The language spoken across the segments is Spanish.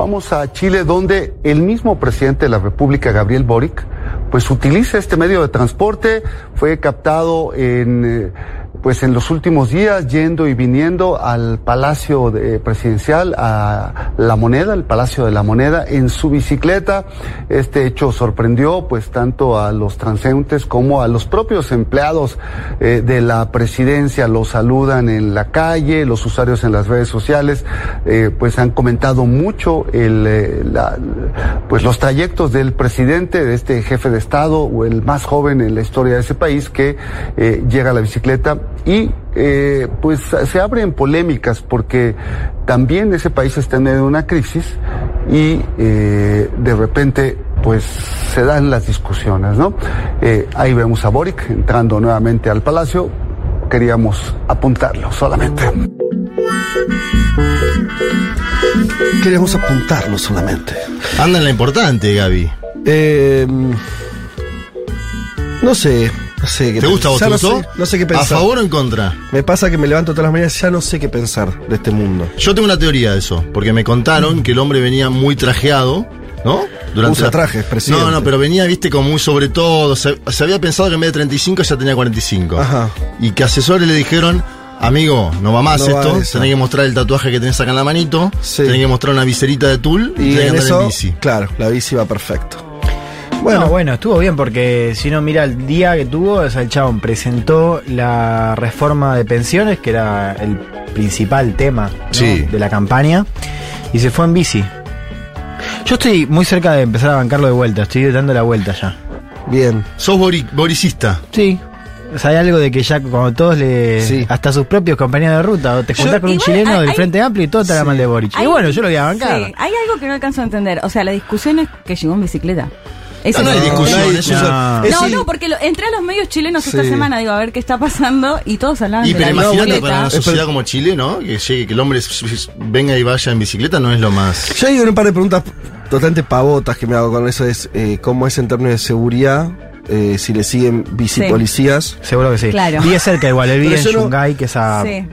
vamos a Chile, donde el mismo presidente de la República, Gabriel Boric, pues utiliza este medio de transporte, fue captado en... eh, pues en los últimos días yendo y viniendo al Palacio de- Presidencial, a La Moneda, el Palacio de la Moneda, en su bicicleta. Este hecho sorprendió pues tanto a los transeúntes como a los propios empleados eh, de la presidencia. Los saludan en la calle, los usuarios en las redes sociales eh, pues han comentado mucho el, eh, la- pues los trayectos del presidente, de este jefe de Estado o el más joven en la historia de ese país que eh, llega a la bicicleta y eh, pues se abren polémicas porque también ese país está en medio de una crisis y eh, de repente pues se dan las discusiones, ¿no? Eh, ahí vemos a Boric entrando nuevamente al palacio, queríamos apuntarlo solamente. Queríamos apuntarlo solamente. Anda en la importante, Gaby. Eh, no sé, no sé qué ¿Te gusta a vos? ¿Te no gustó? sé, no sé qué ¿A pensar. favor o en contra? Me pasa que me levanto todas las mañanas y ya no sé qué pensar de este mundo. Yo tengo una teoría de eso, porque me contaron que el hombre venía muy trajeado, ¿no? Usa la- trajes, presidente. No, no, pero venía, viste, como muy sobre todo. Se, se había pensado que en vez de 35 ya tenía 45. Ajá. Y que asesores le dijeron, amigo, no va más No va esto, eso. tenés que mostrar el tatuaje que tenés acá en la manito, Sí. tenés que mostrar una viserita de tul y, Y tenés que andar eso, en bici. claro, la bici va perfecto. Bueno, bueno, estuvo bien porque si no mira el día que tuvo, o sea, el chabón presentó la reforma de pensiones, que era el principal tema ¿no? Sí. de la campaña, y se fue en bici. Yo estoy muy cerca de empezar a bancarlo de vuelta, estoy dando la vuelta ya. Bien. Sos bori- boricista. Sí. O sea, hay algo de que ya cuando todos le. Sí. Hasta sus propios compañeros de ruta, o te juntás con un chileno hay- del hay- Frente Amplio y todo te habla mal de Boric. Y Hay- bueno, yo lo voy a bancar. Sí, hay algo que no alcanzo a entender. O sea, la discusión es que llegó en bicicleta. Eso No, no hay discusión, eso. No. Es No, porque lo- entré a los medios chilenos esta semana, digo, a ver qué está pasando, y todos hablaban Y de pero la imagínate bicicleta. para una sociedad como Chile, ¿no? Que llegue, que el hombre venga y vaya en bicicleta no es lo más. Yo hay un par de preguntas totalmente pavotas que me hago con eso. Es eh, cómo es en términos de seguridad, eh, si le siguen bici Sí. policías. Seguro que sí. Claro. Vive cerca igual, él vive Pero en yo no- que es a Sí.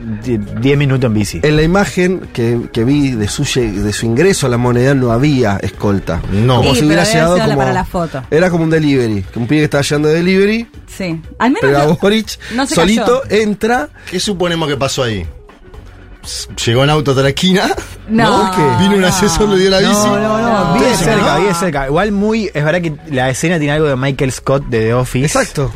10 minutos en bici. En la imagen que, que vi de su, de su ingreso a la moneda no había escolta. No. Como Sí, si hubiera llegado como. para la foto. Era como un delivery. Que un pibe que estaba llegando de delivery, Sí. Al menos pero no- Boric no se solito cayó. entra. ¿Qué suponemos que pasó ahí? Llegó en auto hasta la esquina. No, ¿Qué? Vino un no. asesor, le dio la bici. No, no, no, No. Ustedes, cerca, ¿no? vive cerca. Igual muy, es verdad que la escena tiene algo de Michael Scott de The Office. Exacto.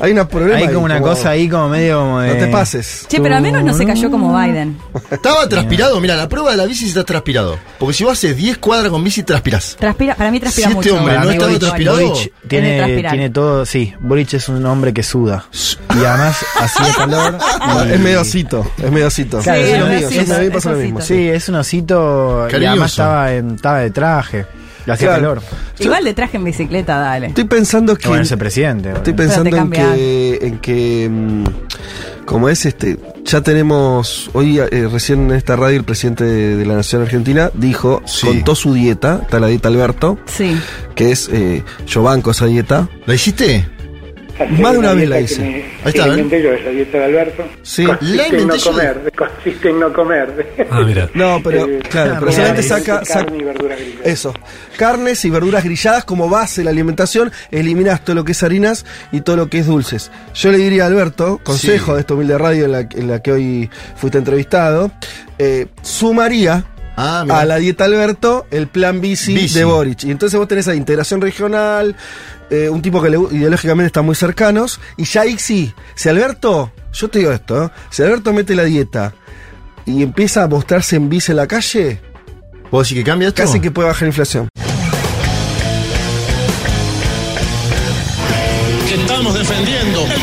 Hay un problema. Hay ahí, como una cosa ahí como medio como de... No te pases. Che, pero al menos no se cayó como Biden. Estaba transpirado. Mira, la prueba de la bici si estás transpirado. Porque si vos haces 10 cuadras con bici, transpirás. Transpira, para mí transpira Si este mucho. hombre Para no mí estaba Boric- transpirado. Boric tiene, tiene todo, sí. Boric es un hombre que suda. Y además hacía calor. y- Es medio osito. Es medio osito. Claro, Sí, es lo mismo. Sí, un osito. Y Cariñoso. además estaba, en, estaba de traje. Le hacía Claro. calor. Igual de traje en bicicleta, dale. Estoy pensando que. Bueno, ese presidente. Estoy pensando en que, en que mm, como es este, ya tenemos, hoy eh, recién en esta radio el presidente de, de la Nación Argentina dijo, Sí. contó su dieta, está la dieta Alberto, Sí. que es, eh, yo banco esa dieta. ¿La hiciste? Más de una vez la hice. me- Ahí está, yo, esa dieta de Alberto. Sí. La Consiste en no yo. comer, consiste en no comer. Ah, mira. No, pero Eh, claro, pero solamente es saca, saca- carne y verduras grilladas. eso, carnes y verduras grilladas como base de la alimentación, eliminas todo lo que es harinas y todo lo que es dulces. Yo le diría a Alberto, consejo Sí. de esta humilde radio en la, en la que hoy fuiste entrevistado, eh, sumaría Ah, a la dieta Alberto el plan bici, Bici. de Boric. Y entonces vos tenés esa integración regional, eh, un tipo que le- ideológicamente están muy cercanos, y ya ahí sí, si Alberto, yo te digo esto, ¿eh? si Alberto mete la dieta y empieza a mostrarse en bici en la calle, ¿Vos decís que cambia esto? casi que puede bajar la inflación. Que estamos defendiendo el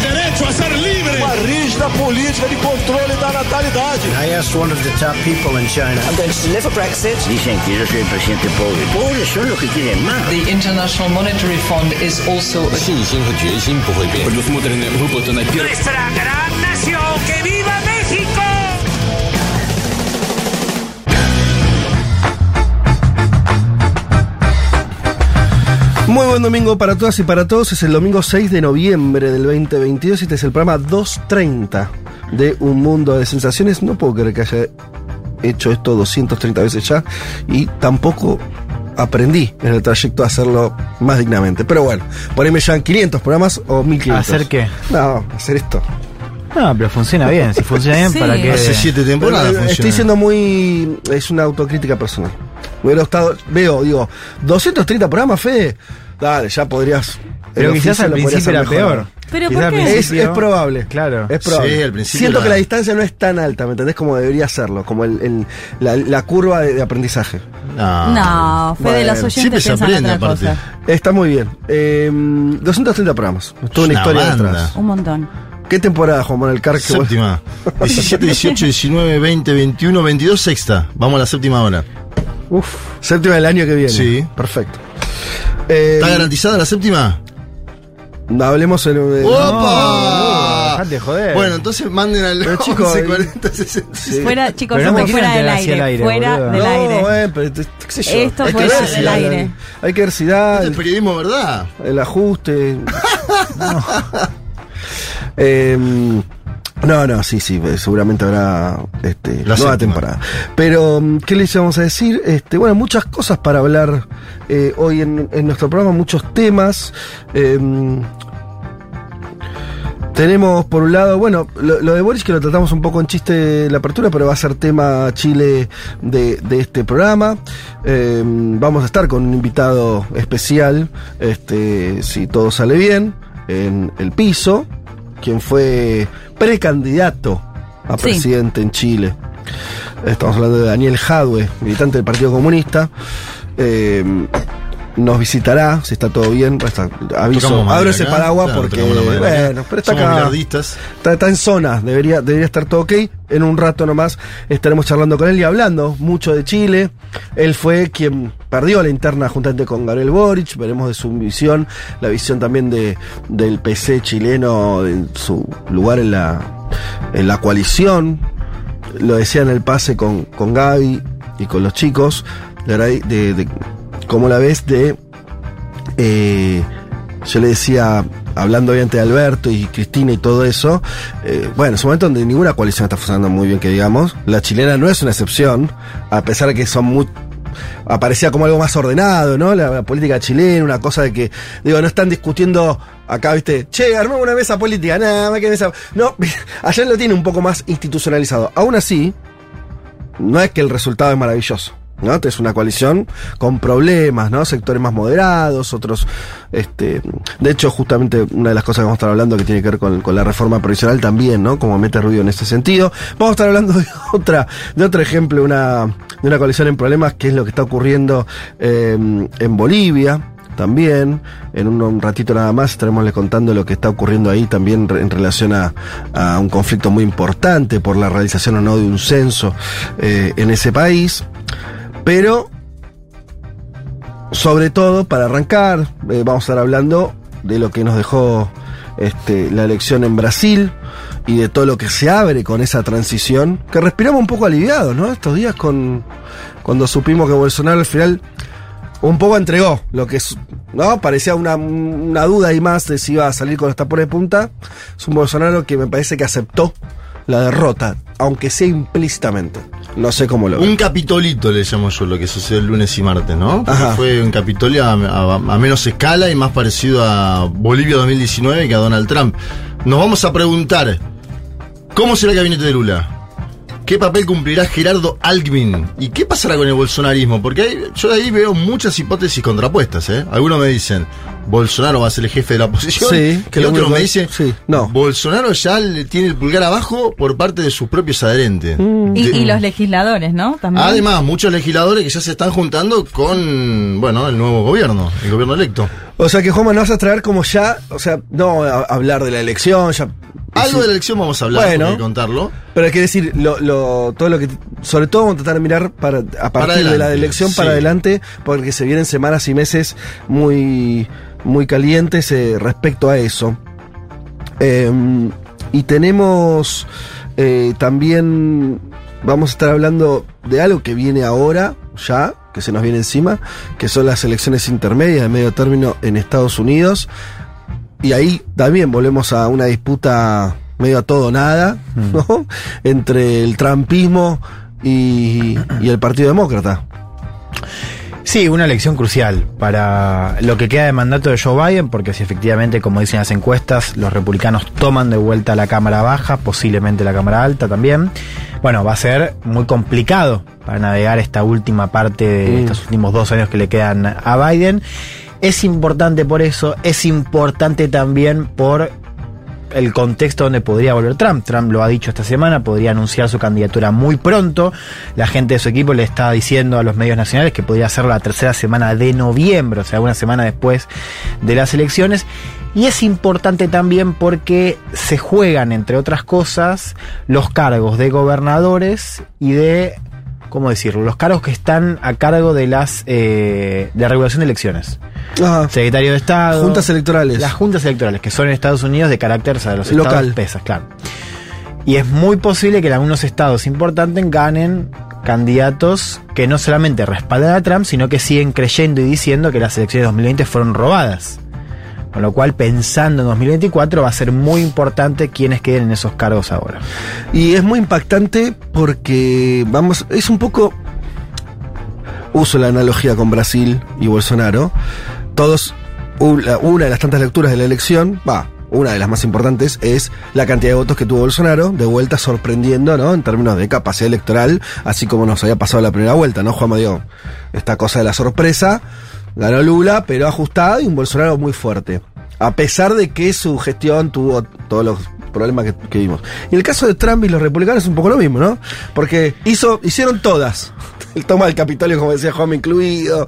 Uma rígida política de controle da natalidade. I asked one of the top people in China. I'm going to deliver Brexit. Dicen que yo soy el presidente pobre. Pobres son los que quieren más. The International Monetary Fund is also a Nuestra gran nación, que Muy buen domingo para todas y para todos. Es el domingo 6 de noviembre del 2022 y este es el programa 230 de Un Mundo de Sensaciones. No puedo creer que haya hecho esto 230 veces ya y tampoco aprendí en el trayecto a hacerlo más dignamente. Pero bueno, por ahí me llevan 500 programas o 1500. ¿Hacer qué? No, hacer esto. No, pero funciona bien. Si funciona bien, Sí. ¿para qué? Hace siete temporadas funciona. Estoy siendo muy. Es una autocrítica personal. Hubiera gustado. Veo, digo, 230 programas, Fede. Dale, ya podrías. Pero el quizás al lo podrías principio era hacer mejor. peor. Pero Quizás ¿por qué? Es, es probable. Claro. Es probable. Sí, al principio Siento la- que la distancia no es tan alta, ¿me entendés? Como debería serlo, como el, el- la, la curva de, de aprendizaje. No. No, Fede, Bueno, los oyentes siempre se aprende, otra cosa. Está muy bien. Eh, 230 programas. Es toda una, Una historia banda. detrás. Un montón. ¿Qué temporada, Juan Manuel Carr? que vos- Séptima. 17, 18, 19, 20, 21, 22, sexta. Vamos a la séptima hora. Uf, séptima del año que viene. Sí. Perfecto. Eh, ¿Está garantizada la séptima? hablemos en. eh, ¡Opa! dejate de joder. Bueno, entonces manden al Pero, chicos, 11 eh, 40 60. Fuera, chicos, Pero no esto me fuera del aire. el aire, fuera boludo. del no, aire. bueno, pero qué sé yo. Esto Hay fuera del aire. Hay que ver si da Este es el, periodismo, ¿verdad? el ajuste. Eh, no, no, sí, sí, eh, seguramente habrá este, La nueva temporada. Pero, mm, ¿qué les íbamos a decir? Este, bueno, muchas cosas para hablar eh, hoy en, en nuestro programa, muchos temas. Eh, tenemos por un lado, bueno, lo, lo de Boris que lo tratamos un poco en chiste de la apertura, pero va a ser tema Chile de, de este programa. Eh, vamos a estar con un invitado especial, este, si todo sale bien, en el piso, quien fue precandidato a Sí. presidente en Chile. Estamos hablando de Daniel Jadwe, militante del Partido Comunista. Eh, nos visitará, si está todo bien. Está- aviso, abro ese acá, paraguas claro, porque, bueno, pero está Somos acá. Está, está en zona, debería, debería estar todo ok. En un rato nomás estaremos charlando con él y hablando mucho de Chile. Él fue quien perdió la interna juntamente con Gabriel Boric. Veremos de su visión, la visión también de, del PC chileno, en su lugar en la, en la coalición. Lo decía en el pase con, con Gaby y con los chicos. De, verdad, de, de cómo la ves de eh, yo le decía, hablando obviamente de Alberto y Cristina y todo eso, eh, bueno, es un momento donde ninguna coalición está funcionando muy bien, que digamos. La chilena no es una excepción, a pesar de que son muy aparecía como algo más ordenado, ¿no? La, la política chilena, una cosa de que, digo, no están discutiendo acá, viste, che, armamos una mesa política, nada, más que mesa. No, allá lo tiene un poco más institucionalizado. Aún así, no es que el resultado es maravilloso. Es una coalición con problemas, ¿no? Sectores más moderados, otros, este, de hecho, justamente una de las cosas que vamos a estar hablando que tiene que ver con, con la reforma provisional también, ¿no? Como mete ruido en ese sentido. Vamos a estar hablando de otra, de otro ejemplo, una, de una coalición en problemas, que es lo que está ocurriendo eh, en Bolivia también. En un, ratito nada más estaremos contando lo que está ocurriendo ahí también en relación a, a un conflicto muy importante por la realización o no de un censo eh, en ese país. Pero, sobre todo, para arrancar, eh, vamos a estar hablando de lo que nos dejó este, la elección en Brasil y de todo lo que se abre con esa transición, que respiramos un poco aliviados, ¿no? Estos días con cuando supimos que Bolsonaro al final un poco entregó lo que ¿no? Parecía una, una duda ahí más de si iba a salir con esta por de punta. Es un Bolsonaro que me parece que aceptó la derrota, aunque sea implícitamente. No sé cómo lo Un capitolito le llamo yo lo que sucedió el lunes y martes, ¿no? Ajá. fue un capitolio a, a- a menos escala y más parecido a Bolivia 2019 que a Donald Trump. Nos vamos a preguntar, ¿cómo será el gabinete de Lula? ¿Qué papel cumplirá Gerardo Alckmin? ¿Y qué pasará con el bolsonarismo? Porque hay- yo de ahí veo muchas hipótesis contrapuestas, ¿eh? Algunos me dicen, Bolsonaro va a ser el jefe de la oposición. Sí, que el otro me que- dice, sí, no. Bolsonaro ya le tiene el pulgar abajo por parte de sus propios adherentes. Y, De- y los legisladores, ¿no? También. Además, muchos legisladores que ya se están juntando con, bueno, el nuevo gobierno, el gobierno electo. O sea que, Juanma, no vas a traer como ya, o sea, no a- hablar de la elección, ya. Algo de la elección vamos a hablar, Bueno. hay que contarlo. Pero hay que decir, lo, lo- todo lo que. Sobre todo vamos a tratar de mirar para, a partir de la elección para adelante, porque se vienen semanas y meses muy, muy calientes eh, respecto a eso. Eh, y tenemos eh, también. Vamos a estar hablando de algo que viene ahora, ya, que se nos viene encima, que son las elecciones intermedias de medio término en Estados Unidos. Y ahí también volvemos a una disputa medio a todo nada, ¿no? Entre el trumpismo y, y el Partido Demócrata. Sí, una elección crucial para lo que queda de mandato de Joe Biden, porque si efectivamente, como dicen las encuestas, los republicanos toman de vuelta la Cámara Baja, posiblemente la Cámara Alta también, bueno, va a ser muy complicado para navegar esta última parte de Mm. estos últimos dos años que le quedan a Biden. Es importante por eso, es importante también por el contexto donde podría volver Trump. Trump lo ha dicho esta semana, podría anunciar su candidatura muy pronto. La gente de su equipo le está diciendo a los medios nacionales que podría ser la tercera semana de noviembre, o sea, una semana después de las elecciones. Y es importante también porque se juegan, entre otras cosas, los cargos de gobernadores y de, ¿cómo decirlo? Los cargos que están a cargo de las eh, de regulación de elecciones. Secretario de Estado. Juntas electorales. Las juntas electorales, que son en Estados Unidos de carácter, o sea, de los Local. estados pesas, claro. Y es muy posible que en algunos estados importantes ganen candidatos que no solamente respaldan a Trump, sino que siguen creyendo y diciendo que las elecciones de 2020 fueron robadas. Con lo cual, pensando en 2024, va a ser muy importante quienes queden en esos cargos ahora. Y es muy impactante porque, vamos, es un poco. Uso la analogía con Brasil y Bolsonaro. Todos, una de las tantas lecturas de la elección, va, una de las más importantes es la cantidad de votos que tuvo Bolsonaro, de vuelta sorprendiendo, ¿no? En términos de capacidad electoral, así como nos había pasado la primera vuelta, ¿no, Juan Diego? Esta cosa de la sorpresa, ganó Lula, pero ajustado y un Bolsonaro muy fuerte. A pesar de que su gestión tuvo todos los problemas que, vimos. Y el caso de Trump y los republicanos es un poco lo mismo, ¿no? Porque hizo, hicieron todas. El toma del Capitolio, como decía Juan, incluido.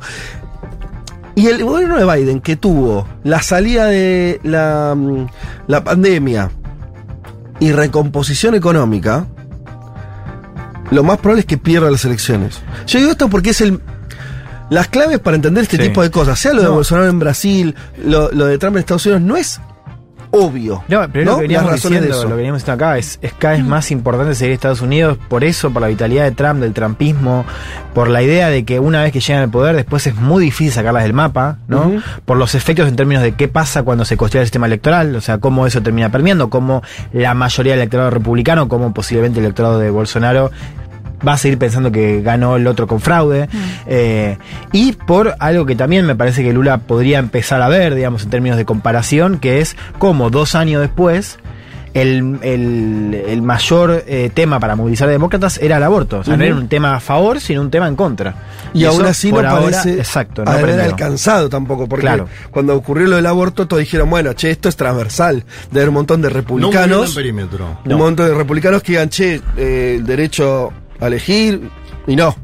Y el gobierno de Biden, que tuvo la salida de la, mm, la pandemia y recomposición económica, lo más probable es que pierda las elecciones. Yo digo esto porque es el. Las claves para entender este Sí. tipo de cosas, sea lo de No. Bolsonaro en Brasil, lo, lo de Trump en Estados Unidos, no es obvio. No, pero ¿no? lo que veníamos razones de diciendo, eso. lo que veníamos diciendo acá, es, es cada vez más importante seguir Estados Unidos, por eso, por la vitalidad de Trump, del trumpismo, por la idea de que una vez que llegan al poder, después es muy difícil sacarlas del mapa, ¿no? Por los efectos en términos de qué pasa cuando se construye el sistema electoral, o sea, cómo eso termina permeando, cómo la mayoría del electorado republicano, cómo posiblemente el electorado de Bolsonaro va a seguir pensando que ganó el otro con fraude. Eh, y por algo que también me parece que Lula podría empezar a ver, digamos, en términos de comparación, que es cómo dos años después el, el- el mayor eh, tema para movilizar a demócratas era el aborto. O sea, no era un tema a favor, sino un tema en contra. Y, eso, aún así no ahora, parece exacto, no haber alcanzado tampoco, porque Claro. cuando ocurrió lo del aborto, todos dijeron, bueno, che, esto es transversal, de haber un montón de No republicanos, un montón de republicanos que digan, che, eh, el derecho a elegir, y no.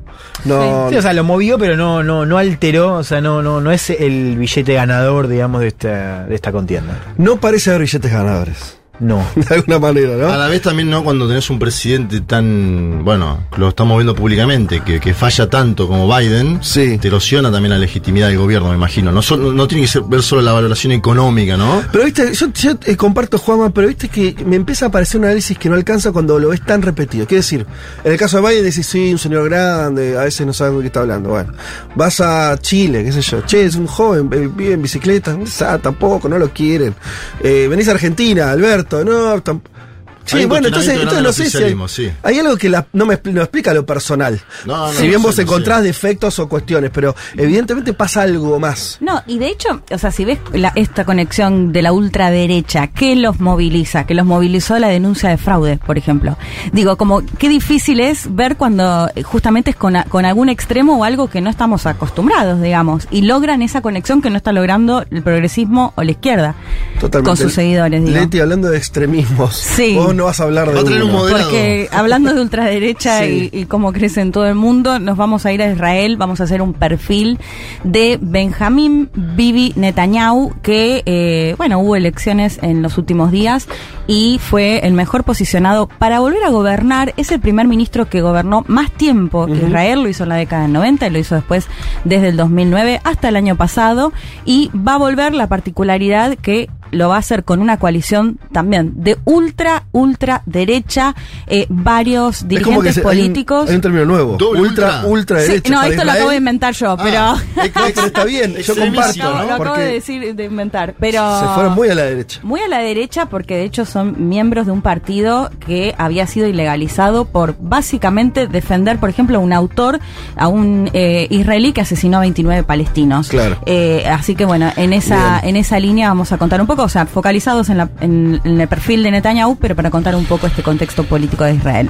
No, Sí, o sea, lo movió, pero no, no, no alteró, o sea, no, no, no es el billete ganador, digamos, de esta, de esta contienda. no parece haber billetes ganadores. No. De alguna manera, A ¿no? la vez también, ¿no? Cuando tenés un presidente tan, bueno, lo estamos viendo públicamente, que, que falla tanto como Biden, Sí. te erosiona también la legitimidad del gobierno, me imagino. No, solo- no tiene que ser, ver solo la valoración económica, ¿no? Pero viste, yo, yo, eh, comparto, Juanma, pero viste que me empieza a aparecer un análisis que no alcanza cuando lo ves tan repetido. Quiero decir, en el caso de Biden decís, sí, un señor grande, a veces no sabe de qué está hablando. Bueno, vas a Chile, qué sé yo, che, es un joven, eh, vive en bicicleta, ah, tampoco, no lo quieren. Eh, venís a Argentina, Alberto, no, tampoco. Sí, bueno, entonces, entonces no sé si hay, oficialismo, sí. hay algo que la- no me no explica lo personal. No, no, si bien vos encontrás defectos o cuestiones, pero evidentemente pasa algo más. No, y de hecho, o sea, si ves la- esta conexión de la ultraderecha, ¿qué los moviliza? Que los movilizó la denuncia de fraude, por ejemplo. Digo, como qué difícil es ver cuando eh, justamente es con, a- con algún extremo o algo que no estamos acostumbrados, digamos, y logran esa conexión que no está logrando el progresismo o la izquierda Totalmente. con sus seguidores, digo. Leti, hablando de extremismos. Sí. Vos no vas a hablar de Va a traer un uno. moderado. Porque hablando de ultraderecha Sí. y, y cómo crece en todo el mundo, nos vamos a ir a Israel, vamos a hacer un perfil de Benjamín Bibi Netanyahu, que, eh, bueno, hubo elecciones en los últimos días y fue el mejor posicionado para volver a gobernar. Es el primer ministro que gobernó más tiempo que Israel, lo hizo en la década del 90 y lo hizo después desde el 2009 hasta el año pasado y va a volver la particularidad que lo va a hacer con una coalición también de ultra, ultra derecha, eh, varios Es como que dirigentes se- hay un- políticos. Hay un, término nuevo. Doble ultra, ultra. ultra Sí, derecha. no, esto lo acabo de inventar yo, pero Ah, pero está bien, yo comparto. lo, ¿no? lo acabo de decir, de inventar. Pero se fueron muy a la derecha. muy a la derecha porque de hecho son miembros de un partido que había sido ilegalizado por básicamente defender, por ejemplo, a un autor, a un eh, israelí que asesinó a 29 palestinos. Claro. Eh, así que bueno, en esa en esa línea vamos a contar un poco, o sea, focalizados en, el perfil de Netanyahu, pero para contar un poco este contexto político de Israel.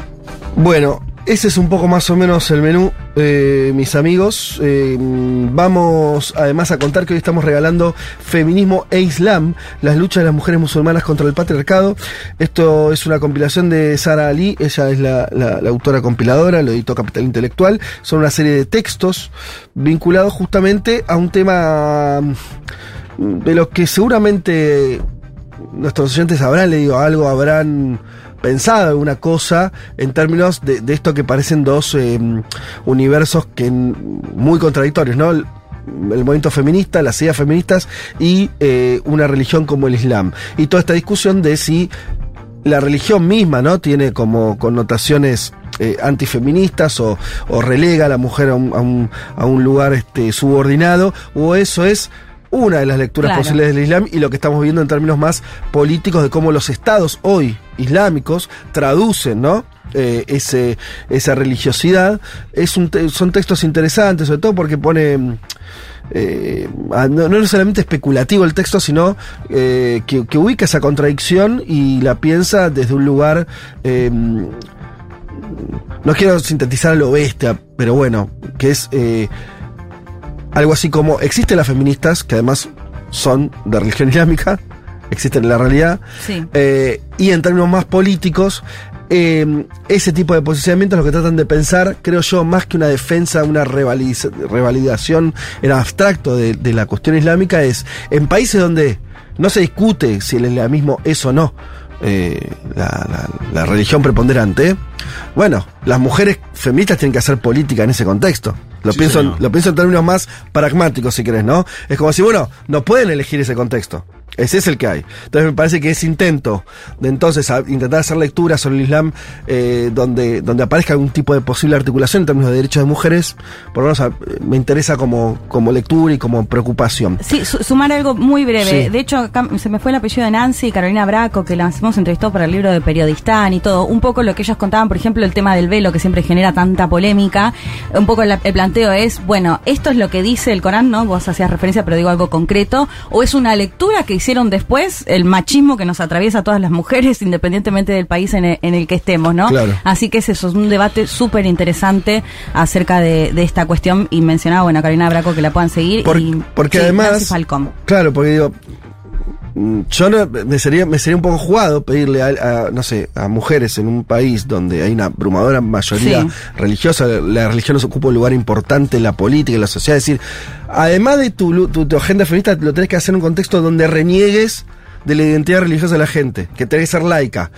Bueno, ese es un poco más o menos el menú, eh, mis amigos. Eh, vamos además a contar que hoy estamos regalando Feminismo e Islam, las luchas de las mujeres musulmanas contra el patriarcado. Esto es una compilación de Sara Ali, ella es la, la- autora compiladora, lo editó Capital Intelectual. Son una serie de textos vinculados justamente a un tema de los que seguramente nuestros oyentes habrán leído algo, habrán pensado alguna cosa en términos de, esto que parecen dos eh, universos que muy contradictorios, ¿no? El, el movimiento feminista, las ideas feministas y eh, una religión como el Islam. Y toda esta discusión de si la religión misma, ¿no? Tiene como connotaciones eh, antifeministas o, o relega a la mujer a un, a un- a un lugar este, subordinado, o eso es una de las lecturas Claro. posibles del Islam y lo que estamos viendo en términos más políticos de cómo los estados hoy islámicos traducen, ¿no? Eh, ese, esa religiosidad. Es un te- son textos interesantes, sobre todo porque pone mm, eh, no, no es solamente especulativo el texto, sino eh, que, que ubica esa contradicción y la piensa desde un lugar. eh, no quiero sintetizar a lo bestia, pero bueno, que es eh, algo así como: existen las feministas, que además son de religión islámica, existen en la realidad, Sí. eh, y en términos más políticos, eh, ese tipo de posicionamientos lo que tratan de pensar, creo yo, más que una defensa, una revalidación en abstracto de, de la cuestión islámica, es en países donde no se discute si el islamismo es o no eh, la, la- la religión preponderante, bueno, las mujeres feministas tienen que hacer política en ese contexto. Lo, Sí, pienso, señor. lo pienso en términos más pragmáticos, si querés, ¿no? Es como si, bueno, no pueden elegir ese contexto. Ese es el que hay. Entonces me parece que ese intento de entonces a- intentar hacer lecturas sobre el Islam eh, donde, donde aparezca algún tipo de posible articulación en términos de derechos de mujeres, por lo menos a- me interesa como, como lectura y como preocupación. Sí, su- sumar algo muy breve. Sí. De hecho, acá se me fue el apellido de Nancy y Carolina Braco, que las hemos entrevistado para el libro de Periodistán y todo. Un poco lo que ellos contaban, por ejemplo, el tema del velo, que siempre genera tanta polémica. Un poco la- el planteo es, bueno, esto es lo que dice el Corán, ¿no? Vos hacías referencia, pero digo algo concreto. O es una lectura que hicieron después, el machismo que nos atraviesa a todas las mujeres, independientemente del país en el, en el que estemos, ¿no? Claro. Así que es eso, es un debate súper interesante acerca de, de esta cuestión. Y mencionaba, bueno, Carolina Braco que la puedan seguir. Por- y, porque sí, además-. Claro, porque digo, yo no, me sería, me sería un poco jugado pedirle a, a, no sé, a mujeres en un país donde hay una abrumadora mayoría Sí. religiosa, la religión nos ocupa un lugar importante en la política, en la sociedad, es decir, además de tu, tu, tu agenda feminista, lo tenés que hacer en un contexto donde reniegues de la identidad religiosa de la gente, que tenés que ser laica.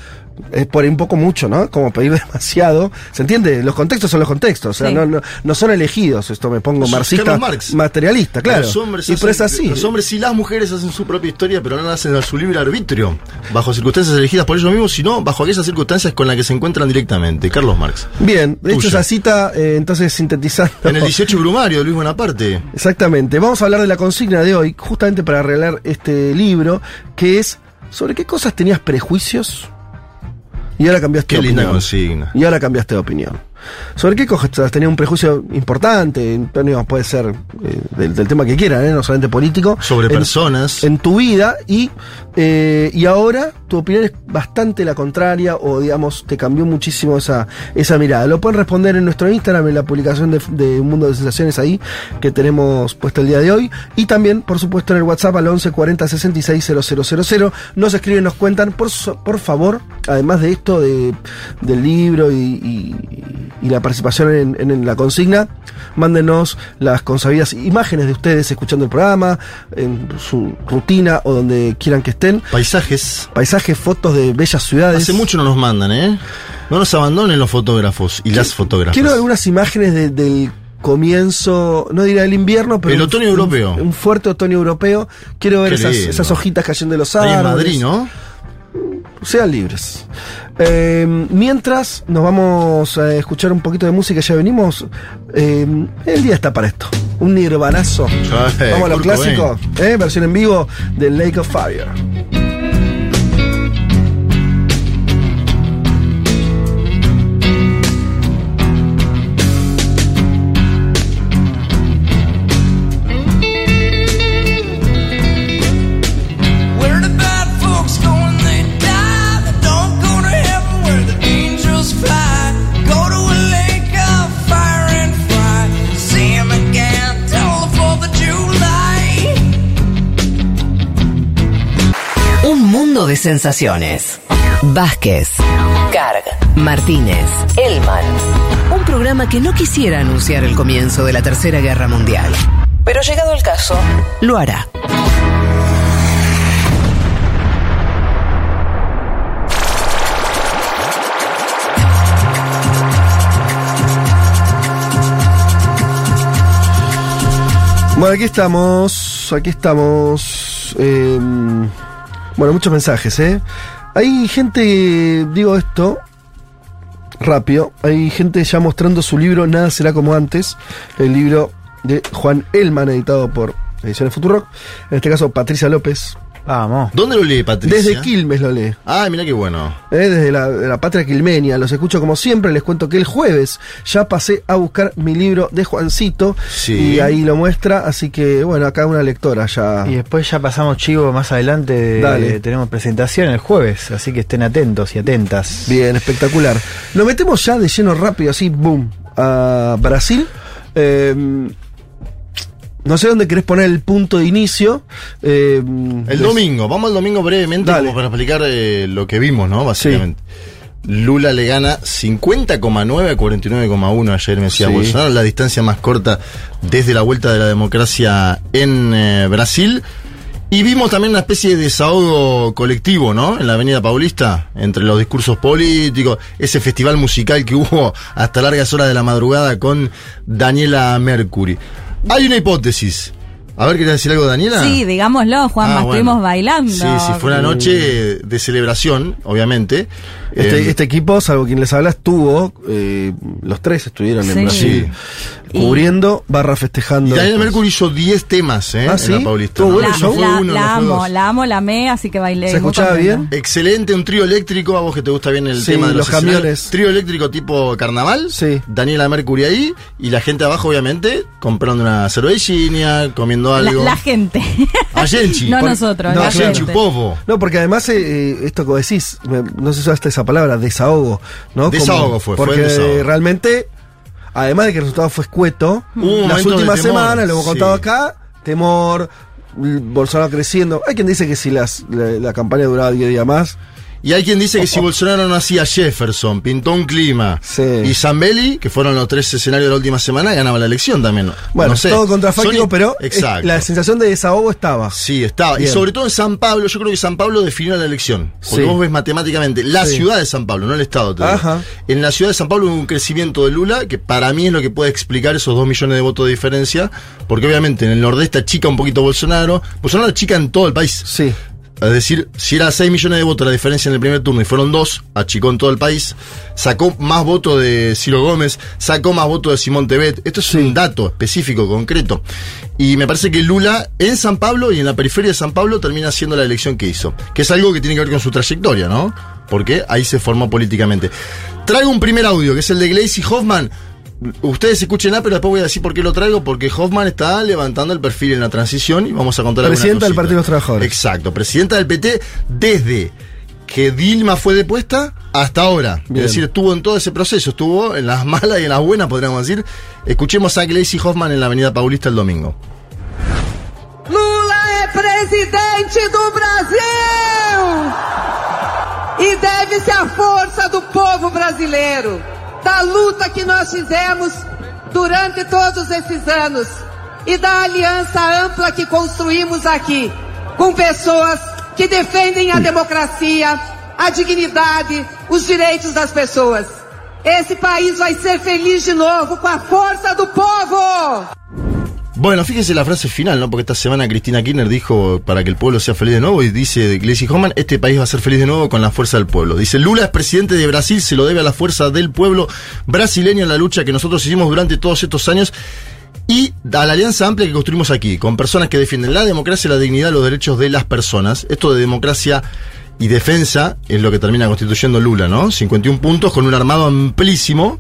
Es por ahí un poco mucho, ¿no? Como pedir demasiado. ¿Se entiende? Los contextos son los contextos. O sea, Sí. no, no, no son elegidos. Esto me pongo es marxista, Carlos Marx. materialista, claro. Los hombres, y pero es hacen- así. los hombres y las mujeres hacen su propia historia, pero no la hacen a su libre arbitrio, bajo circunstancias elegidas por ellos mismos, sino bajo aquellas circunstancias con las que se encuentran directamente. Carlos Marx. Bien, de hecho esa cita, eh, entonces sintetizando. En el 18 Brumario de Luis Bonaparte. Exactamente. Vamos a hablar de la consigna de hoy, justamente para arreglar este libro, que es ¿sobre qué cosas tenías prejuicios? Y ahora cambiaste Qué de linda opinión. consigna. Y ahora cambiaste de opinión. ¿Sobre qué cosas tenías un prejuicio importante? Términos, puede ser eh, del, del tema que quieran, ¿eh? no solamente político. Sobre En- personas. en tu vida y, eh, y ahora tu opinión es bastante la contraria o digamos te cambió muchísimo esa, esa mirada. Lo pueden responder en nuestro Instagram, en la publicación de, de Un Mundo de Sensaciones ahí que tenemos puesta el día de hoy y también por supuesto en el WhatsApp al 11 40 66 000. Nos escriben, nos cuentan, por, por favor, además de esto de, del libro y, y- y la participación en, en- en la consigna, mándenos las consabidas imágenes de ustedes escuchando el programa, en su rutina o donde quieran que estén. Paisajes. Paisajes, fotos de bellas ciudades. Hace mucho no nos mandan, ¿eh? No nos abandonen los fotógrafos y las fotógrafas. Quiero algunas imágenes de- del comienzo, no diría del invierno, pero El un- otoño un- europeo. Un, fuerte otoño europeo. Quiero ver esas, hojitas cayendo de los Ahí árboles. en Madrid, ¿no? Sean libres. Eh, mientras nos vamos a escuchar un poquito de música, ya venimos. eh, el día está para esto. Un nirvanazo. Eh, Vamos a lo clásico, ¿eh? versión en vivo de Lake of Fire. Sensaciones. Vázquez, Carg, Martínez, Elman. Un programa que no quisiera anunciar el comienzo de la Tercera Guerra Mundial. Pero llegado el caso, lo hará. Bueno, aquí estamos. Aquí estamos. eh, bueno, muchos mensajes, ¿eh? Hay gente, digo esto rápido, hay gente ya mostrando su libro Nada será como antes, el libro de Juan Elman, editado por Ediciones Futurock, en este caso Patricia López. Vamos. ¿Dónde lo lee, Patricia? Desde Quilmes lo lee. Ah, mira qué bueno. Eh, desde la, de la patria quilmenia. Los escucho como siempre. Les cuento que el jueves ya pasé a buscar mi libro de Juancito. Sí. Y ahí lo muestra. Así que, bueno, acá una lectora ya. Y después ya pasamos chivo más adelante. de- Dale. tenemos presentación el jueves, así que estén atentos y atentas. Bien, espectacular. Nos metemos ya de lleno rápido, así, boom, a Brasil. Eh, no sé dónde querés poner el punto de inicio. Eh, El les- domingo, vamos al domingo brevemente Dale. como para explicar eh, lo que vimos, ¿no? Básicamente. Lula le gana 50,9 a 49,1 ayer, me decía Sí. Bolsonaro, la distancia más corta desde la vuelta de la democracia en eh, Brasil. Y vimos también una especie de desahogo colectivo, ¿no? En la Avenida Paulista, entre los discursos políticos, ese festival musical que hubo hasta largas horas de la madrugada con Daniela Mercury. Hay una hipótesis. A ver, ¿querías decir algo, Daniela? Sí, digámoslo, Juanma, Ah, bueno. estuvimos bailando. Sí, sí, fue una noche de celebración, obviamente. Este, Eh, este equipo, salvo quien les habla, estuvo, eh, los tres estuvieron Sí. en Brasil, cubriendo, barra festejando. y Daniela Mercury hizo 10 temas, ¿eh? Ah, en ¿sí? la Paulista. ¿Estuvo ¿no? bueno La, fue la- uno, la fue amo, dos. la amo, la amé, así que bailé. ¿Se escuchaba bien? Excelente, un trío eléctrico, a vos que te gusta bien el Sí, tema de los escenarios. camiones. Trío eléctrico tipo carnaval. Sí. Daniela Mercury ahí. Y la gente abajo, obviamente, comprando una cervecina, comiendo algo. la gente. A Genchi. no Por- nosotros, no, A Genchi. Povo. No, porque además eh, eh, esto que decís, me- no sé si usaste esa palabra, desahogo, ¿no? Desahogo fue, fue Porque el desahogo. realmente, además de que el resultado fue escueto, las últimas semanas, lo hemos sí. contado acá, temor, Bolsonaro creciendo. Hay quien dice que si las, la, la campaña duraba 10 días más, Y hay quien dice que si Bolsonaro no hacía Jefferson, pintó un clima, Sí. y Zambelli, que fueron los tres escenarios de la última semana, ganaba la elección también. bueno, no sé. todo contrafáctico, Son- pero Exacto. la sensación de desahogo estaba. Sí, estaba. Bien. Y sobre todo en San Pablo, yo creo que San Pablo definió la elección. Porque Sí. vos ves matemáticamente la Sí. ciudad de San Pablo, no el estado. te digo. Ajá. En la ciudad de San Pablo hubo un crecimiento de Lula que para mí es lo que puede explicar esos dos millones de votos de diferencia. Porque obviamente en el nordeste achica un poquito Bolsonaro. Bolsonaro achica en todo el país. Sí. Es decir, si era 6 millones de votos la diferencia en el primer turno y fueron 2, achicó en todo el país, sacó más votos de Ciro Gómez, sacó más votos de Simón Tebet. Esto es un dato específico, concreto. Y me parece que Lula en San Pablo y en la periferia de San Pablo termina haciendo la elección que hizo. Que es algo que tiene que ver con su trayectoria, ¿no? Porque ahí se formó políticamente. Traigo un primer audio, que es el de Glacy Hoffman. Ustedes escuchen pero después voy a decir por qué lo traigo, porque Hoffman está levantando el perfil en la transición y vamos a contar Presidenta del. Partido de los Trabajadores. Exacto, presidenta del PT desde que Dilma fue depuesta hasta ahora. Bien. Es decir, estuvo en todo ese proceso, estuvo en las malas y en las buenas, podríamos decir. Escuchemos a Gleisi Hoffman en la Avenida Paulista el domingo. Lula é presidente do Brasil! E deve-se à força do povo brasileiro, da luta que nós fizemos durante todos esses anos e da aliança ampla que construímos aqui, com pessoas que defendem a democracia, a dignidade, os direitos das pessoas. esse país vai ser feliz de novo com a força do povo. Bueno, fíjese la frase final, ¿no? Porque esta semana Cristina Kirchner dijo para que el pueblo sea feliz de nuevo y dice Gleisi Hoffmann, este país va a ser feliz de nuevo con la fuerza del pueblo. Dice, Lula es presidente de Brasil, se lo debe a la fuerza del pueblo brasileño en la lucha que nosotros hicimos durante todos estos años y a la alianza amplia que construimos aquí, con personas que defienden la democracia, la dignidad, los derechos de las personas. Esto de democracia y defensa es lo que termina constituyendo Lula, ¿no? 51 puntos con un armado amplísimo.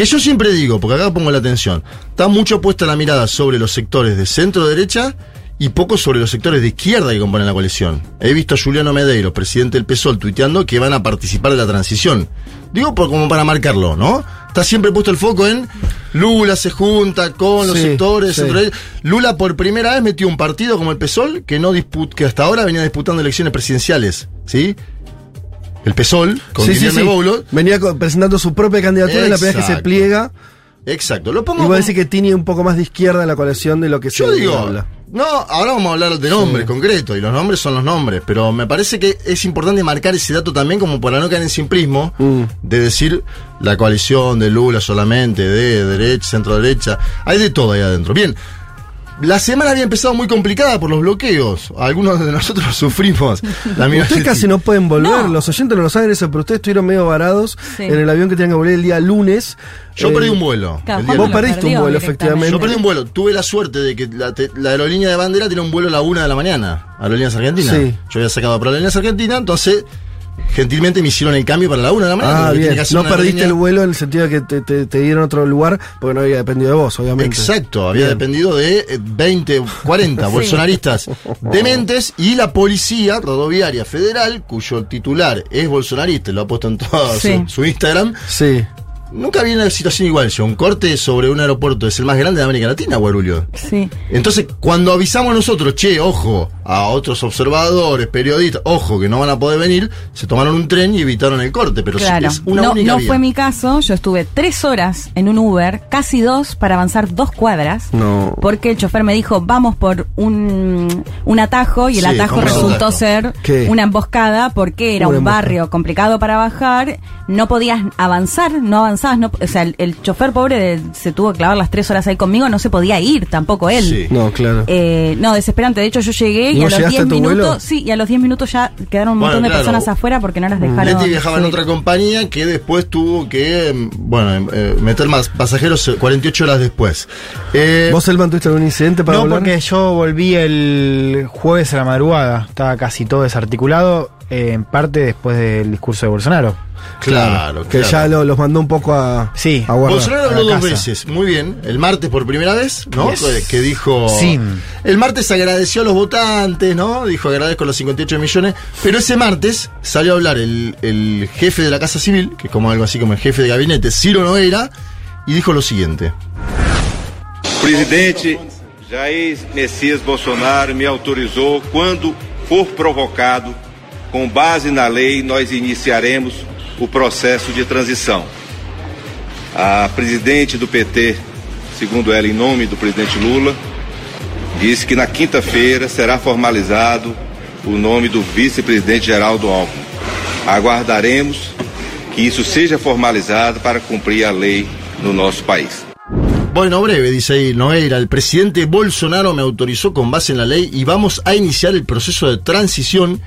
Que yo siempre digo, porque acá pongo la atención, está mucho puesta la mirada sobre los sectores de centro derecha y poco sobre los sectores de izquierda que componen la coalición. He visto a Juliano Medeiros, presidente del PSOL, tuiteando que van a participar de la transición. Digo por, como para marcarlo, ¿no? Está siempre puesto el foco en Lula se junta con los Sí, sectores. sí. centro. Lula por primera vez metió un partido como el PSOL que no disput- que hasta ahora venía disputando elecciones presidenciales, ¿sí? El PSOL con Sí, sí, Guillermo sí. Boulos. Venía presentando su propia candidatura y la primera vez que se Exacto. pliega. Exacto. Lo Y pongo voy a decir que tiene un poco más de izquierda en la coalición de lo que Yo se digo, habla. no, ahora vamos a hablar de nombres concretos, y los nombres son los nombres, pero me parece que es importante marcar ese dato también como para no caer en simplismo Mm. de decir la coalición de Lula solamente, de derecha, centro derecha, hay de todo ahí adentro. Bien, la semana había empezado muy complicada por los bloqueos, algunos de nosotros sufrimos. La misma- Ustedes casi no pueden volver, No. los oyentes no lo saben eso, pero ustedes estuvieron medio varados Sí. en el avión que tenían que volver el día lunes. Yo Eh, perdí un vuelo. Claro, Vos lunes. perdiste un vuelo, efectivamente. Yo perdí un vuelo. Tuve la suerte de que la, te- la aerolínea de bandera tiene un vuelo a la una de la mañana. Aerolíneas Argentina. Sí. Yo había sacado para Aerolíneas Argentina, entonces gentilmente me hicieron el cambio para la una de la mañana. Ah, bien. No perdiste aerolínea- el vuelo en el sentido de que te, te- te dieron otro lugar porque no había dependido de vos, obviamente. Exacto, había Bien. dependido de eh, 20, 40 bolsonaristas dementes y la policía rodoviaria federal, cuyo titular es bolsonarista, lo ha puesto en todo Sí. su, su Instagram. Sí. Nunca había una situación igual, yo. Un corte sobre un aeropuerto es el más grande de América Latina, Guarulio. Sí. Entonces, cuando avisamos nosotros, che, ojo, a otros observadores, periodistas, ojo, que no van a poder venir, se tomaron un tren y evitaron el corte, pero sí, Claro. es una no única no vía. fue mi caso. Yo estuve tres horas en un Uber, casi dos, para avanzar dos cuadras. No. Porque el chofer me dijo, vamos por un, un atajo y el Sí, atajo ¿cómo es el resultó atajo? ser ¿Qué? una emboscada porque era Una un emboscada. barrio complicado para bajar. No podías avanzar, no avanzabas. No, o sea, el, el chofer pobre de- se tuvo que clavar las tres horas ahí conmigo, no se podía ir tampoco él. Sí. No, claro. Eh, no, desesperante. De hecho, yo llegué ¿Y y, a los llegaste 10 a tu minutos, vuelo? sí, y a los 10 minutos ya quedaron un Bueno, montón de claro. personas afuera porque no las dejaron. Leti viajaba en otra compañía que después tuvo que, mm, bueno, eh, meter más pasajeros eh, 48 horas después. Eh, ¿Vos, Elman, tuviste algún incidente para No, porque yo volví el jueves a la madrugada. Estaba casi todo desarticulado, eh, en parte después del discurso de Bolsonaro. claro, Que claro. ya lo- los mandó un poco a, Sí. a guardar. Bolsonaro habló dos casa. veces, muy bien. El martes por primera vez, ¿no? Yes. Eh, Que dijo. Sin. El martes agradeció a los votantes, ¿no? Dijo agradezco los 58 millones. Pero ese martes salió a hablar el, el jefe de la Casa Civil, que es como algo así como el jefe de gabinete, Ciro Nogueira, y dijo lo siguiente. Presidente Jair Messias Bolsonaro me autorizou, quando for provocado, com base na lei, nós iniciaremos o processo de transição. A presidente do PT, segundo ela, em nome do presidente Lula, disse que na quinta-feira será formalizado o nome do vice-presidente Geraldo Alckmin. Aguardaremos que isso seja formalizado para cumprir a lei no nosso país. Bueno, breve, dice ahí Nogueira, el presidente Bolsonaro me autorizó con base en la ley y vamos a iniciar el proceso de transición.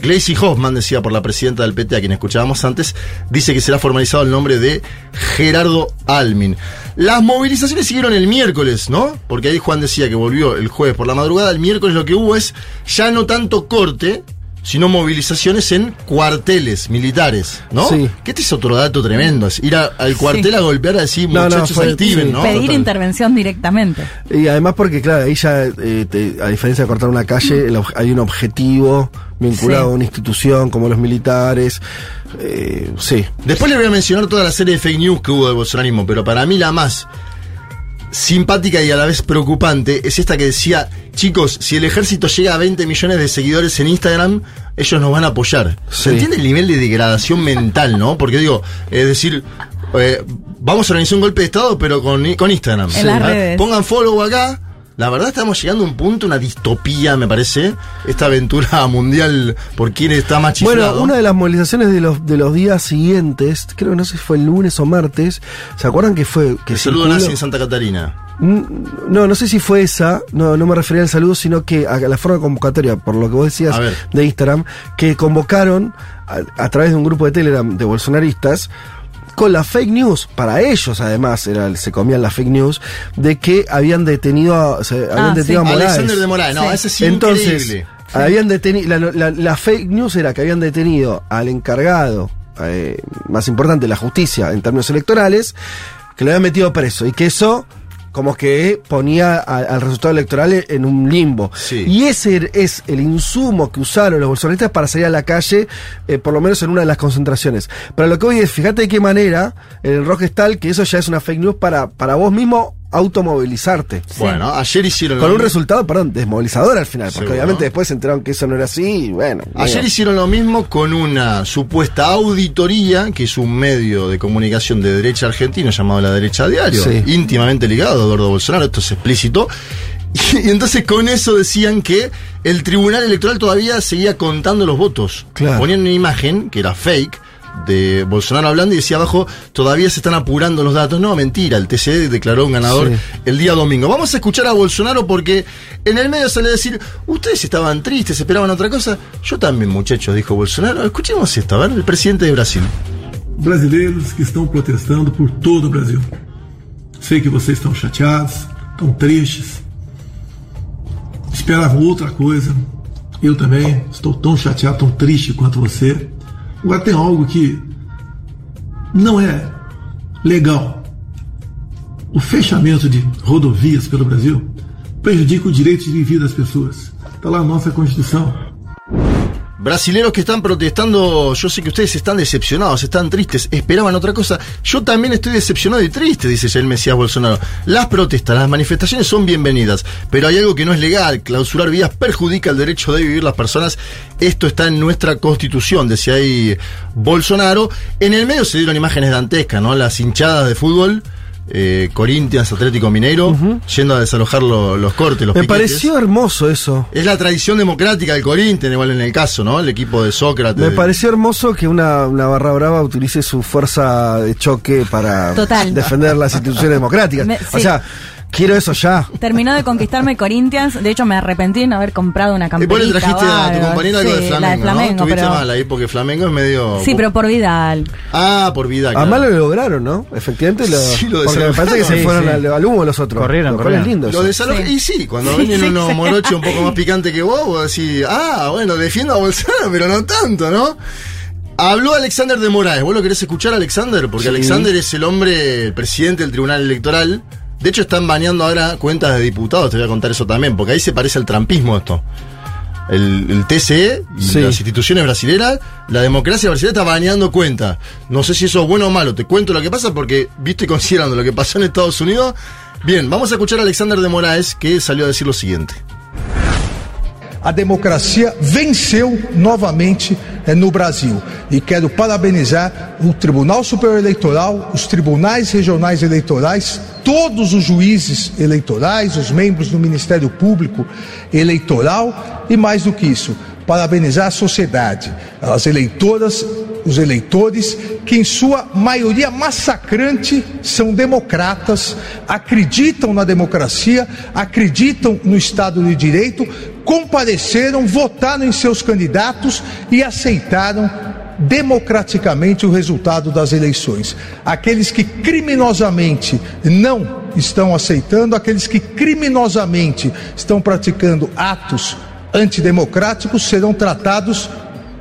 Gleisi Hoffman, decía por la presidenta del PT, a quien escuchábamos antes, dice que será formalizado el nombre de Gerardo Almin. Las movilizaciones siguieron el miércoles, ¿no? Porque ahí Juan decía que volvió el jueves por la madrugada. El miércoles lo que hubo es ya no tanto corte, sino movilizaciones en cuarteles militares, ¿no? Sí. Que este es otro dato tremendo, es ir a- al cuartel a golpear a decir No, no, muchachos fue- activen, sí. ¿no? Pedir Total. intervención directamente. Y además porque, claro, ahí ya, eh, te- a diferencia de cortar una calle, el hay un objetivo vinculado Sí. a una institución como los militares. Eh, sí. Después le voy a mencionar toda la serie de fake news que hubo del bolsonarismo, pero para mí la más simpática y a la vez preocupante es esta que decía, chicos, si el ejército llega a 20 millones de seguidores en Instagram, ellos nos van a apoyar. Sí. ¿Se entiende el nivel de degradación mental, no? Porque digo, es decir, eh, vamos a organizar un golpe de Estado, pero con, con Instagram. En las redes. Pongan follow acá. La verdad estamos llegando a un punto, una distopía, me parece, esta aventura mundial por quién está más chiflado. Bueno, una de las movilizaciones de los, de los días siguientes, creo que no sé si fue el lunes o martes, ¿se acuerdan que fue? Que El saludo nazi en Santa Catarina. No, no sé si fue esa, no, no me refería al saludo, sino que a la forma convocatoria, por lo que vos decías de Instagram, que convocaron a, a través de un grupo de Telegram de bolsonaristas con la fake news, para ellos además era, se comían la fake news, de que habían detenido a, se- habían Ah, detenido sí. a Moraes. Alexander de Moraes, no, Sí. ese sí Entonces, increíble. habían detenido, la, la- la fake news era que habían detenido al encargado, eh, más importante, de la justicia en términos electorales, que lo habían metido preso y que eso como que ponía a- al resultado electoral en un limbo. Sí. Y ese es el insumo que usaron los bolsonaristas para salir a la calle, eh, por lo menos en una de las concentraciones. Pero lo que hoy es, fíjate de qué manera el enroque es tal que eso ya es una fake news para, para vos mismo automovilizarte. Bueno, ayer hicieron Con lo un mismo. resultado, perdón, desmovilizador al final, porque Seguro. obviamente después se enteraron que eso no era así y bueno. Ayer hicieron lo mismo con una supuesta auditoría, que es un medio de comunicación de derecha argentino llamado La Derecha Diario, Sí. íntimamente ligado a Eduardo Bolsonaro, esto es explícito. Y, entonces con eso decían que el Tribunal Electoral todavía seguía contando los votos. Claro. Ponían una imagen que era fake de Bolsonaro hablando y decía abajo, todavía se están apurando los datos. No, mentira, el TCE declaró un ganador Sí. el día domingo. Vamos a escuchar a Bolsonaro porque en el medio sale a decir, ustedes estaban tristes, esperaban otra cosa. Yo también, muchachos, dijo Bolsonaro. Escuchemos esto, a ver, el presidente de Brasil. brasileiros que estão protestando por todo o Brasil. Sei que vocês estão chateados, estão tristes, esperavam outra coisa. Eu também estou tão chateado, tão triste quanto você. Agora tem algo que não é legal. O fechamento de rodovias pelo Brasil prejudica o direito de vida das pessoas. Está lá a nossa Constituição. Brasileros que están protestando, yo sé que ustedes están decepcionados, están tristes, esperaban otra cosa. Yo también estoy decepcionado y triste, dice el Mesías Bolsonaro. Las protestas, las manifestaciones son bienvenidas, pero hay algo que no es legal. Clausurar vías perjudica el derecho de vivir las personas. Esto está en nuestra constitución, decía ahí Bolsonaro. En el medio se dieron imágenes dantescas, ¿no? Las hinchadas de fútbol. Eh, Corinthians, Atlético Mineiro, yendo a desalojar lo- los cortes, los Me piquetes. pareció hermoso eso. Es la tradición democrática del Corinthians, igual en el caso, ¿no? El equipo de Sócrates. Me pareció hermoso que una, una barra brava utilice su fuerza de choque para Total. defender las instituciones democráticas. Me- O sea, quiero eso ya. Terminó de conquistarme Corinthians. De hecho, me arrepentí de no haber comprado una Y vos camperita. le trajiste a tu compañero algo Sí, de Flamengo, la de Flamengo, ¿no? Tuviste pero... mal ahí porque Flamengo es medio... Sí, pero por Vidal. Ah, por vida. claro. Además lo lograron, ¿no? Efectivamente lo, Sí, lo porque me desalojaron. parece que se fueron sí. Al, al humo los otros. Corrieron, corrieron. es lindo Lo eso. desaloja- Sí. Y sí, cuando Sí, vienen sí, unos sí. morochos un poco más picantes que vos, vos decís, ah, bueno, defiendo a Bolsonaro, pero no tanto, ¿no? Habló Alexander de Moraes. ¿Vos lo querés escuchar, Alexander? Porque Sí. Alexander es el hombre, el presidente del Tribunal Electoral. De hecho, están baneando ahora cuentas de diputados. Te voy a contar eso también, porque ahí se parece al trampismo esto. El, el TCE y Sí. las instituciones brasileras, la democracia brasileña está baneando cuentas. No sé si eso es bueno o malo. Te cuento lo que pasa porque, viste, considerando lo que pasó en Estados Unidos. Bien, vamos a escuchar a Alexander de Moraes que salió a decir lo siguiente. A democracia venceu novamente eh, no Brasil. E quero parabenizar o Tribunal Superior Eleitoral, os tribunais regionais eleitorais, todos os juízes eleitorais, os membros do Ministério Público Eleitoral e mais do que isso, parabenizar a sociedade, as eleitoras, os eleitores, que em sua maioria massacrante são democratas, acreditam na democracia, acreditam no Estado de Direito, compareceram, votaram em seus candidatos e aceitaram democraticamente o resultado das eleições. Aqueles que criminosamente não estão aceitando, aqueles que criminosamente estão praticando atos antidemocráticos serão tratados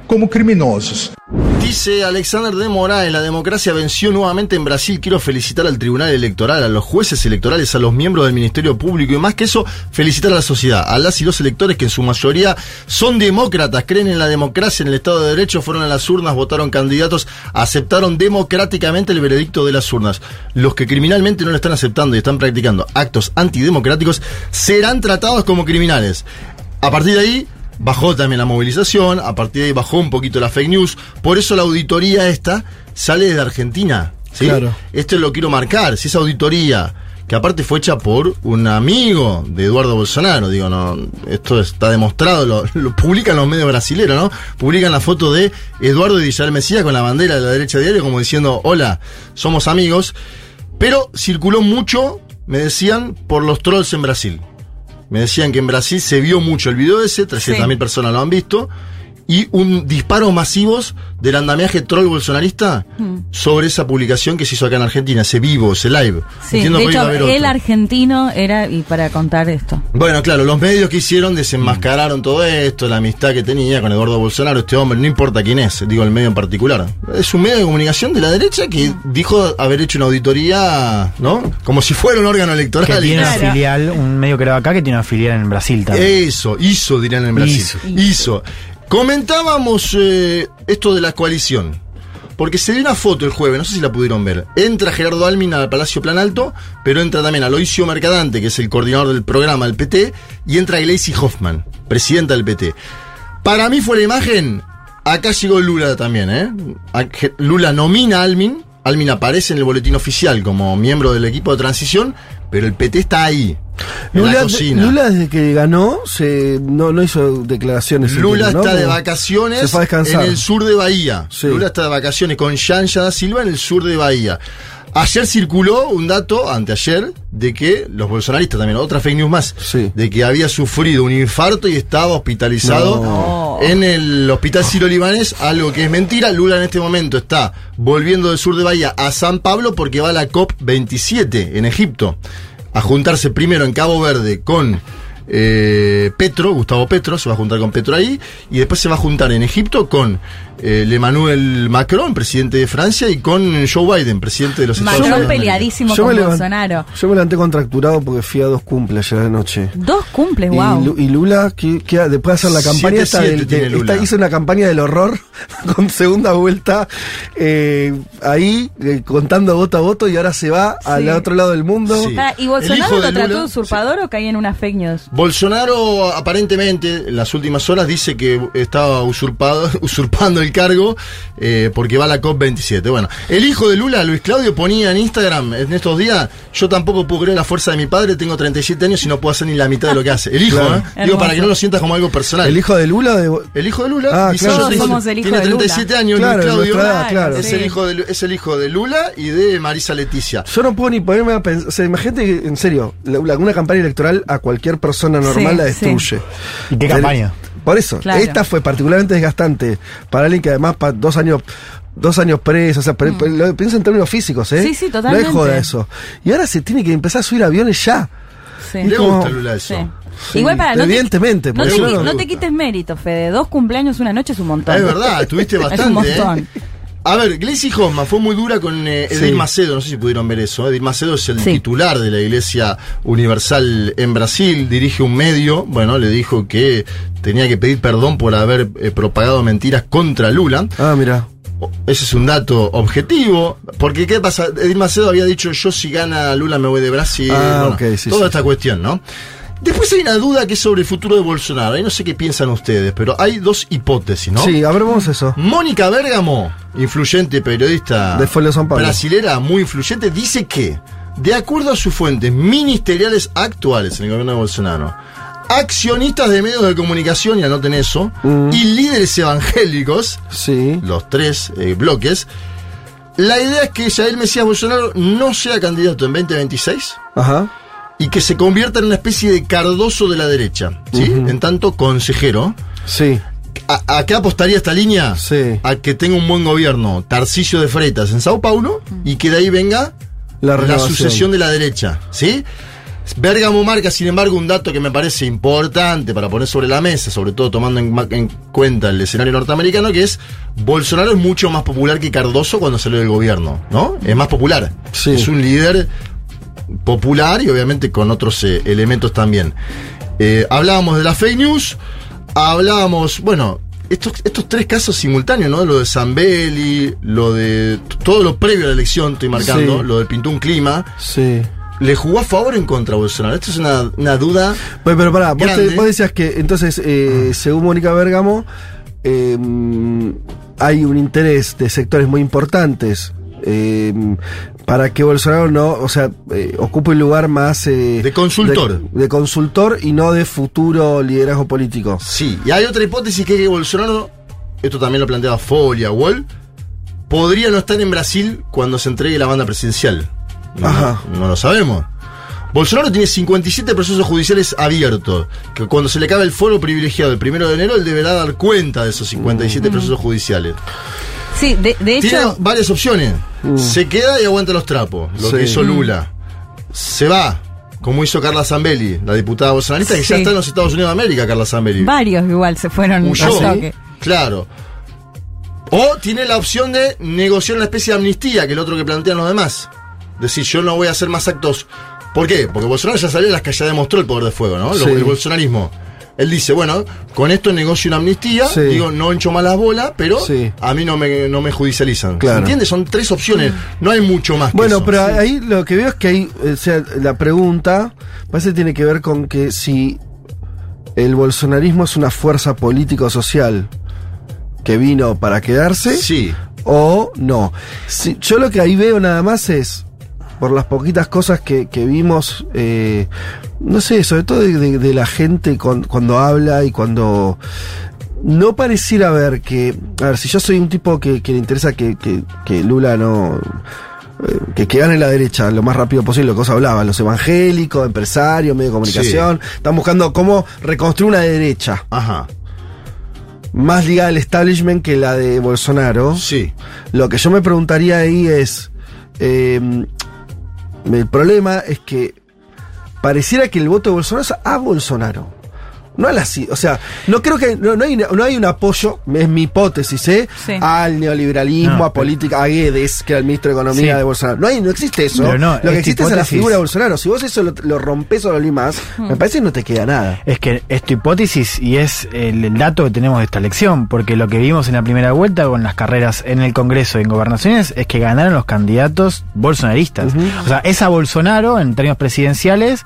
como criminosos. Dice Alexander de Moraes, la democracia venció nuevamente en Brasil. Quiero felicitar al Tribunal Electoral, a los jueces electorales, a los miembros del Ministerio Público y más que eso, felicitar a la sociedad, a las y los electores que en su mayoría son demócratas, creen en la democracia, en el Estado de Derecho, fueron a las urnas, votaron candidatos, aceptaron democráticamente el veredicto de las urnas. Los que criminalmente no lo están aceptando y están practicando actos antidemocráticos serán tratados como criminales. A partir de ahí, bajó también la movilización, a partir de ahí bajó un poquito la fake news, por eso la auditoría esta sale desde Argentina. ¿sí? Claro. Esto lo quiero marcar, si esa auditoría que aparte fue hecha por un amigo de Eduardo Bolsonaro. Digo, no, esto está demostrado, lo, lo publican los medios brasileños, ¿no? Publican la foto de Eduardo y Isabel Mesía con la bandera de la derecha diario, como diciendo, hola, somos amigos. Pero circuló mucho, me decían, por los trolls en Brasil. Me decían que en Brasil se vio mucho el video ese, 300.000 Sí. personas lo han visto, y un disparos masivos del andamiaje troll bolsonarista Mm. sobre esa publicación que se hizo acá en Argentina, ese vivo, ese live. Sí, Entiendo de que hecho, el otro. argentino era, y para contar esto. Bueno, claro, los medios que hicieron desenmascararon todo esto, la amistad que tenía con Eduardo Bolsonaro, este hombre, no importa quién es, digo el medio en particular. Es un medio de comunicación de la derecha que dijo haber hecho una auditoría, ¿no? Como si fuera un órgano electoral. Que tiene una Claro. filial, un medio que era acá que tiene una filial en Brasil también. Eso, hizo, dirían en Brasil. Hizo. Hizo. Comentábamos eh, esto de la coalición. Porque se dio una foto el jueves, no sé si la pudieron ver. Entra Gerardo Almin al Palacio Plan Alto, pero entra también Aloisio Mercadante, que es el coordinador del programa del PT, y entra Gleisi Hoffman, presidenta del PT. Para mí fue la imagen, acá llegó Lula también, ¿eh? Lula nomina a Almin, Almin aparece en el boletín oficial como miembro del equipo de transición, pero el PT está ahí, en la Lula, cocina. Lula desde que ganó se, no, no hizo declaraciones. Lula está de vacaciones en el sur de Bahía. Lula está de vacaciones con Yanja da Silva en el sur de Bahía. Ayer circuló un dato, anteayer, de que los bolsonaristas también, otra fake news más, de que había sufrido un infarto y estaba hospitalizado No. en el hospital Ciro-Libanés, algo que es mentira. Lula en este momento está volviendo del sur de Bahía a San Pablo porque va a la COP27 en Egipto, a juntarse primero en Cabo Verde con eh, Petro, Gustavo Petro, se va a juntar con Petro ahí, y después se va a juntar en Egipto con eh, el Emmanuel Macron, presidente de Francia, y con Joe Biden, presidente de los Estados Macron Unidos. peleadísimo Yo con me levan- Bolsonaro. Yo me levanté contracturado porque fui a dos cumples ayer de noche. Dos cumples, wow. Y Lula, que, que después de hacer la campaña, esta 7-7 del- de- tiene Lula. esta hizo una campaña del horror con segunda vuelta eh, ahí, eh, contando voto a voto, y ahora se va al otro lado del mundo. ¿Y Bolsonaro lo de trató de usurpador o caía en unas fake news? Bolsonaro aparentemente en las últimas horas dice que estaba usurpado, usurpando el cargo eh, porque va a la COP27. Bueno, el hijo de Lula, Luis Claudio, ponía en Instagram en estos días, yo tampoco puedo creer la fuerza de mi padre, tengo 37 años y no puedo hacer ni la mitad de lo que hace. El hijo, Claro. ¿eh? Digo, para que no lo sientas como algo personal. ¿El hijo de Lula? De... El hijo de Lula. Ah, dice, claro. Todos tengo- somos el hijo tiene de Lula. 37 años, Claro, Luis Claudio. claro. es, Sí. el hijo de, es el hijo de Lula y de Marisa Leticia. Yo no puedo ni ponerme a pensar. O sea, imagínate que, en serio, la- la- una campaña electoral a cualquier persona normal Sí, la sí. destruye. ¿Y qué campaña? Por eso, Claro. esta fue particularmente desgastante para alguien que además pa- dos años dos años preso, o sea, pero- pero lo piensa en términos físicos, ¿eh? Mm. Sí, sí, totalmente. No es joda eso. Y ahora se tiene que empezar a subir aviones ya. Sí. Le como- gusta Lula eso. Sí. Sí, Igual para no te, evidentemente, no, te, no, no- no te quites mérito, Fede. Dos cumpleaños una noche es un montón. Es verdad, estuviste Es un bastante. montón. ¿eh? A ver, Gleisi Hoffman fue muy dura con eh, Edil Sí. Macedo, no sé si pudieron ver eso. Edil Macedo es el Sí. titular de la Iglesia Universal en Brasil, dirige un medio, bueno, le dijo que tenía que pedir perdón por haber eh, propagado mentiras contra Lula. Ah, mira. Ese es un dato objetivo, porque ¿qué pasa? Edil Macedo había dicho, yo si gana Lula me voy de Brasil, Ah, bueno, ok, sí, toda esta cuestión, ¿no? Después hay una duda que es sobre el futuro de Bolsonaro, y no sé qué piensan ustedes, pero hay dos hipótesis, ¿no? Sí, abramos eso. Mónica Bergamo, influyente periodista De Folio San Pablo. brasilera, muy influyente, dice que, de acuerdo a sus fuentes ministeriales actuales en el gobierno de Bolsonaro, accionistas de medios de comunicación, y anoten eso, y líderes evangélicos, Mm. Sí. los tres eh, bloques, la idea es que Jair Mesías Bolsonaro no sea candidato en 2026 Ajá. Y que se convierta en una especie de cardoso de la derecha, ¿sí? En tanto consejero. Sí. ¿A, a qué apostaría esta línea? Sí. A que tenga un buen gobierno, Tarcisio de Freitas en Sao Paulo, y que de ahí venga La sucesión de la derecha, ¿sí? Bergamo marca, sin embargo, un dato que me parece importante para poner sobre la mesa, sobre todo tomando en, en cuenta el escenario norteamericano, que es Bolsonaro es mucho más popular que Cardoso cuando salió del gobierno, ¿no? Es más popular. Sí. Es un líder popular y obviamente con otros eh, elementos también. Eh, hablábamos de la fake news, hablábamos, bueno, estos, estos tres casos simultáneos, ¿no? Lo de Zambelli, lo de todo lo previo a la elección, estoy marcando, Sí. lo del Pintún Clima. Sí. ¿Le jugó a favor o en contra a Bolsonaro? Esto es una, una duda. Bueno, pero pará, vos, te- Grande. vos decías que entonces, eh, según Mónica Bergamo, eh, hay un interés de sectores muy importantes. eh, para que Bolsonaro no, o sea, eh, ocupe un lugar más... eh, De consultor. De, de consultor y no de futuro liderazgo político. Sí, y hay otra hipótesis que es que Bolsonaro, esto también lo planteaba Folia, Wall, podría no estar en Brasil cuando se entregue la banda presidencial. No, Ajá. no lo sabemos. Bolsonaro tiene 57 procesos judiciales abiertos, que cuando se le acabe el foro privilegiado el primero de enero, él deberá dar cuenta de esos 57 procesos judiciales. Sí, de, de Tiene hecho, varias opciones. Se queda y aguanta los trapos, lo que Sí. hizo Lula. Se va, como hizo Carla Zambelli, la diputada bolsonarista, que ya Sí. está en los Estados Unidos de América, Carla Zambelli. varios igual se fueron Huyó. toque. Claro. O tiene la opción de negociar una especie de amnistía, que es lo otro que plantean los demás. Decir, yo no voy a hacer más actos. ¿Por qué? Porque Bolsonaro ya salió de las que ya demostró el poder de fuego, ¿no? Sí. El bolsonarismo. Él dice, bueno, con esto negocio una amnistía, Sí. digo, no hincho más las bolas, pero Sí. a mí no me, no me judicializan. Claro. ¿Entiendes? Son tres opciones, no hay mucho más que Bueno, eso. pero ahí lo que veo es que hay, o sea, la pregunta parece que tiene que ver con que si el bolsonarismo es una fuerza político-social que vino para quedarse Sí. o no. Si- yo lo que ahí veo nada más es, por las poquitas cosas que, que vimos, eh, no sé, sobre todo de, de- de la gente con- cuando habla y cuando... No pareciera ver que... A ver, si yo soy un tipo que, que le interesa que, que- que Lula no... eh, Que, que gane la derecha lo más rápido posible, lo que vos hablabas, los evangélicos, empresarios, medios de comunicación, están buscando cómo reconstruir una derecha Ajá. más ligada al establishment que la de Bolsonaro. Sí. Lo que yo me preguntaría ahí es, eh, el problema es que pareciera que el voto de Bolsonaro es a Bolsonaro. No a la ci- o sea, no creo que no, no hay, no hay un apoyo, es mi hipótesis, ¿eh? Sí. al neoliberalismo, No, a política, a Guedes, que era el ministro de Economía Sí. de Bolsonaro. No hay, no existe eso. No, lo que existe es la hipótesis- figura de Bolsonaro. Si vos eso lo, lo rompes o lo limás, me parece que no te queda nada. Es que es tu hipótesis y es el, el dato que tenemos de esta elección, porque lo que vimos en la primera vuelta con las carreras en el Congreso y en gobernaciones es que ganaron los candidatos bolsonaristas. O sea, es a Bolsonaro en términos presidenciales.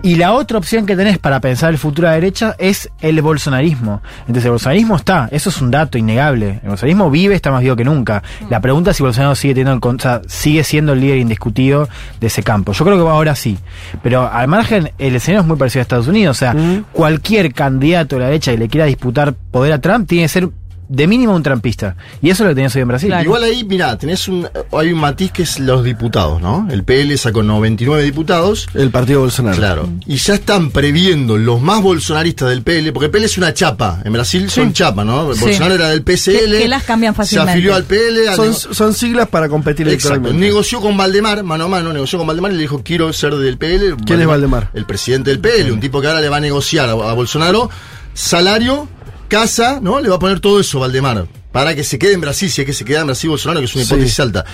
Y la otra opción que tenés para pensar el futuro a la derecha es el bolsonarismo. Entonces el bolsonarismo está, eso es un dato innegable. El bolsonarismo vive, está más vivo que nunca. La pregunta es si Bolsonaro sigue teniendo o sea, sigue siendo el líder indiscutido de ese campo. Yo creo que ahora sí. Pero al margen, el escenario es muy parecido a Estados Unidos. O sea, cualquier candidato de la derecha que le quiera disputar poder a Trump tiene que ser de mínimo un trampista. Y eso es lo que tenés hoy en Brasil. Igual ahí, mira, tenés un, hay un matiz que es los diputados, ¿no? El PL sacó 99 diputados. El partido Bolsonaro. Claro. Y ya están previendo los más bolsonaristas del PL, porque el PL es una chapa. En Brasil son chapa, ¿no? Sí. Bolsonaro era del PSL. Que- que las cambian Se fácilmente. afilió al PL. Son, son siglas para competir Exacto. electoralmente. Negoció con Valdemar, mano a mano, negoció con Valdemar y le dijo, quiero ser del PL. ¿Quién es Valdemar? El presidente del PL, un tipo que ahora le va a negociar a, a Bolsonaro salario, casa, ¿no? Le va a poner todo eso Valdemar. Para que se quede en Brasil, si es que se queda en Brasil Bolsonaro, que es una Sí. hipótesis alta.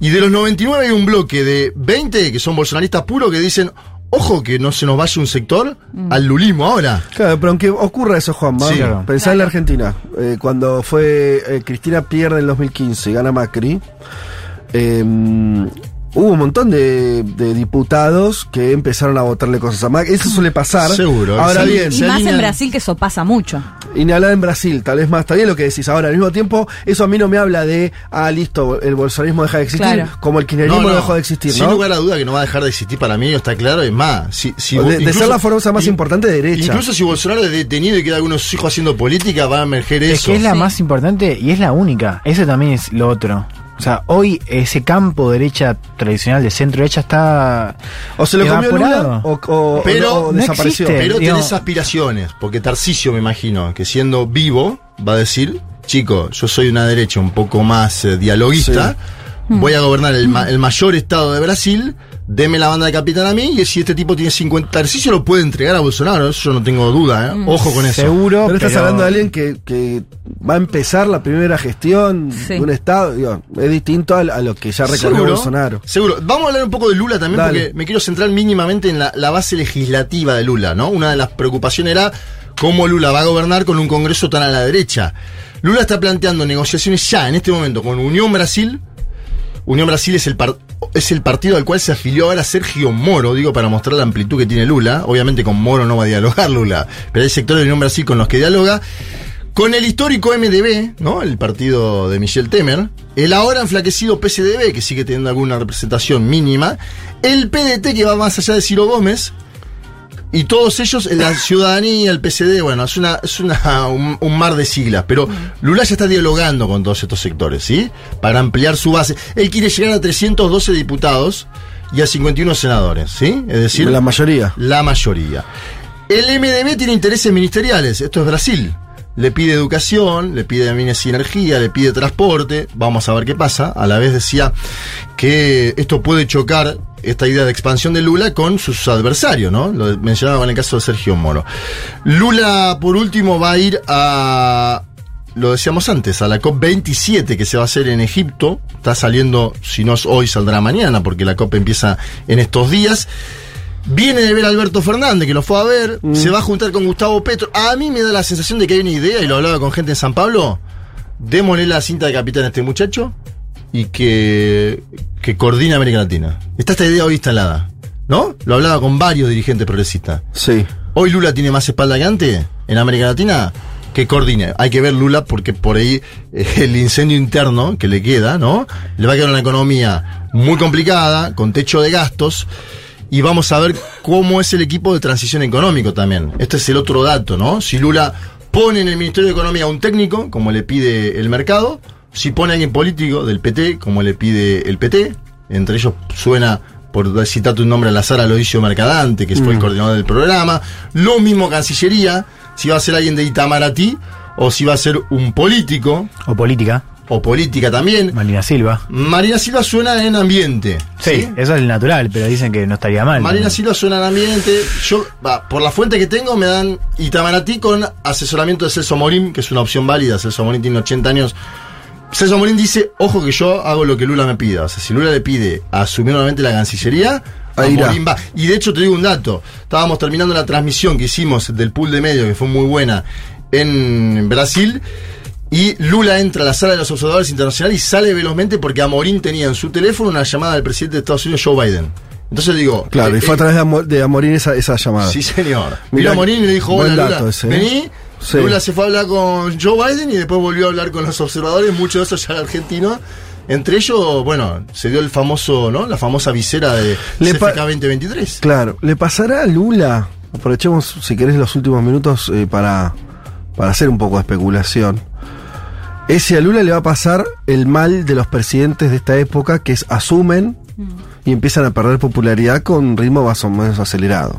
Y de los 99 hay un bloque de 20 que son bolsonaristas puros que dicen, ojo que no se nos vaya un sector al lulismo ahora. Claro, pero aunque ocurra eso, Juan, Sí. Claro. pensá en la Argentina. Eh, cuando fue eh, Cristina pierde en 2015 y gana Macri, eh, hubo un montón de, de diputados que empezaron a votarle cosas a Macri. Eso suele pasar. Seguro. Ahora Sí, bien, Y más en Brasil que eso pasa mucho. y ni hablar en Brasil, tal vez más, está bien lo que decís. Ahora, al mismo tiempo, eso a mí no me habla de, ah, listo, el bolsonarismo deja de existir, Claro. como el kirchnerismo dejó de existir, Sin ¿no? lugar a duda que no va a dejar de existir para mí, está claro. Es más, si, si de, ser la fuerza más importante de derecha. Incluso si Bolsonaro es detenido y queda algunos hijos haciendo política, va a emerger Es eso. que es la más importante y es la única. Ese también es lo otro. O sea, hoy ese campo derecha tradicional de centro derecha está o se lo comió evaporado. Lula o, o- Pero o no desapareció. existe. Pero tenés aspiraciones, porque Tarcisio me imagino que siendo vivo va a decir, chico, yo soy una derecha un poco más eh, dialoguista, voy a gobernar el, ma- el mayor estado de Brasil, deme la banda de capitán a mí, y si este tipo tiene 50, Tarcisio lo puede entregar a Bolsonaro, eso yo no tengo duda, ¿eh? ojo con eso. Seguro, Pero estás pero- hablando de alguien que, que va a empezar la primera gestión Sí. de un Estado. digo, es distinto a, a lo que ya recorrió Seguro, Bolsonaro. Seguro. Vamos a hablar un poco de Lula también, Dale. porque me quiero centrar mínimamente en la, la base legislativa de Lula, ¿no? Una de las preocupaciones era cómo Lula va a gobernar con un Congreso tan a la derecha. Lula está planteando negociaciones ya en este momento con Unión Brasil. Unión Brasil es el, es el partido al cual se afilió ahora Sergio Moro, digo, para mostrar la amplitud que tiene Lula. Obviamente con Moro no va a dialogar Lula, pero hay sectores de Unión Brasil con los que dialoga Con el histórico MDB, ¿no? El partido de Michel Temer, el ahora enflaquecido PSDB, que sigue teniendo alguna representación mínima, el PDT, que va más allá de Ciro Gómez, y todos ellos, la ciudadanía, el PSD, bueno, es una, es una, un, un mar de siglas, pero Lula ya está dialogando con todos estos sectores, ¿sí? Para ampliar su base. Él quiere llegar a 312 diputados y a 51 senadores, ¿sí? Es decir, La mayoría. la mayoría. El MDB tiene intereses ministeriales, esto es Brasil. Le pide educación, le pide y energía, le pide transporte, vamos a ver qué pasa. A la vez decía que esto puede chocar esta idea de expansión de Lula con sus adversarios, ¿no? Lo mencionaba en el caso de Sergio Moro. Lula, por último, va a ir a lo decíamos antes, a la COP27 que se va a hacer en Egipto. Está saliendo, si no es hoy, saldrá mañana, porque la COP empieza en estos días. Viene de ver a Alberto Fernández, que lo fue a ver. Se va a juntar con Gustavo Petro. A mí me da la sensación de que hay una idea, y lo hablaba con gente en San Pablo. Démosle la cinta de capitán a este muchacho y que, que coordine América Latina. Está esta idea hoy instalada, ¿no? Lo hablaba con varios dirigentes progresistas. Sí. Hoy Lula tiene más espalda que antes en América Latina que coordine. Hay que ver Lula porque por ahí eh, el incendio interno que le queda, ¿no? Le va a quedar una economía muy complicada, con techo de gastos. Y vamos a ver cómo es el equipo de transición económico también. Este es el otro dato, ¿no? Si Lula pone en el Ministerio de Economía a un técnico, como le pide el mercado, si pone a alguien político del PT, como le pide el PT, entre ellos suena, por citar tu nombre al azar, Aloisio Mercadante, que fue el coordinador del programa, lo mismo Cancillería, si va a ser alguien de Itamaraty, o si va a ser un político, O política. O política también. Marina Silva. Marina Silva suena en ambiente. Sí, eso es el natural, pero dicen que no estaría mal. Marina Silva suena en ambiente. Yo, por la fuente que tengo, me dan Itamaraty con asesoramiento de Celso Morín, que es una opción válida. Celso Morín tiene 80 años. Celso Morín dice, ojo que yo hago lo que Lula me pida. O sea, si Lula le pide asumir nuevamente la Cancillería, a Ahí. Morín va. Y de hecho te digo un dato. Estábamos terminando la transmisión que hicimos del pool de medio, que fue muy buena, en Brasil. Y Lula entra a la sala de los observadores internacionales y sale velozmente porque Amorín tenía en su teléfono una llamada del presidente de Estados Unidos, Joe Biden. Entonces digo. Claro, eh, y fue a eh, través de, Amor- de Amorín esa, esa llamada. Sí, señor. Mirá a Morín y le dijo, hola, Lula, ese, ¿eh? vení. Sí. Lula se fue a hablar con Joe Biden y después volvió a hablar con los observadores, muchos de esos ya argentinos. Entre ellos, bueno, se dio el famoso, ¿no? La famosa visera de Le CFK 2023. Claro, ¿le pasará a Lula? Aprovechemos, si querés, los últimos minutos eh, para, para hacer un poco de especulación. Es si a Lula le va a pasar el mal de los presidentes de esta época, que es asumen y empiezan a perder popularidad con un ritmo más o menos acelerado.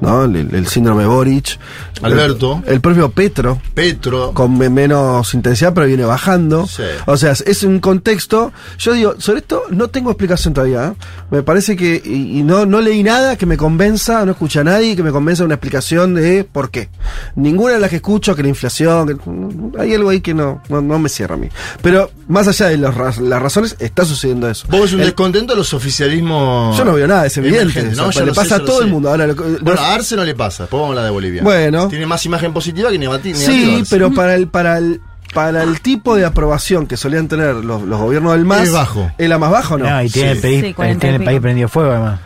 ¿No? El, el síndrome Boric. Alberto. El, el propio Petro. Petro. Con me- menos intensidad, pero viene bajando. Sí. O sea, es un contexto. Yo digo, sobre esto no tengo explicación todavía. ¿eh? Me parece que. Y, y no, no leí nada que me convenza, no escuché a nadie que me convenza de una explicación de por qué. Ninguna de las que escucho, que la inflación. que- hay algo ahí que no, no, no me cierra a mí. Pero más allá de los las razones, está sucediendo eso. Vos ves un El- descontento de los oficialismos. yo no veo nada, es evidente. O sea, le sé, pasa a todo el mundo. Ahora, lo- Bueno, a Arce no le pasa, después vamos a hablar de Bolivia. Bueno. Tiene más imagen positiva que negati- negativa. Sí, pero para el, para el, para el tipo de aprobación que solían tener los, los gobiernos del MAS. Es bajo. ¿Es la más baja o no? No, y tiene, el, país, Sí, 40 y tiene el país prendido fuego, además.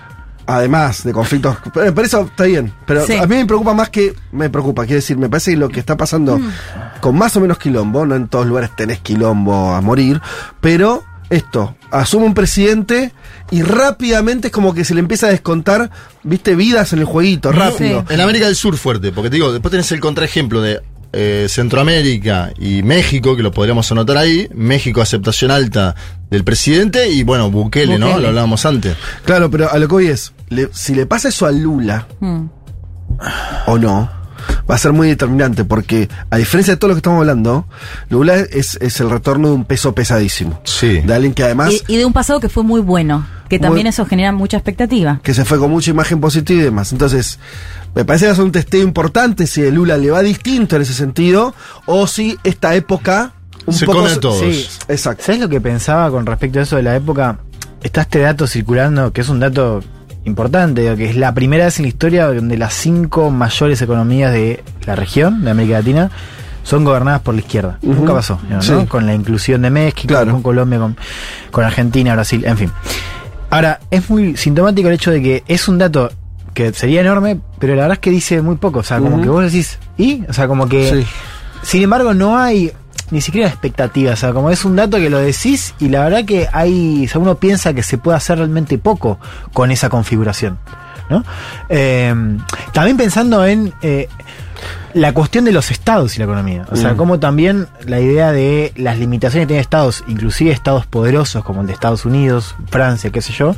Además de conflictos. Pero, pero eso está bien. Pero Sí. a mí me preocupa más que. Me preocupa, quiero decir, me parece que lo que está pasando Mm. con más o menos quilombo, no en todos lugares tenés quilombo a morir, pero esto, asume un presidente y rápidamente es como que se le empieza a descontar, viste, vidas en el jueguito, rápido. En América del Sur fuerte, porque te digo, después tenés el contraejemplo de eh, Centroamérica y México, que lo podríamos anotar ahí. México, aceptación alta del presidente y bueno, Bukele, ¿no? Lo hablábamos antes. Claro, pero a lo que voy es, le- si le pasa eso a Lula Mm. o no, va a ser muy determinante, porque a diferencia de todo lo que estamos hablando, Lula es, es el retorno de un peso pesadísimo. Sí. De alguien que además... Y, y de un pasado que fue muy bueno, que también Muy- eso genera mucha expectativa. que se fue con mucha imagen positiva y demás. Entonces, me parece que ser un testeo importante si a Lula le va distinto en ese sentido, o si esta época un Se poco come a todos. Sí. Exacto. ¿Sabes lo que pensaba con respecto a eso de la época? Está este dato circulando, que es un dato importante, digo, que es la primera vez en la historia donde las cinco mayores economías de la región, de América Latina, son gobernadas por la izquierda. Nunca pasó, ¿no? Sí. Con la inclusión de México, Claro. con Colombia, con, con Argentina, Brasil, en fin. Ahora, es muy sintomático el hecho de que es un dato que sería enorme, pero la verdad es que dice muy poco. O sea, como que vos decís, ¿y? O sea, como que Sí. sin embargo, no hay ni siquiera expectativas. O sea, como es un dato que lo decís y la verdad que hay. O sea, uno piensa que se puede hacer realmente poco con esa configuración. ¿no? Eh, también pensando en. eh, la cuestión de los estados y la economía. O sea, Mm. como también la idea de las limitaciones que tienen estados, inclusive estados poderosos como el de Estados Unidos, Francia, qué sé yo,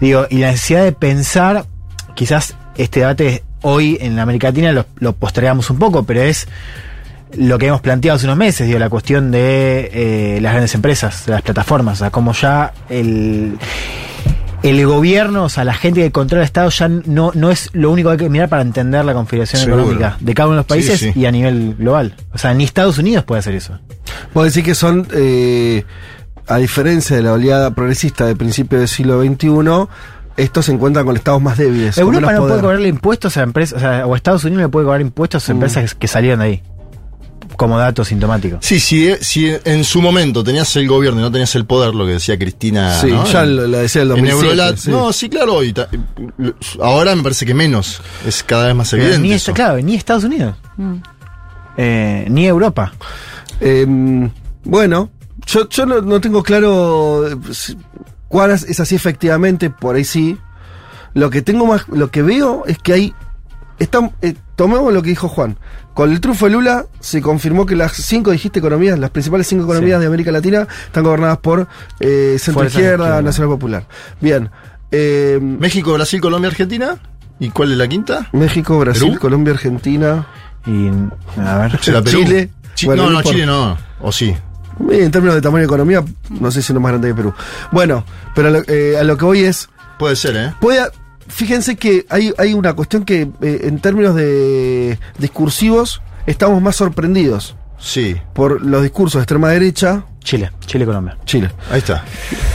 digo, y la necesidad de pensar, quizás este debate hoy en la América Latina lo, lo postergamos un poco, pero es lo que hemos planteado hace unos meses, digo, la cuestión de eh, las grandes empresas, de las plataformas, o sea, como ya el, el gobierno, o sea, la gente que controla el Estado ya no, no es lo único que hay que mirar para entender la configuración Seguro. económica de cada uno de los países sí. y a nivel global. O sea, ni Estados Unidos puede hacer eso. Puedo decir que son, eh, a diferencia de la oleada progresista de principios del siglo XXI, estos se encuentran con estados más débiles. Europa no puede cobrarle impuestos a empresas, o, sea, o Estados Unidos le puede cobrar impuestos a Mm. empresas que salieron de ahí. Como dato sintomático. Sí, sí, si en su momento tenías el gobierno y no tenías el poder, lo que decía Cristina. Sí, ¿no? ya En- lo, lo decía el En 2007. Eurolat. sí. No, sí, claro. y ta- ahora me parece que menos. Es cada vez más Pero evidente. ni, eso. claro, ni Estados Unidos. Eh, ni Europa. Eh, bueno, yo, yo no, no tengo claro cuál es, es así efectivamente, por ahí sí. Lo que tengo más, lo que veo es que hay, está, eh, tomemos lo que dijo Juan. Con el triunfo de Lula se confirmó que las cinco, dijiste, economías, las principales cinco economías Sí. de América Latina están gobernadas por eh, centro izquierda, nacional popular. Bien. eh, México, Brasil, Colombia, Argentina. ¿Y cuál es la quinta? México, Brasil, ¿Perú? Colombia, Argentina, Y, a ver. Chile. Bueno, no, no. Chile no. O sí. Eh, En términos de tamaño de economía, no sé si es lo más grande que Perú. Bueno, pero a lo, eh, a lo que voy es. Puede ser, ¿eh? Puede, fíjense que hay, hay una cuestión que, eh, en términos de discursivos, estamos más sorprendidos Sí. por los discursos de extrema derecha. Chile, Chile, Colombia. Chile. Ahí está.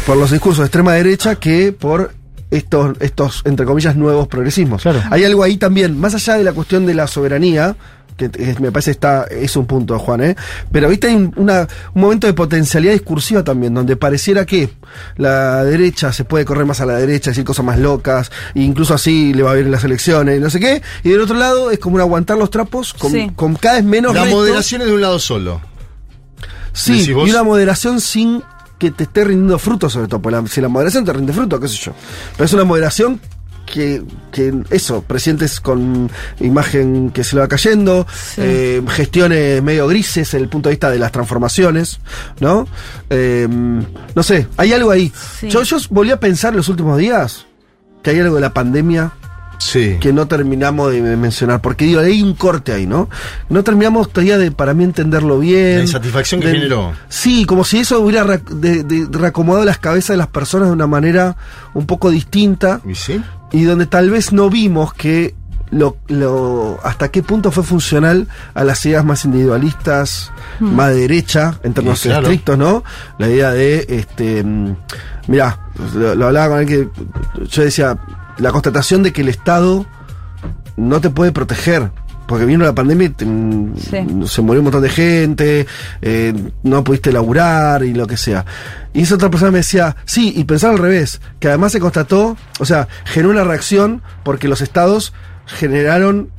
Por los discursos de extrema derecha que por estos, estos entre comillas, nuevos progresismos. Claro. Hay algo ahí también, más allá de la cuestión de la soberanía, que me parece está es un punto, Juan, ¿eh? Pero viste hay un, una- un momento de potencialidad discursiva también, donde pareciera que la derecha se puede correr más a la derecha, decir cosas más locas, e incluso así le va a bien en las elecciones, y no sé qué, y del otro lado es como un aguantar los trapos con, Sí. con cada vez menos La retos. moderación es de un lado solo. Sí, y una moderación sin que te esté rindiendo fruto, sobre todo. Porque la- si la moderación te rinde fruto, qué sé yo. Pero es una moderación que, que eso, presidentes con imagen que se le va cayendo, eh, gestiones medio grises desde el punto de vista de las transformaciones, ¿no? Eh, no sé, hay algo ahí. Sí. Yo, yo volví a pensar en los últimos días que hay algo de la pandemia Sí. que no terminamos de mencionar, porque digo, hay un corte ahí, ¿no? No terminamos todavía de, para mí, entenderlo bien. La insatisfacción que De- generó. Sí, como si eso hubiera re- de- de- reacomodado las cabezas de las personas de una manera un poco distinta ¿Y sí? Y donde tal vez no vimos que lo, lo- hasta qué punto fue funcional a las ideas más individualistas, más de derecha, en términos Sí, claro. estrictos, ¿no? La idea de, este, mm, mirá, lo, lo hablaba con él que yo decía, la constatación de que el Estado no te puede proteger. Porque vino la pandemia y te- mm, Sí. se murió un montón de gente, eh, no pudiste laburar y lo que sea. Y esa otra persona me decía, sí, y pensar al revés, que además se constató, o sea, generó una reacción porque los estados generaron,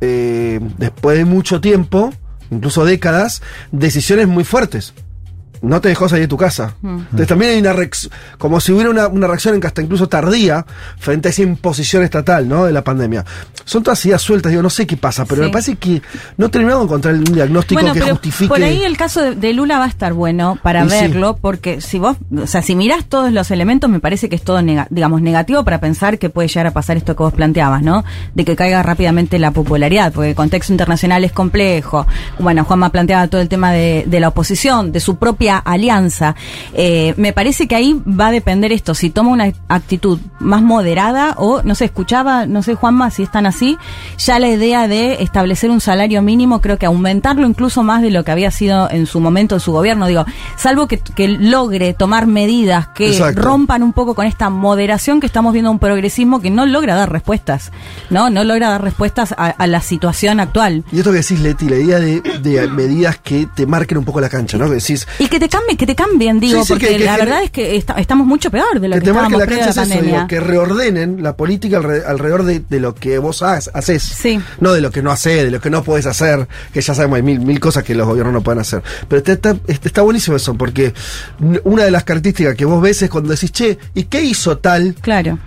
eh, después de mucho tiempo, incluso décadas, decisiones muy fuertes. No te dejó salir de tu casa. Entonces también hay una reacción, como si hubiera una, una reacción en hasta incluso tardía frente a esa imposición estatal, ¿no? De la pandemia. Son todas ideas sueltas, digo, no sé qué pasa, pero Sí. me parece que no terminamos de encontrar un diagnóstico Bueno, que pero justifique. por ahí el caso de, de Lula va a estar bueno para Y sí. verlo, porque si vos, o sea, si mirás todos los elementos, me parece que es todo, nega- digamos, negativo para pensar que puede llegar a pasar esto que vos planteabas, ¿no? De que caiga rápidamente la popularidad, porque el contexto internacional es complejo. Bueno, Juanma planteaba todo el tema de, de la oposición, de su propia alianza. Eh, me parece que ahí va a depender esto, si toma una actitud más moderada o, no sé, escuchaba, no sé, Juanma, si están así, ya la idea de establecer un salario mínimo, creo que aumentarlo incluso más de lo que había sido en su momento en su gobierno, digo, salvo que, que logre tomar medidas que Exacto. rompan un poco con esta moderación que estamos viendo un progresismo que no logra dar respuestas, ¿no? No logra dar respuestas a, a la situación actual. Y esto que decís, Leti, la idea de, de medidas que te marquen un poco la cancha, ¿no? Que decís, Y que te cambien, que te cambien, digo, Sí, sí, porque que- que la verdad es que esta- estamos mucho peor de lo que que, estábamos la la es eso, pandemia. digo, que reordenen la política alre- alrededor de, de lo que vos ha- haces. Sí. No de lo que no haces, de lo que no podés hacer, que ya sabemos hay mil, mil cosas que los gobiernos no pueden hacer. Pero está, está, está- está buenísimo eso, porque una de las características que vos ves es cuando decís, che, ¿y qué hizo tal? Claro.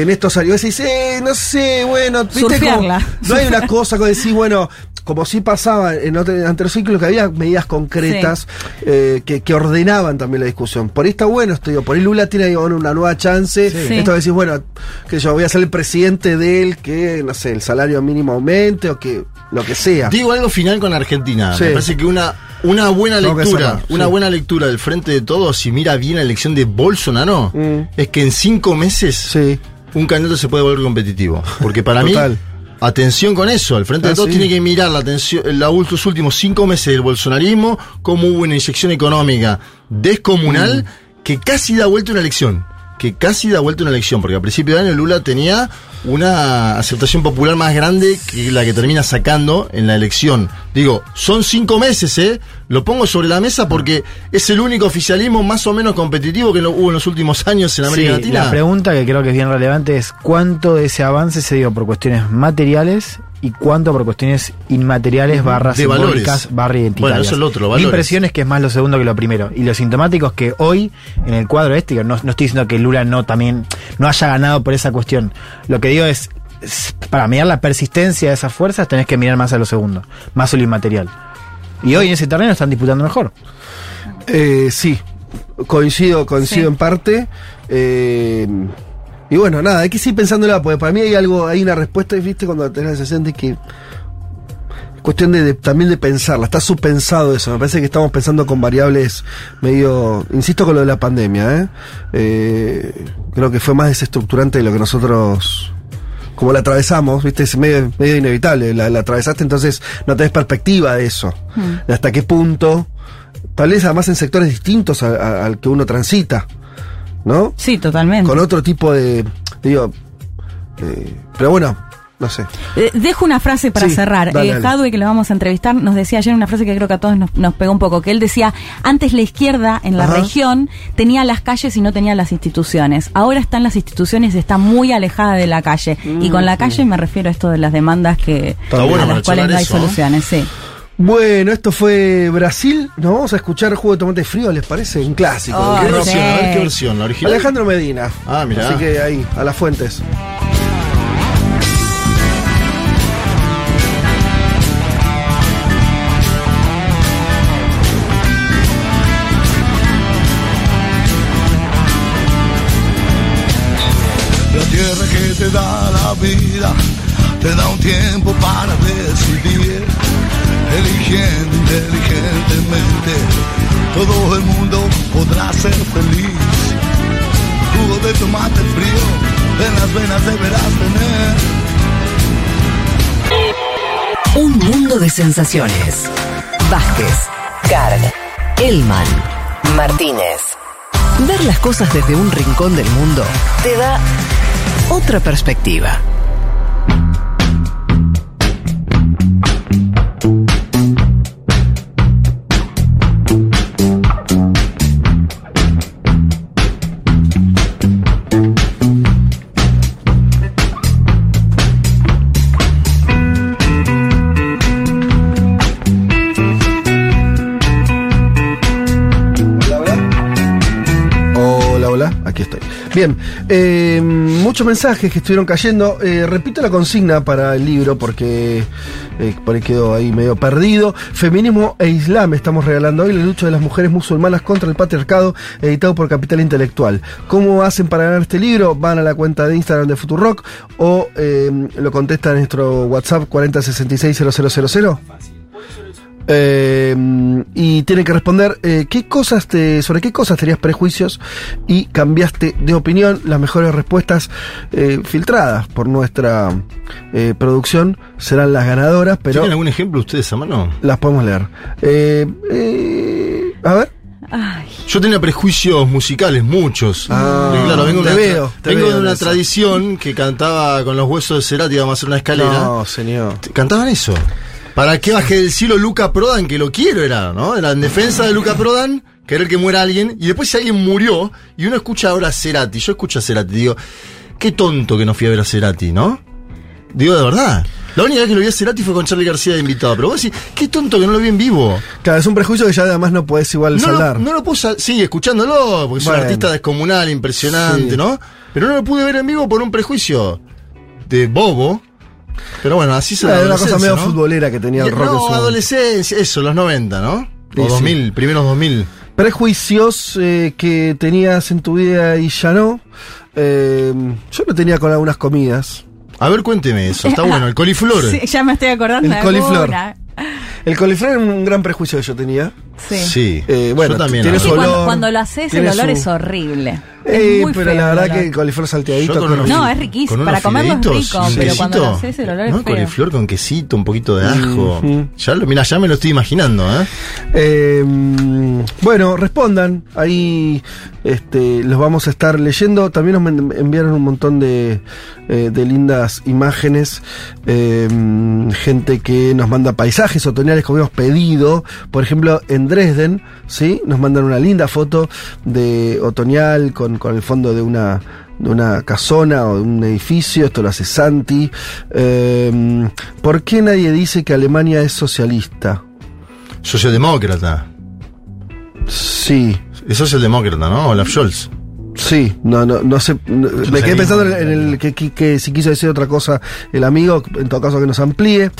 En estos años decís, eh, no sé, bueno, viste como- no hay una cosa que decís, bueno, como sí pasaba en anteriores ciclos que había medidas concretas eh, que, que ordenaban también la discusión. Por ahí está bueno esto, digo, por ahí Lula tiene digo, una nueva chance. Sí. Esto de decir, bueno, que yo voy a ser el presidente de él, que, no sé, el salario mínimo aumente o que lo que sea. Digo algo final con Argentina. Sí. Me parece que una, una buena lectura, cerrar, una sí. buena lectura del frente de todos, si mira bien la elección de Bolsonaro, Mm. es que en cinco meses Sí. Un candidato se puede volver competitivo. Porque para mí, atención con eso. El frente Ah, de todos sí. tiene que mirar la atención, la, los últimos cinco meses del bolsonarismo, cómo hubo una inyección económica descomunal Mm. que casi da vuelta una elección. Que casi da vuelta una elección, porque a principio de año Lula tenía una aceptación popular más grande que la que termina sacando en la elección. Digo, son cinco meses, ¿eh? Lo pongo sobre la mesa porque es el único oficialismo más o menos competitivo que hubo en los últimos años en América Sí, Latina. La pregunta que creo que es bien relevante es cuánto de ese avance se dio por cuestiones materiales y cuánto por cuestiones inmateriales barras De valores. simbólicas barra identitarias. Bueno, eso es lo otro, Mi valores. impresión es que es más lo segundo que lo primero. Y lo sintomático es que hoy, en el cuadro este, no, no estoy diciendo que Lula no también no haya ganado por esa cuestión. Lo que digo es, es, para mirar la persistencia de esas fuerzas tenés que mirar más a lo segundo, más a lo inmaterial. Y hoy en ese terreno están disputando mejor. Eh, sí, coincido, coincido Sí. en parte. eh, y bueno, nada, hay que seguir pensándola, porque para mí hay algo, hay una respuesta, viste, cuando tenés la sensación de que. es Cuestión de, de- también de pensarla, está subpensado eso. Me parece que estamos pensando con variables medio. Insisto con lo de la pandemia, ¿eh? Eh, creo que fue más desestructurante de lo que nosotros. Como la atravesamos, viste, es medio, medio inevitable. La, la atravesaste, entonces no tenés perspectiva de eso. Hmm. De hasta qué punto. Tal vez además en sectores distintos al que uno transita. ¿No? Sí, totalmente. Con otro tipo de. Digo. eh, pero bueno, no sé. Eh, dejo una frase para Sí, cerrar. dale, Eh. Jadwe, que lo vamos a entrevistar, nos decía ayer una frase que creo que a todos nos, nos pegó un poco, que él decía, antes la izquierda en la Ajá. región tenía las calles y no tenía las instituciones. Ahora están las instituciones y está muy alejada de la calle. y con la calle me refiero a esto de las demandas que bueno a las cuales no hay eso, ¿no? soluciones. Sí. Bueno, esto fue Brasil. Nos vamos a escuchar jugo de tomate frío, ¿les parece? Un clásico. Oh, ¿Qué ¿Qué versión? A ver qué versión, la original. Alejandro Medina. Ah, mirá. Así que ahí, a las fuentes. La tierra que te da la vida te da un tiempo eligiendo inteligentemente. Todo el mundo podrá ser feliz. Jugo de tomate frío en las venas deberás tener. Un mundo de sensaciones. Vázquez, Carg, Elman, Martínez. Ver las cosas desde un rincón del mundo te da otra perspectiva. Aquí estoy. Bien, eh, muchos mensajes que estuvieron cayendo. Eh, repito la consigna para el libro porque eh, por ahí quedó ahí medio perdido. Feminismo e Islam estamos regalando hoy la lucha de las mujeres musulmanas contra el patriarcado, editado por Capital Intelectual. ¿Cómo hacen para ganar este libro? Van a la cuenta de Instagram de Futurock o eh, lo contestan en nuestro WhatsApp 40660000. Eh, y tienen que responder eh, qué cosas te, sobre qué cosas tenías prejuicios y cambiaste de opinión. Las mejores respuestas eh, filtradas por nuestra eh, producción serán las ganadoras, pero ¿Tienen algún ejemplo ustedes a mano? las podemos leer. Eh, eh, a ver. Ay, Yo tenía prejuicios musicales, muchos. Ah, claro, vengo, una, veo, te vengo veo de una eso. tradición que cantaba con los huesos de Cerati, íbamos a hacer una escalera. No, señor. Cantaban eso. ¿Para qué bajé del cielo Luca Prodan? Que lo quiero era, ¿no? Era en defensa de Luca Prodan, querer que muera alguien, y después si alguien murió, y uno escucha ahora a Cerati, yo escucho a Cerati, digo, qué tonto que no fui a ver a Cerati, ¿no? Digo de verdad. La única vez que lo vi a Cerati fue con Charlie García de invitado, pero vos decís, qué tonto que no lo vi en vivo. Claro, es un prejuicio que ya además no podés igual No saldar. lo, no lo puedo sal- sí, escuchándolo, porque es un artista descomunal, impresionante, Sí. ¿no? Pero no lo pude ver en vivo por un prejuicio de bobo. Pero bueno, así se Era una cosa medio futbolera que tenía el rock en No, su- adolescencia, eso, los 90, ¿no? Sí, O sí. 2000, primeros 2000. Prejuicios eh, que tenías en tu vida y ya no. Eh, yo lo tenía con algunas comidas. A ver, cuénteme eso, está bueno. El coliflor. Sí, ya me estoy acordando El de coliflor. alguna. El coliflor era un gran prejuicio que yo tenía. Sí. Sí. Eh, bueno, Yo también. tiene Sí, su cuando, olor. cuando lo haces, el olor su- es horrible. Eh, pero feo la verdad que el coliflor salteadito. Con unos- No, es riquísimo. Para comerlo es rico, pero cuando lo haces, el olor No, es feo. coliflor con quesito, un poquito de ajo. Ya lo, mira, ya me lo estoy imaginando, ¿eh? Eh, bueno, respondan. Ahí este, los vamos a estar leyendo. También nos enviaron un montón de, eh, de lindas imágenes. Eh, gente que nos manda paisajes otoñales como hemos pedido. Por ejemplo, en Dresden, ¿sí? Nos mandan una linda foto de otoñal con, con el fondo de una de una casona o de un edificio, esto lo hace Santi. Eh, ¿Por qué nadie dice que Alemania es socialista? Socialdemócrata. Sí, Es socialdemócrata, ¿no? Olaf Scholz. Sí, no, no, no sé. no- me quedé pensando en el que, que- que si quiso decir otra cosa el amigo, en todo caso que nos amplíe.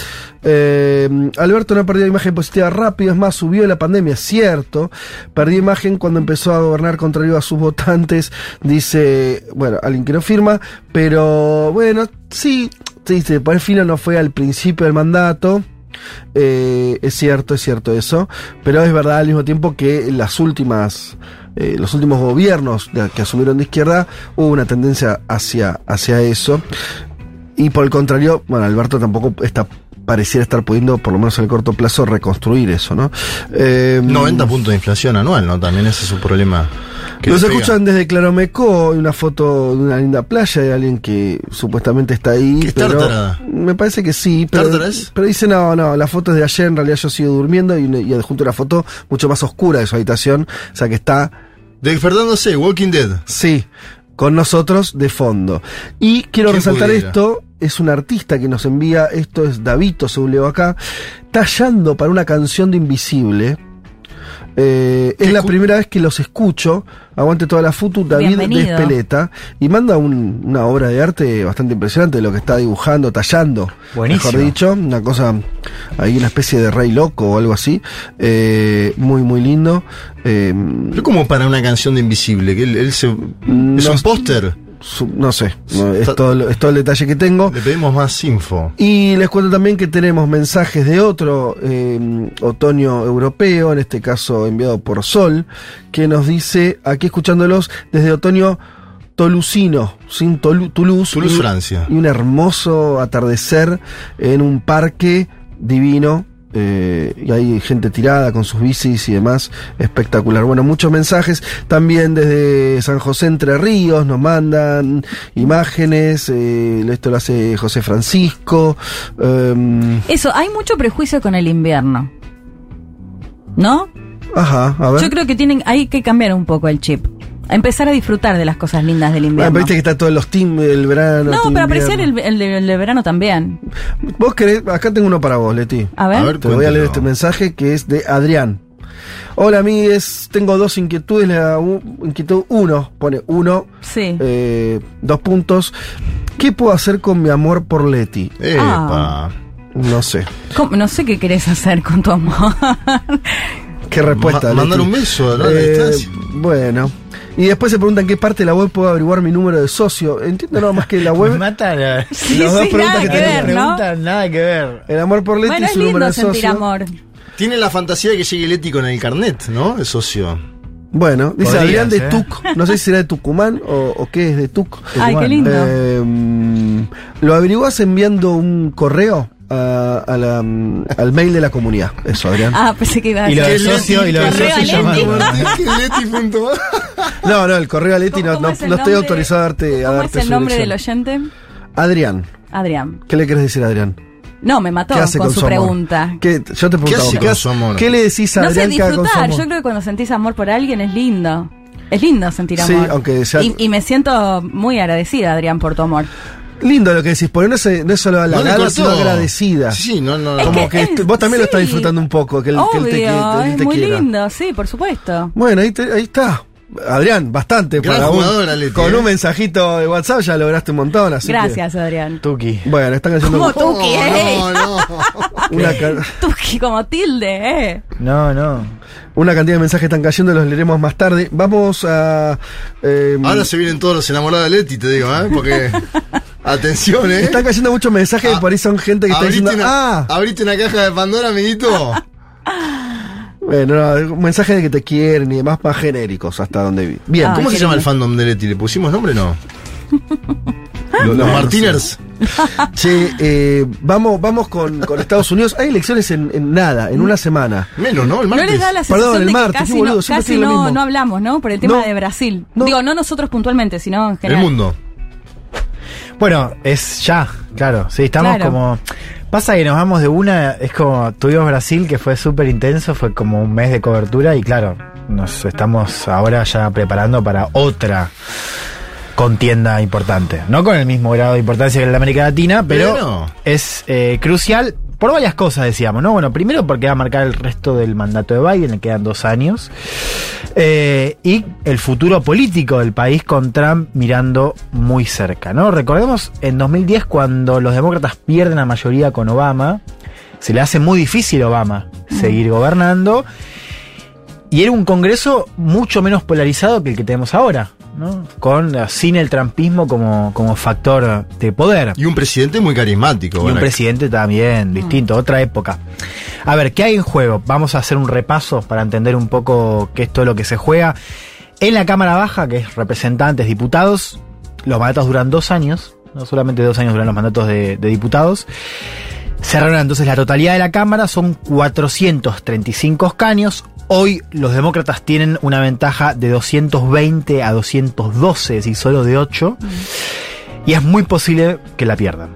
Eh, Alberto no perdió imagen positiva rápido, es más, subió la pandemia, es cierto. Perdió imagen cuando empezó a gobernar contrario a sus votantes, dice, bueno, alguien que no firma, pero bueno, sí, sí, por el fino no fue al principio del mandato. Eh, es cierto, es cierto eso, pero es verdad al mismo tiempo que las últimas, eh, los últimos gobiernos que asumieron de izquierda hubo una tendencia hacia, hacia eso. Y por el contrario, bueno, Alberto tampoco está, pareciera estar pudiendo, por lo menos en el corto plazo, reconstruir eso, ¿no? Eh, 90 puntos de inflación anual, ¿no? También ese es su problema. Nos escuchan desde Claromecó, hay una foto de una linda playa de alguien que supuestamente está ahí. ¿Qué es pero Tártara? Me parece que sí, pero, pero dice no, no, la foto es de ayer, en realidad yo sigo durmiendo y, y adjunto una foto mucho más oscura de su habitación, o sea que está, De Fernando C., Walking Dead. sí, con nosotros de fondo. Y quiero ¿Quién resaltar pudiera? esto, es un artista que nos envía, esto es Davito, según leo acá, tallando para una canción de Invisible. Eh, es la primera vez que los escucho. Aguante toda la futu, David Bienvenido. Despeleta. Y manda un- una obra de arte bastante impresionante de lo que está dibujando, tallando. Buenísimo. Mejor dicho, una cosa, ahí una especie de rey loco o algo así. Eh, muy, muy lindo. Eh, Pero como para una canción de Invisible, que él, él se... es un póster. No sé, no, es, todo, lo- es todo el detalle que tengo. Le pedimos más info. Y les cuento también que tenemos mensajes de otro eh, otoño europeo, en este caso enviado por Sol, que nos dice, aquí escuchándolos, desde otoño tolucino, sin Tolu- Toulouse. Toulouse, y- Francia. Y un hermoso atardecer en un parque divino. Eh, y hay gente tirada con sus bicis y demás, espectacular. Bueno, muchos mensajes también desde San José Entre Ríos, nos mandan imágenes, eh, esto lo hace José Francisco. em, Eso, hay mucho prejuicio con el invierno. ¿No? ajá, a ver. Yo creo que tienen, hay que cambiar un poco el chip. A empezar a disfrutar de las cosas lindas del Ah, invierno. viste que está todos los team del verano. no, team pero apreciar el, el de, el de verano también. Vos querés, acá tengo uno para vos, Leti. A ver. A ver, Te voy a leer este mensaje que es de Adrián. Hola amigues, tengo dos inquietudes. La inquietud uno, pone uno, Sí. eh, dos puntos. ¿Qué puedo hacer con mi amor por Leti? Ah. Epa. No sé. ¿Cómo? No sé qué querés hacer con tu amor. ¿Qué respuesta? Ma- mandar Leti? un beso, ¿no? A la Eh, distancia. bueno. Y después se preguntan qué parte de la web puedo averiguar mi número de socio. Entiendo nada más que la Me web. mata la- Sí, Las dos sí, preguntas nada que que ver, ¿no? pregunta, nada que ver. El amor por Leti Bueno, es su número lindo de sentir socio. amor. Tiene la fantasía de que llegue Leti con el carnet, ¿no? El socio. Bueno, dice Podrías, Adrián de ¿eh? Tuc. No sé si será de Tucumán o, o qué es de Tuc. Ay, qué lindo. Eh, ¿Lo averiguás enviando un correo a, a la, mm, al mail de la comunidad? Eso, Adrián. Ah, pensé que iba a Y lo decir. del socio, y lo del socio. Leti.ar. No, no, el correo a Leti ¿Cómo- no, no, no estoy autorizado a darte, a ¿Cómo darte es el su nombre del dirección. oyente? Adrián. Adrián. ¿Qué le querés decir a Adrián? No, me mató ¿Qué hace con, con su amor? pregunta. ¿Qué, yo te preguntaba, hace ¿qué, con su amor? ¿qué le decís a No sé Adrián con su disfrutar. amor? Yo creo que cuando sentís amor por alguien es lindo. Es lindo sentir Sí, amor. aunque sea- y, y me siento muy agradecida, Adrián, por tu amor. Lindo lo que decís, porque no es, no es solo No halagada, cortó. sino agradecida. Sí, no, no. no. Como Es que que, él- est- vos también lo estás disfrutando un poco, que él, que él te, que Obvio, él es te muy quiera. lindo, sí, por supuesto. Bueno, ahí, te- ahí está. Adrián, bastante. Gran para un- Leti, con ¿eh? un mensajito de WhatsApp ya lograste un montón. Así que- Gracias, Adrián. Tuki. bueno, están haciendo Como Tuki, eh. No, no. una, Tuki como tilde, eh. No, no. una cantidad de mensajes están cayendo, los leeremos más tarde. Vamos a. eh, Ahora se vienen todos los enamorados de Leti, te digo, ¿eh? Porque. Atención, ¿eh? Están cayendo muchos mensajes y Ah, por ahí son gente que está diciendo. una, ¡Ah! abrite una caja de Pandora, amiguito. Bueno, no, mensajes de que te quieren y demás más genéricos hasta donde vi. Bien, Ah, ¿Cómo se llama el fandom de Leti? ¿Le pusimos nombre o no? los los No, Martiners. Che, eh, vamos, vamos con, con Estados Unidos. Hay elecciones en, en nada, en una semana. Menos, ¿no? El No martes. les da la Perdón, el de martes, casi, boludo, no, casi no, no hablamos, ¿no? Por el tema No. de Brasil. No. Digo, no nosotros puntualmente, sino en El general. mundo. Bueno, es ya, claro. Sí, estamos Claro. como. Pasa que nos vamos de una. Es como. Tuvimos Brasil, que fue súper intenso, fue como un mes de cobertura, y claro, nos estamos ahora ya preparando para otra contienda importante. No con el mismo grado de importancia que en la América Latina, pero Pero- es eh, crucial por varias cosas, decíamos, ¿no? Bueno, primero porque va a marcar el resto del mandato de Biden, le quedan dos años. Eh, y el futuro político del país con Trump mirando muy cerca, ¿no? Recordemos en 2010 cuando los demócratas pierden la mayoría con Obama, se le hace muy difícil a Obama seguir gobernando y era un Congreso mucho menos polarizado que el que tenemos ahora, ¿no? Con sin el trumpismo como, como factor de poder. Y un presidente muy carismático. Y un presidente también, distinto, otra época. A ver, ¿qué hay en juego? Vamos a hacer un repaso para entender un poco qué es todo lo que se juega. En la Cámara Baja, que es representantes, diputados, los mandatos duran dos años, no solamente dos años duran los mandatos de, de diputados. Se reúnen entonces la totalidad de la Cámara, son 435 escaños. Hoy los demócratas tienen una ventaja de 220 a 212, es decir, solo de 8. Y es muy posible que la pierdan.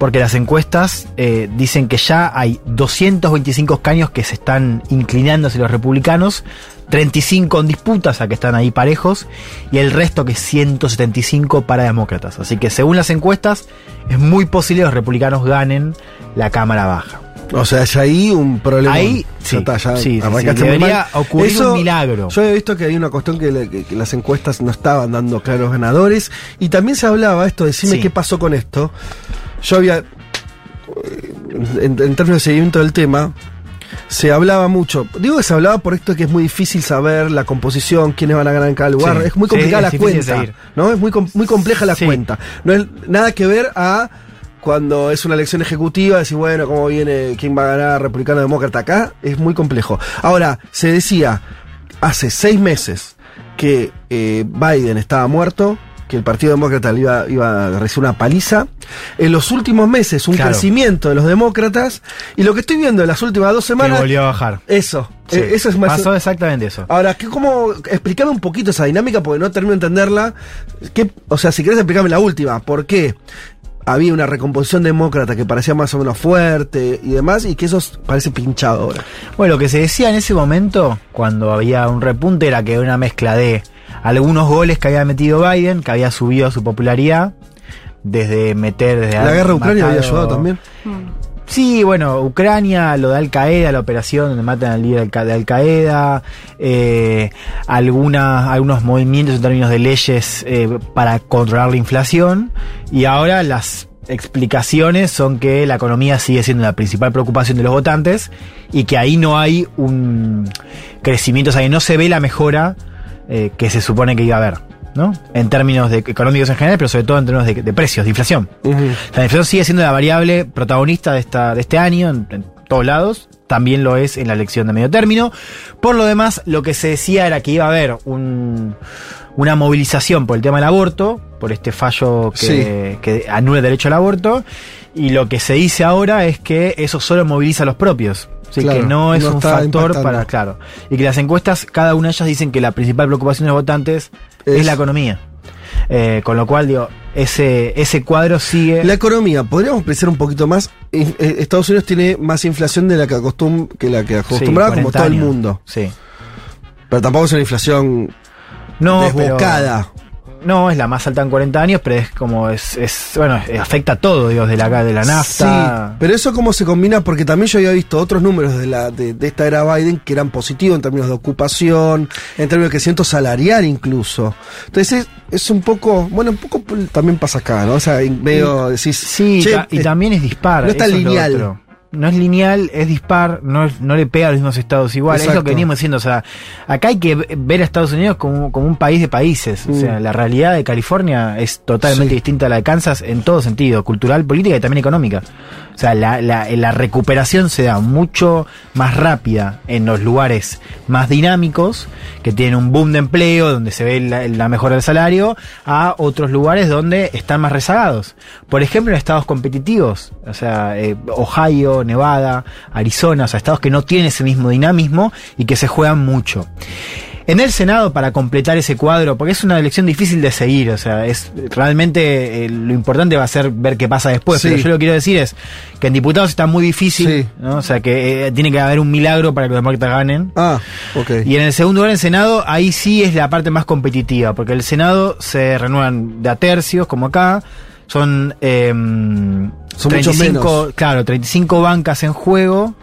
Porque las encuestas eh, dicen que ya hay 225 escaños que se están inclinando hacia los republicanos, 35 en disputa, o sea que están ahí parejos, y el resto que es 175 para demócratas. Así que según las encuestas, es muy posible que los republicanos ganen la Cámara Baja. O sea, ya ahí un problema. Ahí, Ya sí, está, ya sí, sí, debería ocurrir un milagro. Yo he visto que hay una cuestión que, le- que- que las encuestas no estaban dando claros ganadores. Y también se hablaba esto, decime qué pasó con esto. Yo había. En, en términos de seguimiento del tema, se hablaba mucho. Digo que se hablaba por esto que es muy difícil saber la composición, quiénes van a ganar en cada lugar. Sí. Es muy Sí, complicada es la cuenta. ¿no? Es muy, muy compleja la Sí. cuenta. No es nada que ver a cuando es una elección ejecutiva, decir, bueno, cómo viene, quién va a ganar, republicano o demócrata. Acá es muy complejo. Ahora, se decía hace seis meses que eh, Biden estaba muerto, que el Partido Demócrata le iba, iba a recibir una paliza. En los últimos meses, un Claro. crecimiento de los demócratas. Y lo que estoy viendo en las últimas dos Que semanas. volvió a bajar. Eso. Sí. eh, eso es más. Pasó exactamente eso. Ahora, ¿qué, ¿cómo explicarme un poquito esa dinámica? Porque no termino de entenderla. ¿Qué, o sea, si querés explicarme la última, ¿por qué había una recomposición demócrata que parecía más o menos fuerte y demás, y que eso parece pinchado ahora? Bueno, lo que se decía en ese momento, cuando había un repunte, era que era una mezcla de algunos goles que había metido Biden, que había subido su popularidad, desde meter... Desde La guerra de Ucrania había ayudado también. Sí, bueno, Ucrania, lo de Al Qaeda, la operación donde matan al líder de Al Qaeda, eh, alguna, algunos movimientos en términos de leyes eh, para controlar la inflación y ahora las explicaciones son que la economía sigue siendo la principal preocupación de los votantes y que ahí no hay un crecimiento, o sea, que no se ve la mejora eh, que se supone que iba a haber. ¿no? En términos de económicos en general, pero sobre todo en términos de, de precios, de inflación. La inflación sigue siendo la variable protagonista de, esta, de este año en, en todos lados. También lo es en la elección de medio término. Por lo demás, lo que se decía era que iba a haber un- una movilización por el tema del aborto, por este fallo que, que anula el derecho al aborto. Y lo que se dice ahora es que eso solo moviliza a los propios. Así Claro, que no es no un factor impactando. para, claro. Y que las encuestas, cada una de ellas dicen que la principal preocupación de los votantes es, Es- la economía. Eh, con lo cual, digo, ese, ese cuadro sigue. La economía, podríamos pensar un poquito más. Eh, eh, Estados Unidos tiene más inflación de la que, acostum que la que acostumbraba, como 40 todo el mundo. Sí. Pero tampoco es una inflación No, desbocada. pero- no, es la más alta en 40 años, pero es como, es, es bueno, afecta a todo, digo, de la, de la nafta. Sí, pero eso cómo se combina, porque también yo había visto otros números de, la, de, de esta era Biden que eran positivos en términos de ocupación, en términos de crecimiento salarial incluso. Entonces es, es un poco, bueno, un poco también pasa acá, ¿no? O sea, medio decís, Sí, che, ta- y eh, también es dispar. no está lineal. No es lineal, es dispar, no, es- no le pega a los mismos estados igual. Es lo Exacto. que venimos diciendo. O sea, acá hay que ve- ver a Estados Unidos como, como un país de países. O Mm. sea, la realidad de California es totalmente Sí. distinta a la de Kansas en todo sentido, cultural, política y también económica. O sea, la, la, la recuperación se da mucho más rápida en los lugares más dinámicos, que tienen un boom de empleo, donde se ve la, la mejora del salario, a otros lugares donde están más rezagados. Por ejemplo, en estados competitivos, o sea, eh, Ohio, Nevada, Arizona, o sea, estados que no tienen ese mismo dinamismo y que se juegan mucho. En el Senado, para completar ese cuadro, porque es una elección difícil de seguir, o sea, es realmente eh, lo importante va a ser ver qué pasa después. Sí. Pero yo lo que quiero decir es que en diputados está muy difícil, Sí. ¿no? o sea, que eh, tiene que haber un milagro para que los demócratas ganen. Ah, ok. Y en el segundo lugar, en Senado, ahí sí es la parte más competitiva, porque el Senado se renuevan de a tercios, como acá. Son, eh, Son muchos menos. claro, 35 bancas en juego.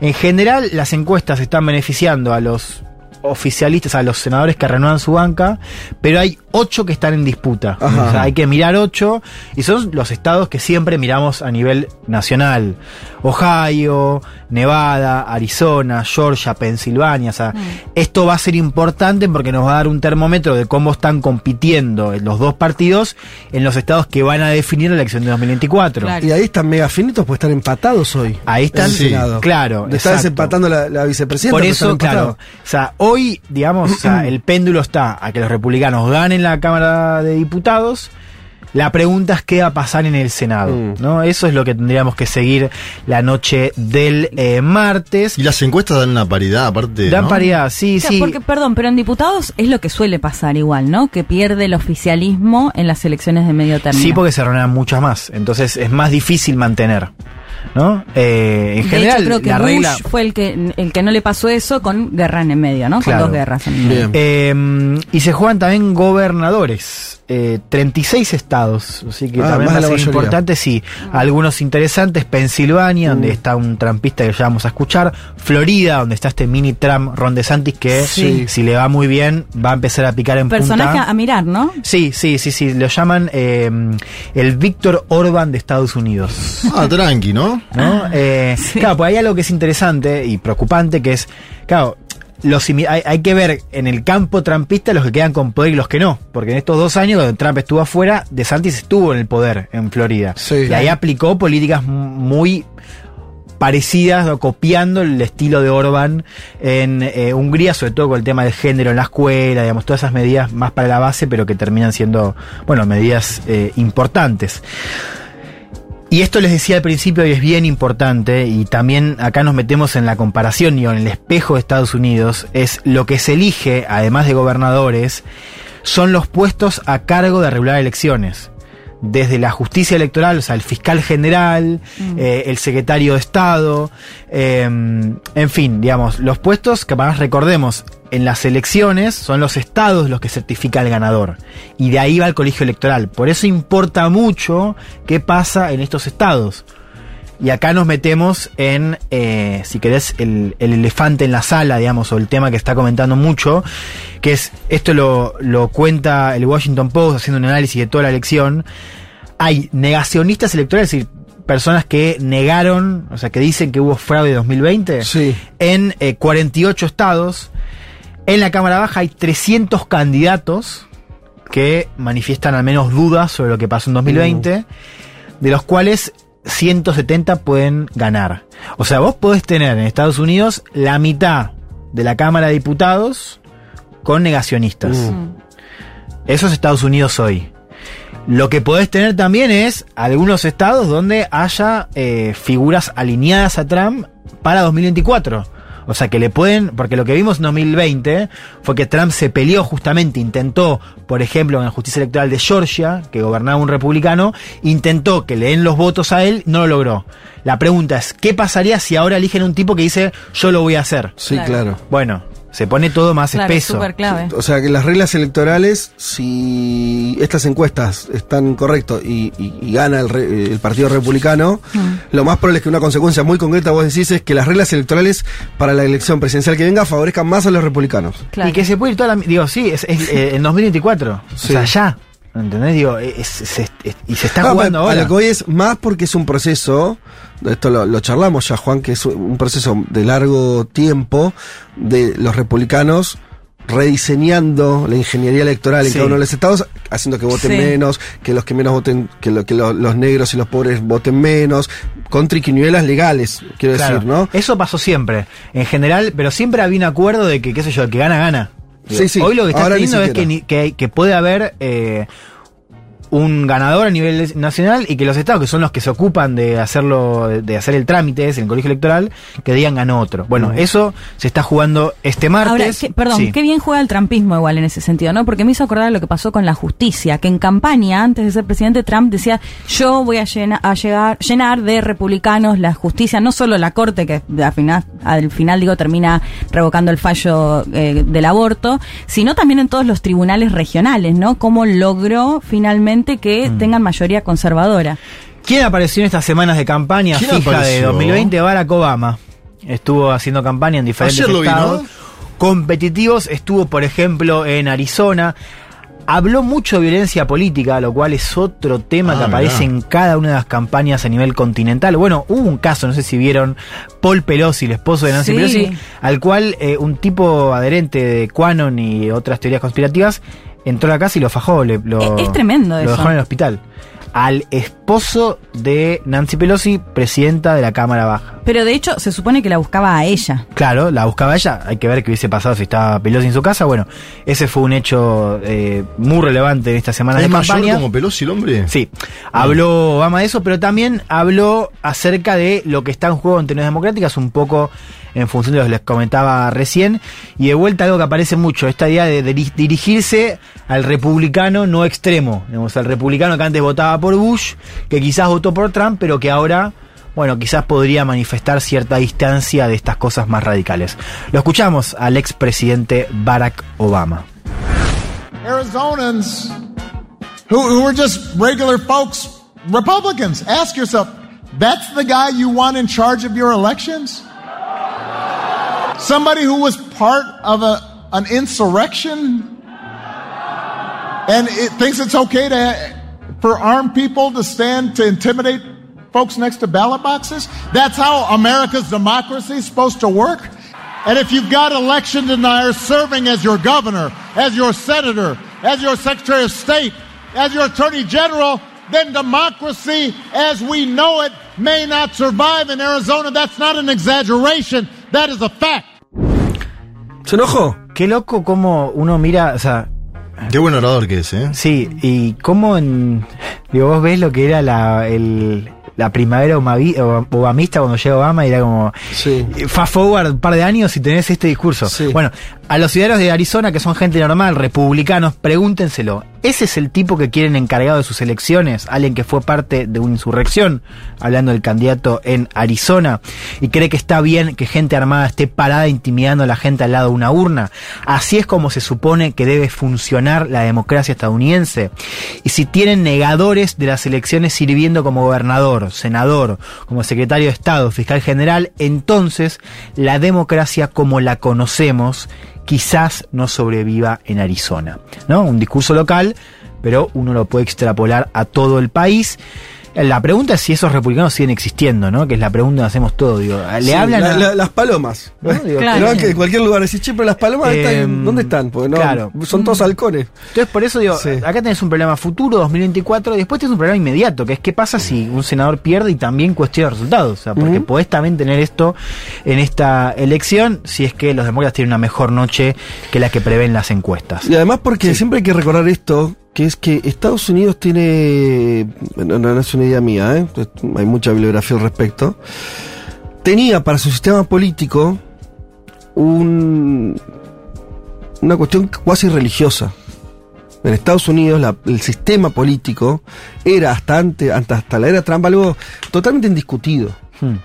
En general, las encuestas están beneficiando a los oficialistas, a los senadores que renuevan su banca, pero hay ocho que están en disputa. O sea, hay que mirar ocho, y son los estados que siempre miramos a nivel nacional. Ohio, Nevada, Arizona, Georgia, Pensilvania. O sea, esto va a ser importante porque nos va a dar un termómetro de cómo están compitiendo los dos partidos en los estados que van a definir la elección de 2024. Y ahí están mega finitos porque están empatados hoy. Ahí están, claro. Está exacto. desempatando la, la vicepresidenta. Por eso, claro, o sea, hoy, digamos, o sea, el péndulo está a que los republicanos ganen la Cámara de Diputados. La pregunta es qué va a pasar en el Senado, Mm. ¿no? Eso es lo que tendríamos que seguir la noche del eh, martes. Y las encuestas dan una paridad, aparte. Dan ¿no? paridad, sí, O sea, sí. porque, perdón, pero en diputados es lo que suele pasar igual, ¿no? Que pierde el oficialismo en las elecciones de medio término. Sí, porque se reúnen muchas más. Entonces es más difícil mantener. ¿No? Eh, en de general, hecho, creo que la Bush regla. fue el que, el que no le pasó eso con guerra en el medio, ¿no? Claro. Con dos guerras en el medio. Eh, y se juegan también gobernadores. Eh, 36 estados, así que Ah, también va a ser importante, sí. Algunos interesantes, Pensilvania, donde está un trampista que ya vamos a escuchar, Florida, donde está este mini Trump Ron DeSantis que Sí. si le va muy bien va a empezar a picar en Personaje punta. a mirar, ¿no? Sí, sí, sí, sí, lo llaman eh, el Víctor Orban de Estados Unidos. Ah, tranqui, ¿no? ¿No? Eh, Claro, pues hay algo que es interesante y preocupante, que es, claro, los hay, hay que ver en el campo trampista los que quedan con poder y los que no, porque en estos dos años donde Trump estuvo afuera, DeSantis estuvo en el poder en Florida. Sí. y ahí aplicó políticas muy parecidas o copiando el estilo de Orban en eh, Hungría, sobre todo con el tema del género en la escuela, digamos, todas esas medidas más para la base, pero que terminan siendo, bueno, medidas eh, importantes. Y esto les decía al principio y es bien importante, y también acá nos metemos en la comparación y en el espejo de Estados Unidos, es lo que se elige, además de gobernadores, son los puestos a cargo de regular elecciones. Desde la justicia electoral, o sea, el fiscal general, eh, el secretario de Estado, eh, en fin, digamos, los puestos que más recordemos en las elecciones son los estados los que certifica el ganador. Y de ahí va el colegio electoral. Por eso importa mucho qué pasa en estos estados. Y acá nos metemos en, eh, si querés, el, el elefante en la sala, digamos, o el tema que está comentando mucho, que es, esto lo, lo cuenta el Washington Post haciendo un análisis de toda la elección. Hay negacionistas electorales, es decir, personas que negaron, o sea, que dicen que hubo fraude 2020, Sí. en eh, 48 estados. En la Cámara Baja hay 300 candidatos que manifiestan al menos dudas sobre lo que pasó en 2020, de los cuales 170 pueden ganar. O sea, vos podés tener en Estados Unidos la mitad de la Cámara de Diputados con negacionistas. Eso es Estados Unidos hoy. Lo que podés tener también es algunos estados donde haya eh, figuras alineadas a Trump para 2024. O sea, que le pueden, porque lo que vimos en 2020 fue que Trump se peleó justamente, intentó, por ejemplo, en la justicia electoral de Georgia, que gobernaba un republicano, intentó que le den los votos a él, no lo logró. La pregunta es, ¿qué pasaría si ahora eligen un tipo que dice, yo lo voy a hacer? Sí, claro. Bueno, se pone todo más Claro, espeso. súper clave. O sea que las reglas electorales, si estas encuestas están correctas y, y- y gana el, re- el Partido Republicano, lo más probable es que una consecuencia muy concreta vos decís es que las reglas electorales para la elección presidencial que venga favorezcan más a los republicanos. Y que se puede ir toda la... Digo, sí, es, es, eh, en 2024. Sí. O sea, ya. ¿Entendés? Digo, es- es- y se está No, jugando a- ahora. A lo que voy es más porque es un proceso, esto lo, lo charlamos ya, Juan, que es un proceso de largo tiempo de los republicanos rediseñando la ingeniería electoral en Sí. cada uno de los estados, haciendo que voten Sí. menos, que los que menos voten, que, lo- que lo- los negros y los pobres voten menos, con triquiñuelas legales, quiero Claro, decir, ¿no? Eso pasó siempre, en general, pero siempre había un acuerdo de que, qué sé yo, el que gana, gana. Sí, sí, Hoy lo que está teniendo es que, que, que puede haber eh, un ganador a nivel nacional y que los estados, que son los que se ocupan de hacerlo, de hacer el trámite ese en el colegio electoral, que digan ganó otro. Bueno, eso se está jugando este martes. Ahora, que- perdón, Sí. qué bien juega el trampismo igual en ese sentido, ¿no? Porque me hizo acordar lo que pasó con la justicia, que en campaña, antes de ser presidente, Trump decía, yo voy a, llena- a llegar, llenar de republicanos la justicia, no solo la corte, que al final, al final digo, termina revocando el fallo eh, del aborto, sino también en todos los tribunales regionales, ¿no? Cómo logró finalmente que Mm. tengan mayoría conservadora. ¿Quién apareció en estas semanas de campaña ¿Quién fija de apareció? 2020? Barack Obama. Estuvo haciendo campaña en diferentes Ayer lo vi, estados. ¿no? Competitivos, estuvo, por ejemplo, en Arizona. Habló mucho de violencia política, lo cual es otro tema Ah, que aparece mirá. en cada una de las campañas a nivel continental. Bueno, hubo un caso, no sé si vieron, Paul Pelosi, el esposo de Nancy Sí. Pelosi, al cual eh, un tipo adherente de Quanon y otras teorías conspirativas entró a la casa y lo fajó. le- lo, Es- es tremendo Lo eso. dejó en el hospital. Al esposo de Nancy Pelosi, presidenta de la Cámara Baja. Pero de hecho, se supone que la buscaba a ella. Claro, la buscaba ella. Hay que ver qué hubiese pasado si estaba Pelosi en su casa. Bueno, ese fue un hecho eh, muy relevante en esta semana ¿Es de mayor campaña. como Pelosi el hombre? Sí, habló Obama de eso, pero también habló acerca de lo que está en juego en términos democráticas, un poco en función de lo que les comentaba recién, y de vuelta algo que aparece mucho, esta idea de, diri- dirigirse al republicano no extremo, digamos, al republicano que antes votaba por Bush, que quizás votó por Trump, pero que ahora, bueno, quizás podría manifestar cierta distancia de estas cosas más radicales. Lo escuchamos al expresidente Barack Obama. Arizonans who, who just regular folks, Republicans, ask yourself, that's the guy you want in charge of your elections? Somebody who was part of a, an insurrection and it thinks it's okay to, for armed people to stand to intimidate folks next to ballot boxes? That's how America's democracy is supposed to work? And if you've got election deniers serving as your governor, as your senator, as your secretary of state, as your attorney general, then democracy as we know it may not survive in Arizona. That's not an exaggeration. That is a fact. ¿Se enojó? Qué loco cómo uno mira, o sea, Qué buen orador que es, ¿eh? Sí, y cómo en. Digo, vos ves lo que era la, el, la primavera obamista cuando llega Obama y era como. Sí. Fast forward un par de años y tenés este discurso. Bueno, a los ciudadanos de Arizona, que son gente normal, republicanos, pregúntenselo. ¿Ese es el tipo que quieren encargado de sus elecciones? Alguien que fue parte de una insurrección, hablando del candidato en Arizona, y cree que está bien que gente armada esté parada intimidando a la gente al lado de una urna. Así es como se supone que debe funcionar la democracia estadounidense. Y si tienen negadores de las elecciones sirviendo como gobernador, senador, como secretario de Estado, fiscal general, entonces la democracia como la conocemos quizás no sobreviva en Arizona. ¿No? Un discurso local, pero uno lo puede extrapolar a todo el país. La pregunta es si esos republicanos siguen existiendo, ¿no? Que es la pregunta que hacemos todos. Digo, le Sí, hablan la- a- la- las palomas. ¿no? Digo, No, que- en cualquier lugar decís, che, pero las palomas Eh, están, ¿dónde están? Porque no, claro. son todos halcones. Entonces, por eso digo, acá tenés un problema futuro, 2024, y después tenés un problema inmediato, que es qué pasa si un senador pierde y también cuestiona resultados. O sea, porque Ujú. podés también tener esto en esta elección si es que los demócratas tienen una mejor noche que la que prevén las encuestas. Y además porque siempre hay que recordar esto, que es que Estados Unidos tiene, no, es una idea mía, ¿eh? hay mucha bibliografía al respecto, tenía para su sistema político un, una cuestión cuasi religiosa. En Estados Unidos el sistema político era hasta, hasta, la era Trump algo totalmente indiscutido. No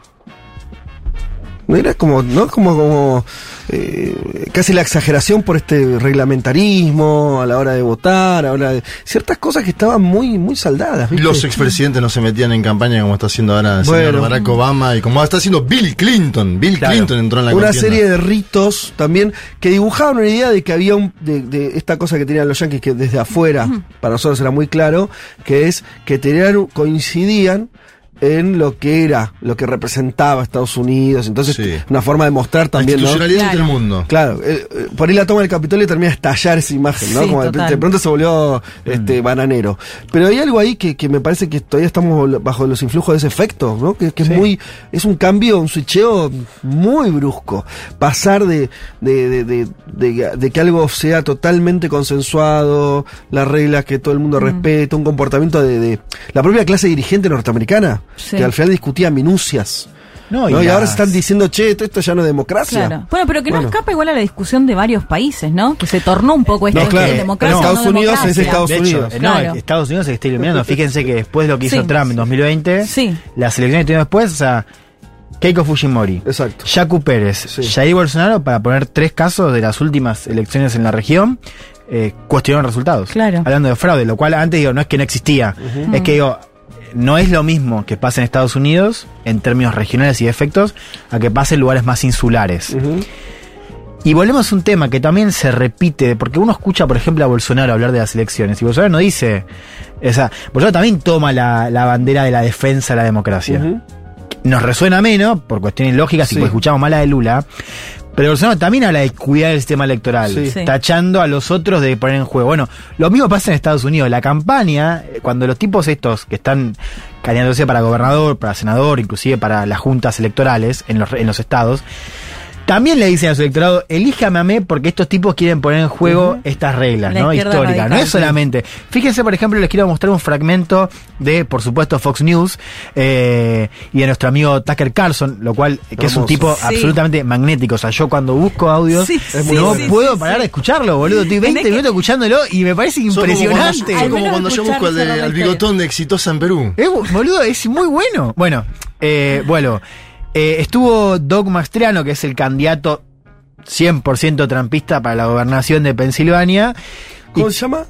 Era como, ¿no? Como, como eh, casi la exageración por este reglamentarismo a la hora de votar, a la hora de ciertas cosas que estaban muy, muy saldadas. ¿viste? Los expresidentes no se metían en campaña como está haciendo ahora el señor. Barack Obama y como está haciendo Bill Clinton. Bill Claro. Clinton entró en la una contienda. serie de ritos también que dibujaban una idea de que había un, de, de esta cosa que tenían los yankees que desde afuera para nosotros era muy claro que es que tenían coincidían en lo que era lo que representaba Estados Unidos entonces una forma de mostrar también ¿no? institucionalidad ante el mundo. Claro, eh, eh, por ahí la toma del Capitolio termina de estallar esa imagen, ¿no? Sí, Como de, total. de pronto se volvió este, bananero. Pero hay algo ahí que, que me parece que todavía estamos bajo los influjos de ese efecto, ¿no? Que, que es muy, es un cambio, un switcheo muy brusco. Pasar de, de, de, de, de- de que algo sea totalmente consensuado, las reglas que todo el mundo respeta, un comportamiento de, de la propia clase dirigente norteamericana, Sí. que al final discutía minucias. No, ¿no? y ahora se están diciendo, che, esto, esto ya no es democracia. Claro. Bueno, pero que no Bueno. escapa igual a la discusión de varios países, ¿no? Que se tornó un poco esto No, de claro. democracia Pero no Estados Unidos es. Estados De hecho, Unidos. no. Estados Unidos se está iluminando. Fíjense que después de lo que hizo Sí. Trump en 2020, las elecciones que tuvimos después, o sea, Keiko Fujimori, Exacto. Yacu Pérez, Jair Bolsonaro, para poner tres casos de las últimas elecciones en la región, eh, cuestionaron resultados. Claro. Hablando de fraude, lo cual antes digo, no es que no existía, es que digo, no es lo mismo que pase en Estados Unidos en términos regionales y de efectos a que pase en lugares más insulares. Y volvemos a un tema que también se repite, porque uno escucha, por ejemplo, a Bolsonaro hablar de las elecciones, y Bolsonaro no dice, o sea, Bolsonaro también toma la, la bandera de la defensa de la democracia. Nos resuena menos, por cuestiones lógicas, y porque escuchamos más la de Lula, pero Bolsonaro también habla de cuidar el sistema electoral, Sí. Sí. tachando a los otros de poner en juego. Bueno, lo mismo pasa en Estados Unidos. La campaña, eh, cuando los tipos estos que están candidatándose para gobernador, para senador, inclusive para las juntas electorales en los, en los estados, también le dicen a su electorado, elíjame a mí porque estos tipos quieren poner en juego estas reglas, La ¿no? Históricas. No es solamente. Fíjense, por ejemplo, les quiero mostrar un fragmento de, por supuesto, Fox News eh, y de nuestro amigo Tucker Carlson, lo cual, que es un tipo Sí. absolutamente magnético. O sea, yo cuando busco audios, Sí, no puedo sí, parar sí. de escucharlo, boludo. Estoy 20 Tenés que- minutos escuchándolo y me parece Son como cuando- impresionante. como cuando yo busco al, de- bigotón de exitosa en Perú. Es, boludo, es muy bueno. Bueno, eh, bueno, eh, estuvo Doug Mastriano, que es el candidato 100% trampista para la gobernación de Pensilvania. ¿Cómo Y se llama?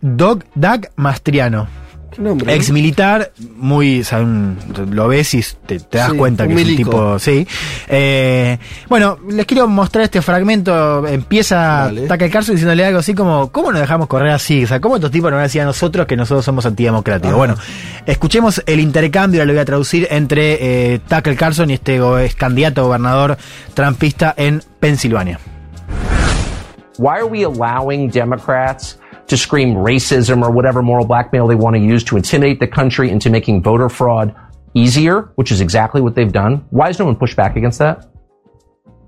Doug, Doug Mastriano. ¿Qué nombre? Ex militar, muy, o sea, un- lo ves y te, te das Sí, cuenta que es un milico. tipo, sí. Eh, bueno, les quiero mostrar este fragmento. Empieza. Tucker Carlson diciéndole algo así como, ¿cómo nos dejamos correr así? O sea, ¿cómo estos tipos nos van a decir a nosotros que nosotros somos antidemocráticos? Ajá. Bueno, escuchemos el intercambio, lo voy a traducir, entre eh, Tucker Carlson y este go- ex candidato a gobernador trumpista en Pensilvania. Why are we allowing Democrats to scream racism or whatever moral blackmail they want to use to intimidate the country into making voter fraud easier, which is exactly what they've done? Why has no one pushed back against that?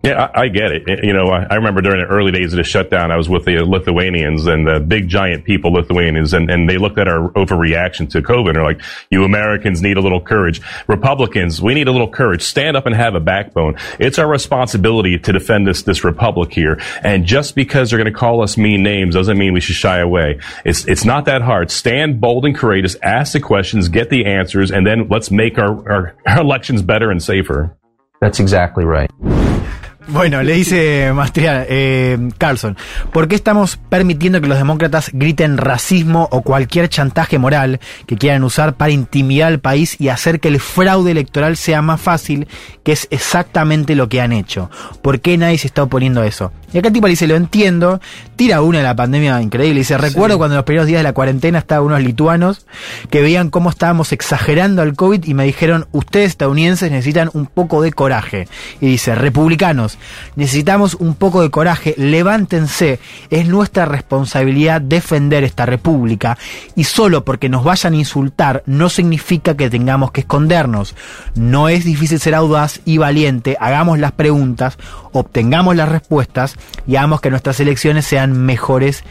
Yeah, I, I get it. You know, I, I remember during the early days of the shutdown, I was with the Lithuanians and the big giant people, Lithuanians, and, and they looked at our overreaction to COVID and are like, you Americans need a little courage. Republicans, we need a little courage. Stand up and have a backbone. It's our responsibility to defend this, this republic here. And just because they're going to call us mean names doesn't mean we should shy away. It's, it's not that hard. Stand bold and courageous, ask the questions, get the answers, and then let's make our, our, our elections better and safer. That's exactly right. Bueno, le dice Mastriano, eh, Carlson, ¿por qué estamos permitiendo que los demócratas griten racismo o cualquier chantaje moral que quieran usar para intimidar al país y hacer que el fraude electoral sea más fácil, que es exactamente lo que han hecho? ¿Por qué nadie se está oponiendo a eso? Y acá el tipo le dice, lo entiendo, tira una de la pandemia increíble, dice, recuerdo cuando en los primeros días de la cuarentena estaban unos lituanos que veían cómo estábamos exagerando al COVID y me dijeron, ustedes estadounidenses necesitan un poco de coraje. Y dice, republicanos, necesitamos un poco de coraje, levántense, es nuestra responsabilidad defender esta república. Y solo porque nos vayan a insultar no significa que tengamos que escondernos. No es difícil ser audaz y valiente, hagamos las preguntas, obtengamos las respuestas y hagamos que nuestras elecciones sean mejores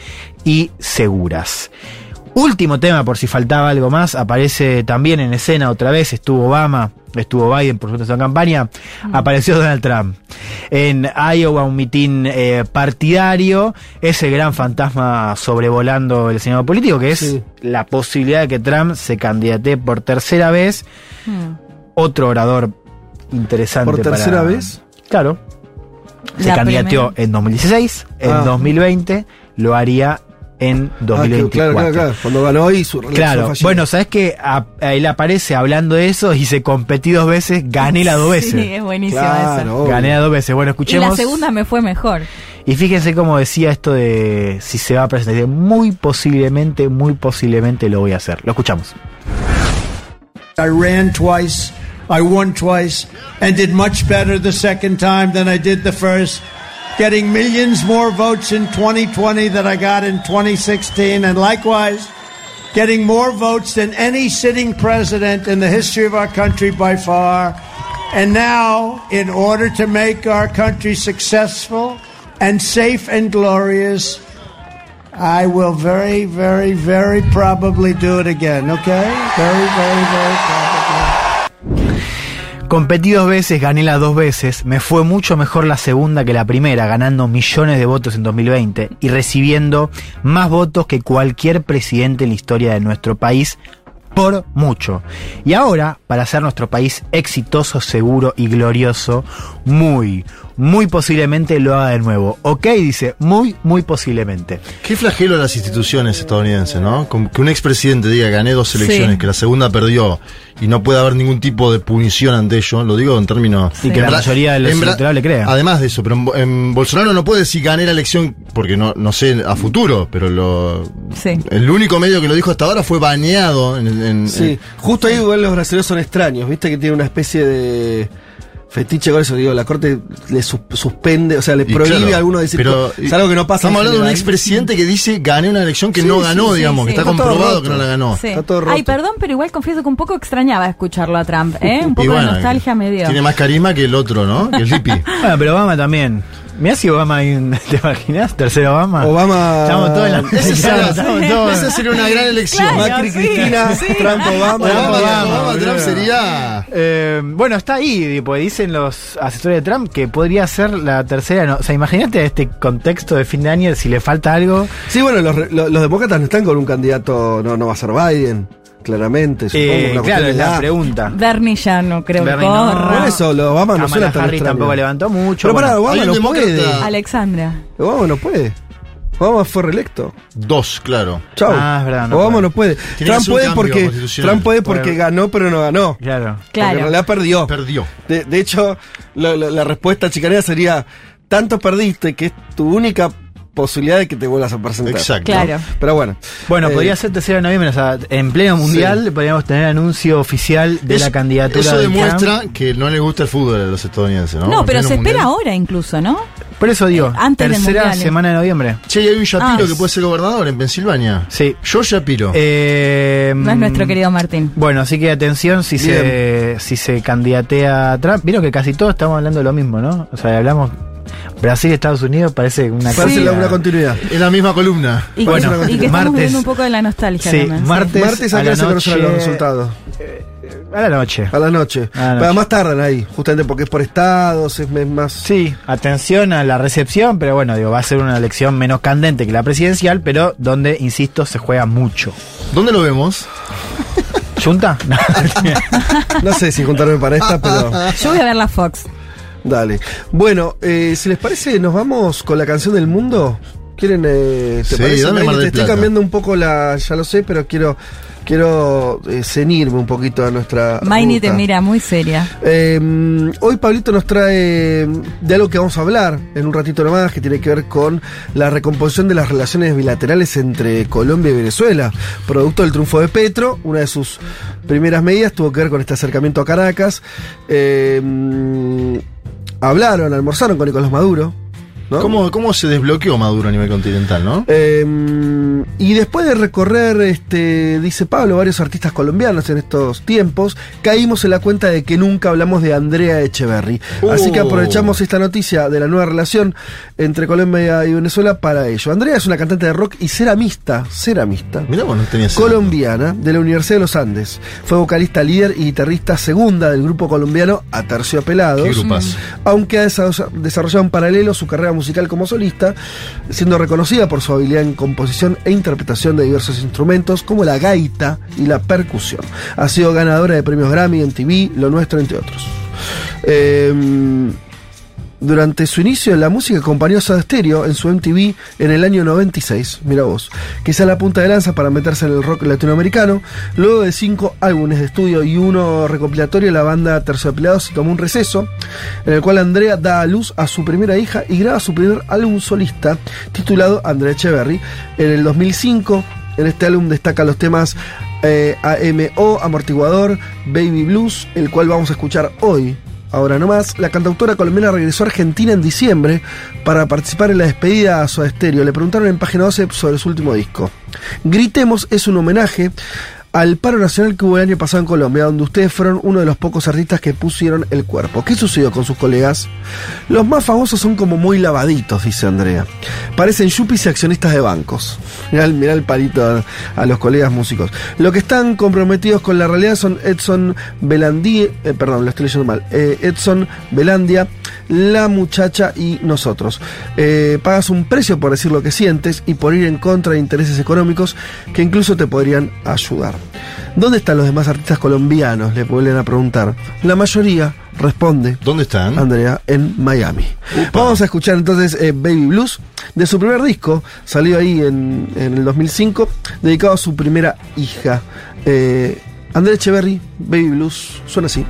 y seguras. Último tema, por si faltaba algo más, aparece también en escena otra vez, estuvo Obama estuvo Biden, por supuesto, en campaña, apareció Donald Trump. En Iowa, un mitin eh, partidario, ese gran fantasma sobrevolando el escenario político, que es Sí. la posibilidad de que Trump se candidate por tercera vez. Hmm. Otro orador interesante. ¿Por tercera para- vez? Claro. Se La candidateó primera. en 2016, en Ah. 2020 lo haría en Ah, que- 2024. claro, claro, claro. Cuando ganó y su Claro, fallida. bueno, sabes que él aparece hablando de eso y se competí dos veces, gané las dos veces. Sí, es Claro, esa. obvio. Gané las dos veces. Bueno, Y escuchemos. la segunda me fue mejor. Y fíjense cómo decía esto de si se va a presentar. Dice, Muy posiblemente, muy posiblemente lo voy a hacer. Lo escuchamos. I ran twice, I won twice, and did much better the second time than I did the first, getting millions more votes in 2020 than I got in 2016, and likewise, getting more votes than any sitting president in the history of our country by far. And now, in order to make our country successful and safe and glorious, I will very, very, very probably do it again, okay? Very, very, very probably. Competí dos veces, gané las dos veces. Me fue mucho mejor la segunda que la primera, ganando millones de votos en 2020 y recibiendo más votos que cualquier presidente en la historia de nuestro país. Por mucho. Y ahora, para hacer nuestro país exitoso, seguro y glorioso, muy, muy posiblemente lo haga de nuevo. Ok, dice, muy, muy posiblemente. Qué flagelo a las instituciones estadounidenses, ¿no? Como que un expresidente diga gané dos elecciones, Sí. que la segunda perdió y no puede haber ningún tipo de punición ante ello, lo digo en términos. Y que la mayoría de los electorados le crea. Además de eso, pero en, Bo- en Bolsonaro no puede decir gané la elección, porque no, no sé a futuro, pero lo, Sí. el único medio que lo dijo hasta ahora fue baneado en, el- en- Sí, en- justo ahí igual los brasileños son extraños, viste que tiene una especie de fetiche con eso, digo, la corte le sus- suspende, o sea, le y prohíbe claro, a alguno decir pero, es algo que no pasa. Estamos hablando de un expresidente que dice gané una elección que Sí, no ganó, sí, digamos, sí. que está comprobado que no la ganó. Sí. Está todo roto. Ay, perdón, pero igual confieso que un poco extrañaba escucharlo a Trump, ¿eh? Un poco bueno, de nostalgia me dio. Tiene más carisma que el otro, ¿no? Que el Lipi. Bueno, pero Obama también. Mirá si Obama hay un- ¿Te imaginas? Tercer Obama. Obama. Estamos todos en la Esa sería, una gran elección. Claro, Macri, sí, Cristina, sí. Trump, Obama. Obama, Obama, Obama, Trump sería. Eh, bueno, está ahí, porque dicen los asesores de Trump que podría ser la tercera. No, o sea, imagínate este contexto de fin de año, si le falta algo. Sí, bueno, los, re- lo- los demócratas no están con un candidato, no, no va a ser Biden, claramente. Supongo Eh, una claro, cuestión es la pregunta. Bernie ya no creo Bernie que no. Por eso, los Obama no suena tan Harris tampoco levantó mucho. Pero pará, bueno. Obama no puede. Alexandra. Obama no puede. Obama fue reelecto. Dos, claro. Chau. Ah, es verdad, no Obama puede. no puede. Trump puede porque constitucional. Trump puede porque Puede. ganó, pero no ganó. Claro. Porque en Claro. realidad perdió. Perdió. De, de hecho, la, la- la respuesta chicanera sería: tanto perdiste que es tu única posibilidad de que te vuelvas a presentar. Exacto. Claro. Pero bueno. Bueno, Eh, podría ser tercera de noviembre, o sea, en pleno mundial podríamos tener anuncio oficial de Es- la candidatura Eso de demuestra Trump. que no le gusta el fútbol a los estadounidenses, ¿no? No, En pero se espera ahora incluso, ¿no? Por eso digo, Antes del tercera mundial, eh. semana de noviembre. Che, y hay un Shapiro Ah, que puede ser gobernador en Pensilvania. Sí. Yo Shapiro. Eh, No es nuestro querido Martín. Bueno, así que atención si se, si se candidatea a Trump. Vieron que casi todos estamos hablando de lo mismo, ¿no? O sea, hablamos Brasil, Estados Unidos, parece una Parece una continuidad. Es la misma columna. Y, Bueno, que, y que estamos martes. viviendo un poco de la nostalgia Sí, también. martes, Martes a a la qué se conocen noche- los resultados. A la noche. A la noche. A la noche. Pero además tardan ahí, justamente porque es por estados, es más. Sí, atención a la recepción, pero bueno, digo, va a ser una elección menos candente que la presidencial, pero donde, insisto, se juega mucho. ¿Dónde lo vemos? ¿Junta? No. No sé si juntarme para esta, pero. Yo voy a ver la Fox. Dale. Bueno, eh, si les parece, nos vamos con la canción del mundo. ¿Quieren? Eh, ¿Te Sí, parece? dame Maile? Mar del Te estoy cambiando un poco la. Ya lo sé, pero quiero. Quiero eh, cenirme un poquito a nuestra. Maini te mira muy seria. Eh, hoy Pablito nos trae de algo que vamos a hablar en un ratito nomás, que tiene que ver con la recomposición de las relaciones bilaterales entre Colombia y Venezuela. Producto del triunfo de Petro, una de sus primeras medidas tuvo que ver con este acercamiento a Caracas. Eh, hablaron, almorzaron con Nicolás Maduro. ¿No? ¿Cómo, ¿Cómo se desbloqueó Maduro a nivel continental, no? Eh, y después de recorrer, este, dice Pablo, varios artistas colombianos en estos tiempos, caímos en la cuenta de que nunca hablamos de Andrea Echeverry. Así que aprovechamos esta noticia de la nueva relación entre Colombia y Venezuela para ello. Andrea es una cantante de rock y ceramista, ceramista, Mirá, vos no tenías colombiana de la Universidad de los Andes. Fue vocalista líder y guitarrista segunda del grupo colombiano Aterciopelados. Aunque ha desa- desarrollado en paralelo su carrera musical como solista, siendo reconocida por su habilidad en composición e interpretación de diversos instrumentos como la gaita y la percusión. Ha sido ganadora de premios Grammy en TV, Lo Nuestro, entre otros. Eh, durante su inicio en la música acompañó a Soda Stereo en su MTV en el año 96, mira vos, quizá la punta de lanza para meterse en el rock latinoamericano. Luego de cinco álbumes de estudio y uno recopilatorio, la banda Terciopelados se tomó un receso, en el cual Andrea da a luz a su primera hija y graba su primer álbum solista, titulado Andrea Echeverry, en el 2005. En este álbum destacan los temas eh, AMO, Amortiguador, Baby Blues, el cual vamos a escuchar hoy. Ahora nomás, la cantautora colombiana regresó a Argentina en diciembre para participar en la despedida a Soda Stereo. Le preguntaron en página 12 sobre su último disco. Gritemos es un homenaje al paro nacional que hubo el año pasado en Colombia, donde ustedes fueron uno de los pocos artistas que pusieron el cuerpo. ¿Qué sucedió con sus colegas? Los más famosos son como muy lavaditos, dice Andrea. Parecen yuppies y accionistas de bancos. Mirá, el- palito a, los colegas músicos. Lo que están comprometidos con la realidad son Edson Belandí, eh, perdón, lo estoy leyendo mal, eh, Edson Belandia, la muchacha y nosotros. Eh, pagas un precio por decir lo que sientes y por ir en contra de intereses económicos que incluso te podrían ayudar. ¿Dónde están los demás artistas colombianos? Le vuelven a preguntar. La mayoría responde. ¿Dónde están? Andrea, en Miami. Vamos a escuchar entonces eh, Baby Blues de su primer disco, salió ahí en, en el 2005, dedicado a su primera hija. Eh, Andrea Echeverry, Baby Blues, suena así.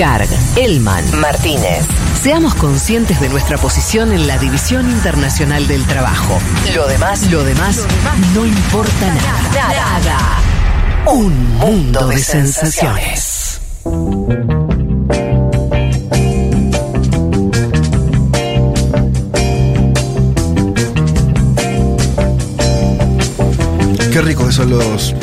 Carg, Elman, Martínez. Seamos conscientes de nuestra posición en la División Internacional del Trabajo. Lo demás, lo demás, no importa nada. Nada. Un mundo de sensaciones. Qué ricos que son los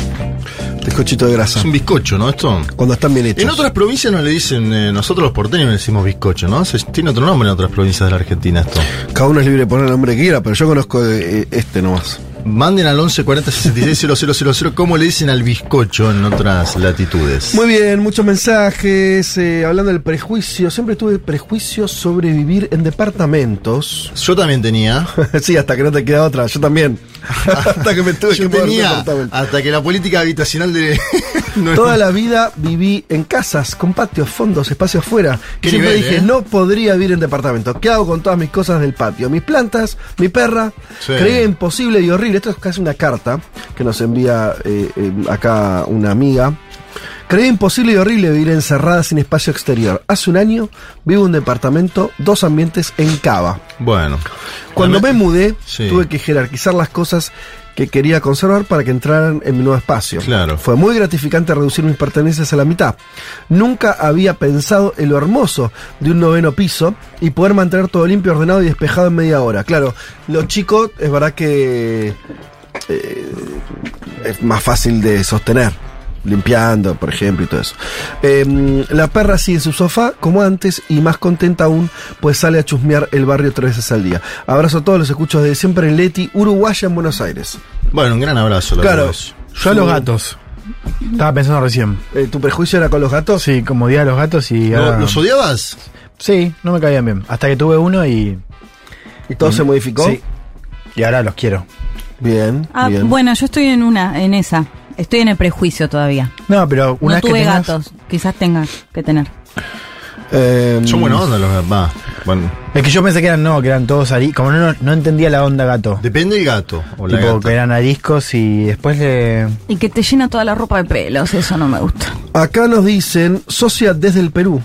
bizcochitos de grasa. Es un bizcocho, ¿no? Esto. Cuando están bien hechos. En otras provincias no le dicen, eh, nosotros los porteños le decimos bizcocho, ¿no? Se- tiene otro nombre en otras provincias de la Argentina esto. Cada uno es libre de poner el nombre que quiera, pero yo conozco eh, este nomás. Manden al 11 40 66 000 cómo le dicen al bizcocho en otras latitudes. Muy bien, muchos mensajes. eh, hablando del prejuicio, siempre tuve prejuicios sobre vivir en departamentos. Yo también tenía. sí, hasta que no te queda otra. Yo también. hasta que me tuve Yo que tenía, departamento. hasta que la política habitacional de... no- Toda la vida viví en casas, con patios, fondos, espacios fuera. Qué Siempre nivel, dije, ¿eh? no podría vivir en departamento. ¿Qué hago con todas mis cosas del patio? Mis plantas, mi perra. Sí. Creía imposible y horrible. Esto es casi una carta que nos envía eh, eh, acá una amiga. Creía imposible y horrible vivir encerrada sin espacio exterior. Hace un año vivo en un departamento, dos ambientes en Cava. Bueno. Cuando me mudé, Sí. tuve que jerarquizar las cosas que quería conservar para que entraran en mi nuevo espacio. Claro. Fue muy gratificante reducir mis pertenencias a la mitad. Nunca había pensado en lo hermoso de un noveno piso y poder mantener todo limpio, ordenado y despejado en media hora. Claro, lo chico es verdad que eh, es más fácil de sostener. Limpiando, por ejemplo, y todo eso. Eh, la perra sigue en su sofá, como antes, y más contenta aún, pues sale a chusmear el barrio tres veces al día. Abrazo a todos los escuchos desde siempre en Leti, Uruguaya, en Buenos Aires. Bueno, un gran abrazo. la Claro, yo a los gatos. Estaba pensando recién. Eh, ¿Tu prejuicio era con los gatos? Sí, como odiaba a los gatos y ¿Lo- ahora- ¿Los odiabas? Sí, no me caían bien. Hasta que tuve uno y. ¿Y todo se modificó? Sí. Y ahora los quiero. Bien, Ah, bien. bueno, yo estoy en una, en esa. Estoy en el prejuicio todavía. No, pero una no vez que tuve tengas- gatos. Quizás tenga que tener. Eh, Son buena onda los gatos. Va, bueno. Es que yo pensé que eran no, que eran todos ariscos. Como no, no entendía la onda gato. Depende del gato o la Tipo, gata. que eran ariscos y después le. Y que te llena toda la ropa de pelos, eso no me gusta. Acá nos dicen, socia desde el Perú.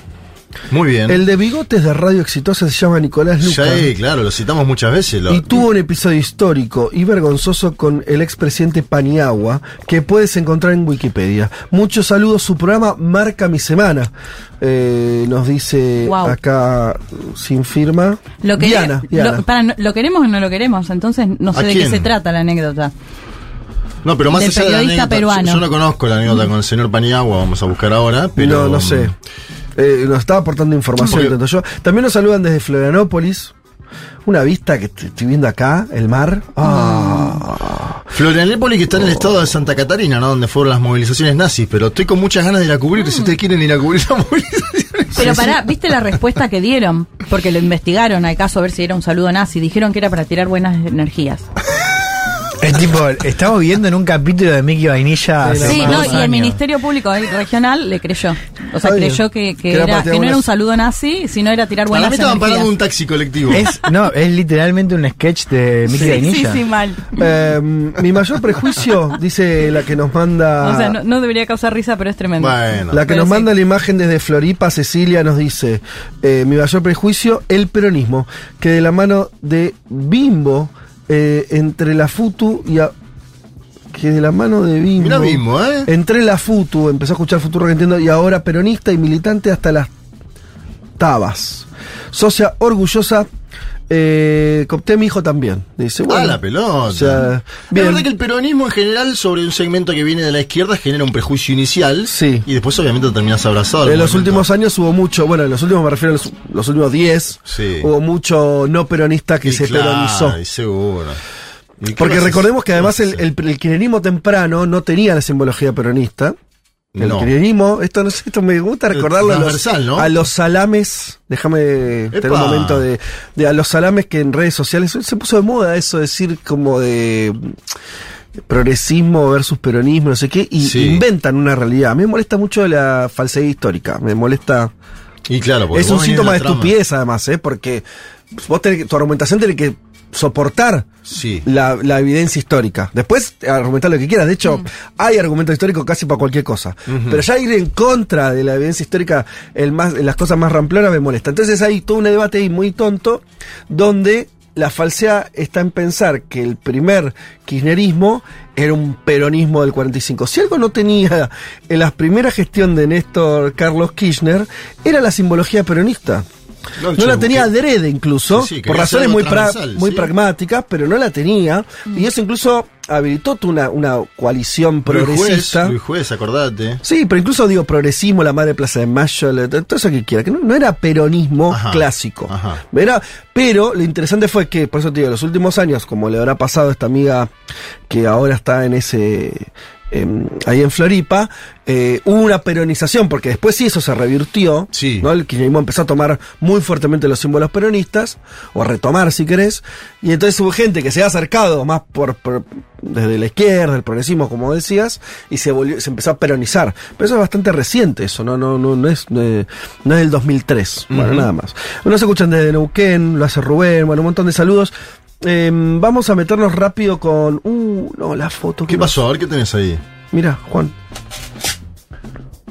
Muy bien. El de bigotes de Radio Exitosa se llama Nicolás Luca. Sí, claro, lo citamos muchas veces. lo- Y tuvo un episodio histórico y vergonzoso con el expresidente Paniagua que puedes encontrar en Wikipedia. Muchos saludos, su programa marca mi semana. Eh, nos dice Wow. acá sin firma. Lo, que, Diana, Diana. Lo, para, ¿lo queremos o no lo queremos? Entonces no sé ¿A de quién? qué se trata la anécdota. No, pero más allá de la periodista anécdota, peruano. Yo, yo no conozco la anécdota con el señor Paniagua, vamos a buscar ahora, pero... no, no sé. Eh, nos estaba aportando información. Tanto yo. También nos saludan desde Florianópolis. Una vista que te- estoy viendo acá, el mar. Ah. Florianópolis que está en el estado de Santa Catarina, ¿no? Donde fueron las movilizaciones nazis, pero estoy con muchas ganas de ir a cubrir, si ustedes quieren ir a cubrir la movilización. Pero pará, ¿viste la respuesta que dieron? Porque lo investigaron al caso a ver si era un saludo nazi. Dijeron que era para tirar buenas energías. Es tipo, estamos viendo en un capítulo de Mickey Vainilla. hace Sí, no, y el. Ministerio Público Regional le creyó. O sea, creyó que, que Que era que no era un saludo nazi, sino era tirar buenas mí estaban parando un taxi colectivo. Es, no, es literalmente un sketch de Mickey Sí, Vainilla. sí, mal. Eh, mi mayor prejuicio, dice la que nos manda. O sea, no, no debería causar risa, pero es tremendo. Bueno. La que nos sí. manda la imagen desde Floripa, Cecilia, nos dice, eh, mi mayor prejuicio, el peronismo, que de la mano de Bimbo, eh, entre la FUTU y... a- que de la mano de Bimbo... Mirá Bimbo, ¿eh? Entre la FUTU, empezó a escuchar Futuro que entiendo, y ahora peronista y militante hasta las tabas. Socia orgullosa, eh, copté a mi hijo también. Dice, bueno, ah, la pelota. o sea, bien. verdad que el peronismo en general sobre un segmento que viene de la izquierda genera un prejuicio inicial Sí. y después obviamente terminas abrazado. En los últimos años hubo mucho, bueno, en los últimos me refiero a los, los últimos 10, Sí. hubo mucho no peronista que Y se claro, peronizó. y seguro. ¿Y qué Porque recordemos que además ¿Qué el, el, el kirchnerismo temprano no tenía la simbología peronista. El No. kirchnerismo, esto no sé, esto me gusta recordarlo a los, transversal, ¿no? a los salames, déjame tener un momento de, de a los salames que en redes sociales se puso de moda eso, decir como de progresismo versus peronismo, no sé qué, y Sí. inventan una realidad. A mí me molesta mucho la falsedad histórica, me molesta... Y claro, Es un síntoma de trama. estupidez, además, ¿eh? Porque vos tenés que- tu argumentación tiene que soportar Sí. la, la evidencia histórica. Después, argumentar lo que quieras. De hecho, hay argumentos históricos casi para cualquier cosa. Pero ya ir en contra de la evidencia histórica el más, en las cosas más ramplonas me molesta. Entonces hay todo un debate ahí muy tonto donde la falsedad está en pensar que el primer kirchnerismo era un peronismo del 45. Si algo no tenía en la primera gestión de Néstor Carlos Kirchner, era la simbología peronista. No, la tenía adrede incluso, Sí, sí, por razones muy, pra- transversal, muy sí. pragmáticas, pero no la tenía. Y eso incluso habilitó una, una coalición Luis Juez, progresista. Luis Juez, acordate. Sí, pero incluso digo progresismo, la madre Plaza de Mayo, todo eso que quiera, que no, no era peronismo Ajá, clásico. ajá. Era, pero lo interesante fue que, por eso te digo, los últimos años, como le habrá pasado a esta amiga que ahora está en ese em, ahí en Floripa, eh, hubo una peronización, porque después sí eso se revirtió. Sí. ¿no? El kirchnerismo empezó a tomar muy fuertemente los símbolos peronistas, o a retomar si querés, y entonces hubo gente que se ha acercado más por, por- desde la izquierda, el progresismo, como decías, y se volvió, se empezó a peronizar. Pero eso es bastante reciente, eso, no, no, no, no es, no es, no es del 2003. Bueno, Ujú. nada más. Nos escuchan desde Neuquén, lo hace Rubén, bueno, un montón de saludos. Em, vamos a meternos rápido con. Uh, no, la foto. ¿Qué pasó? A ver qué tenés ahí. Mira, Juan.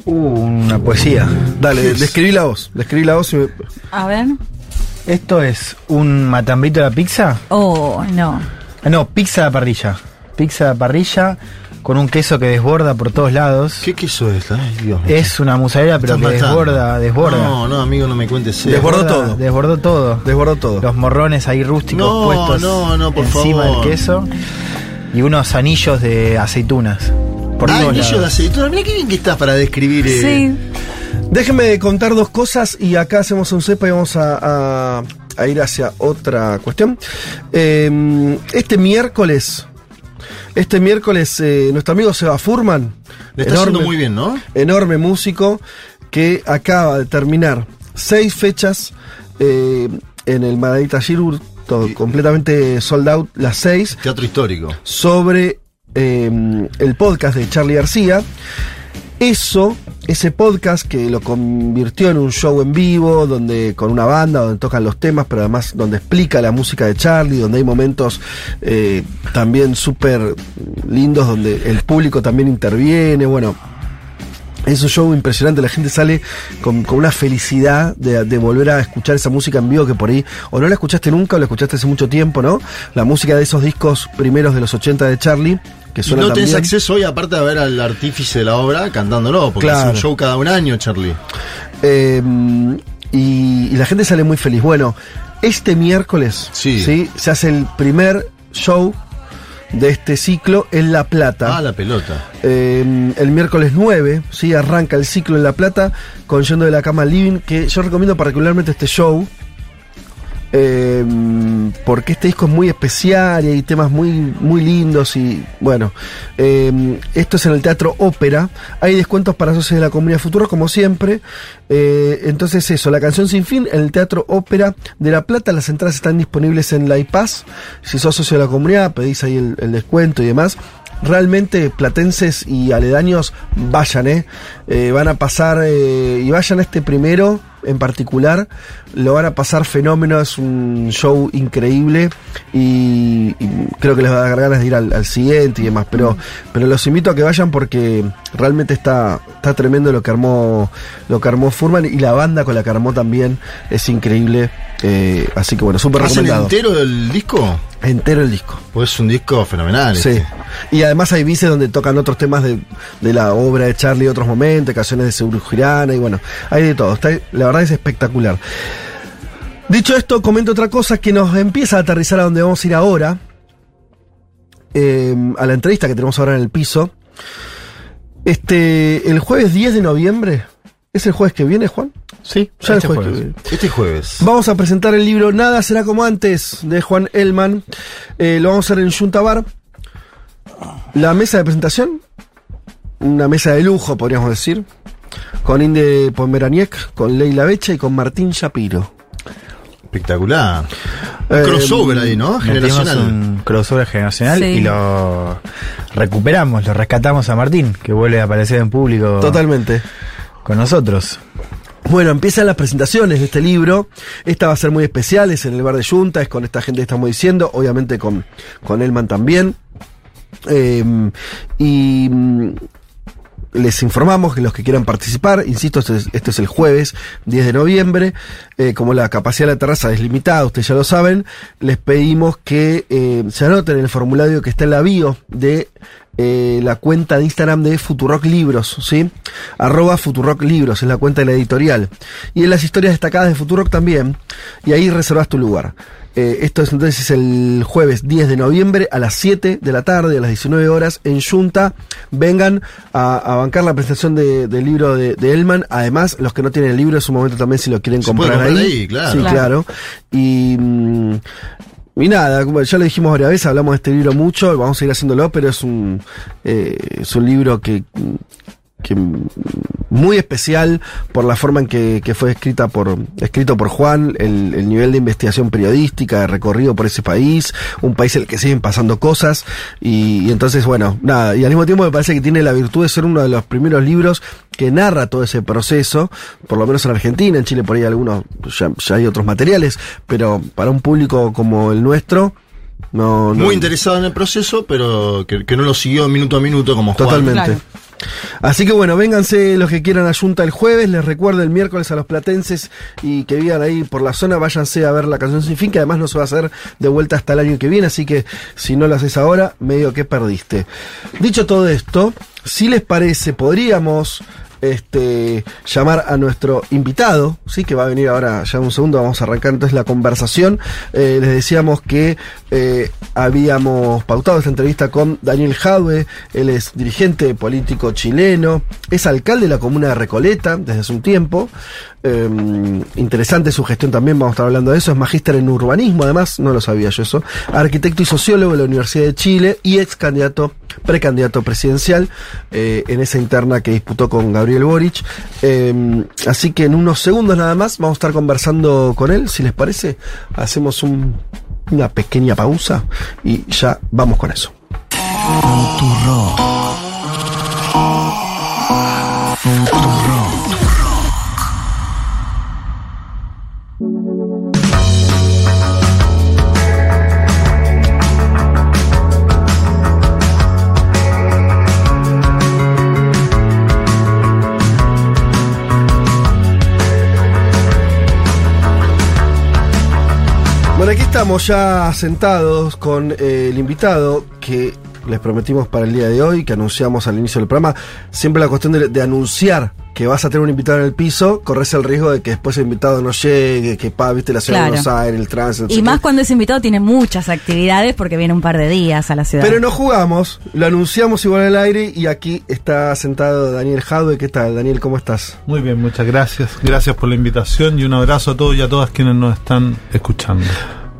Uh, una poesía. Dale, describí la voz. Describí la voz y me- A ver. ¿Esto es un matambrito de la pizza? Oh, no. Ah, No, pizza la parrilla. Pizza la parrilla con un queso que desborda por todos lados. ¿Qué queso es? Ay, Dios mío. Es una mozzarella, pero que matando. desborda, desborda. No, no, amigo, no me cuentes eso. Desbordó todo. Desbordó todo. desbordó todo. Los morrones ahí rústicos No, puestos no, no, por encima favor. del queso. Y unos anillos de aceitunas. Por Ah, todos anillo de lados. aceituna. Mira qué bien que estás para describir. eh. Sí. Déjenme contar dos cosas y acá hacemos un cepa y vamos a, a- a ir hacia otra cuestión. Eh, este miércoles, este miércoles, eh, nuestro amigo Seba Furman Le está yendo muy bien, ¿no? Enorme músico que acaba de terminar seis fechas eh, en el Margarita todo completamente sold out, las seis. Teatro histórico. Sobre eh, el podcast de Charlie García. Eso, ese podcast que lo convirtió en un show en vivo, donde con una banda, donde tocan los temas, pero además donde explica la música de Charlie, donde hay momentos eh, también súper lindos, donde el público también interviene, bueno. Es un show impresionante, la gente sale con, con una felicidad de, de, volver a escuchar esa música en vivo que por ahí o no la escuchaste nunca o la escuchaste hace mucho tiempo, ¿no? La música de esos discos primeros de los 80 de Charlie, que Y suena no tenés acceso hoy, aparte de ver al artífice de la obra cantándolo, porque Claro. es un show cada un año, Charlie. Eh, y, y la gente sale muy feliz. Bueno, este miércoles Sí. se hace el primer show de este ciclo en La Plata. Ah, la pelota. Eh, el miércoles 9, ¿sí? arranca el ciclo en La Plata con Yendo de la Cama Living, que yo recomiendo particularmente este show. Eh, porque este disco es muy especial y hay temas muy, muy lindos y bueno, eh, esto es en el Teatro Ópera, hay descuentos para socios de la comunidad Futuro como siempre, eh, entonces eso, la canción sin fin en el Teatro Ópera de La Plata, las entradas están disponibles en la iPass, si sos socio de la comunidad pedís ahí el, el descuento y demás, realmente platenses y aledaños vayan, ¿eh? Van a pasar, y vayan a este primero en particular, lo van a pasar fenómeno, es un show increíble y, creo que les va a dar ganas de ir al, al siguiente y demás, pero, pero los invito a que vayan porque realmente está, está tremendo lo que armó, lo que armó Furman y la banda con la que armó también es increíble, eh, así que bueno, súper ¿Hacen recomendado. entero el disco? Entero el disco. Pues es un disco fenomenal. Sí. este. Y además hay bices donde tocan otros temas de, de la obra de Charlie, otros momentos, canciones de Seguro Girana y bueno, hay de todo. Está, la verdad es espectacular. Dicho esto, comento otra cosa que nos empieza a aterrizar a donde vamos a ir ahora. eh, a la entrevista que tenemos ahora en el piso. Este, el jueves 10 de noviembre. ¿Es el jueves que viene, Juan? Sí, ya este el jueves, jueves. que viene. Este jueves. Vamos a presentar el libro Nada será como antes de Juan Elman. Eh, lo vamos a hacer en Juntabar. La mesa de presentación, una mesa de lujo, podríamos decir, con Inde Pomeraniec, con Leila Becha y con Martín Shapiro. Espectacular. Un Eh, crossover ahí, ¿no? Generacional. un crossover generacional Sí. y lo recuperamos, lo rescatamos a Martín, que vuelve a aparecer en público Totalmente. con nosotros. Bueno, empiezan las presentaciones de este libro. Esta va a ser muy especial, es en el bar de Junta, es con esta gente que estamos diciendo, obviamente con, con Elman también. Eh, y les informamos que los que quieran participar, insisto, esto es, esto es el jueves 10 de noviembre, eh, como la capacidad de la terraza es limitada, ustedes ya lo saben, les pedimos que eh, se anoten en el formulario que está en la bio de eh, la cuenta de Instagram de Futurock Libros, ¿sí? Arroba Futurock Libros, es la cuenta de la editorial. Y en las historias destacadas de Futurock también, y ahí reservas tu lugar. Eh, esto es entonces el jueves 10 de noviembre a las 7 de la tarde, a las 19 horas, en Junta. Vengan a, a bancar la presentación de- del libro de, de Elman. Además, los que no tienen el libro, es un momento también si lo quieren comprar comprar ahí. ahí, claro. Sí, Claro. claro. Y. mm, y nada, como ya lo dijimos varias veces, hablamos de este libro mucho, vamos a seguir haciéndolo, pero es un, eh, es un libro que, que muy especial por la forma en que, que fue escrita por, escrito por Juan, el, el nivel de investigación periodística, de recorrido por ese país, un país en el que siguen pasando cosas, y, y entonces, bueno, nada, y al mismo tiempo me parece que tiene la virtud de ser uno de los primeros libros que narra todo ese proceso, por lo menos en Argentina, en Chile por ahí algunos, ya, ya hay otros materiales, pero para un público como el nuestro, no, no- Muy interesado en el proceso, pero que, que no lo siguió minuto a minuto como Juan. Totalmente. Claro. Así que bueno, vénganse los que quieran a Junta el jueves, les recuerdo el miércoles a los platenses y que vivan ahí por la zona, váyanse a ver la canción sin fin, que además no se va a hacer de vuelta hasta el año que viene, así que si no lo haces ahora, medio que perdiste. Dicho todo esto, si les parece, podríamos este, llamar a nuestro invitado, sí, que va a venir ahora ya un segundo, vamos a arrancar entonces la conversación. Eh, les decíamos que eh, habíamos pautado esta entrevista con Daniel Jadwe, él es dirigente político chileno, es alcalde de la comuna de Recoleta desde hace un tiempo. Eh, interesante su gestión también, vamos a estar hablando de eso, es magíster en urbanismo, además, no lo sabía yo eso, arquitecto y sociólogo de la Universidad de Chile y ex candidato precandidato presidencial eh, en esa interna que disputó con Gabriel Boric. Eh, así que en unos segundos nada más vamos a estar conversando con él, si les parece. Hacemos un- una pequeña pausa y ya vamos con eso. Bueno, aquí estamos ya sentados con eh, el invitado que les prometimos para el día de hoy, que anunciamos al inicio del programa. Siempre la cuestión de, de anunciar que vas a tener un invitado en el piso, corres el riesgo de que después el invitado no llegue, que pa, viste la ciudad Claro. de Buenos Aires, el tránsito. Y más qué. cuando ese invitado tiene muchas actividades porque viene un par de días a la ciudad. Pero no jugamos, lo anunciamos igual al aire y aquí está sentado Daniel Jadwe. ¿Qué tal, Daniel? ¿Cómo estás? Muy bien, muchas gracias. Gracias por la invitación y un abrazo a todos y a todas quienes nos están escuchando.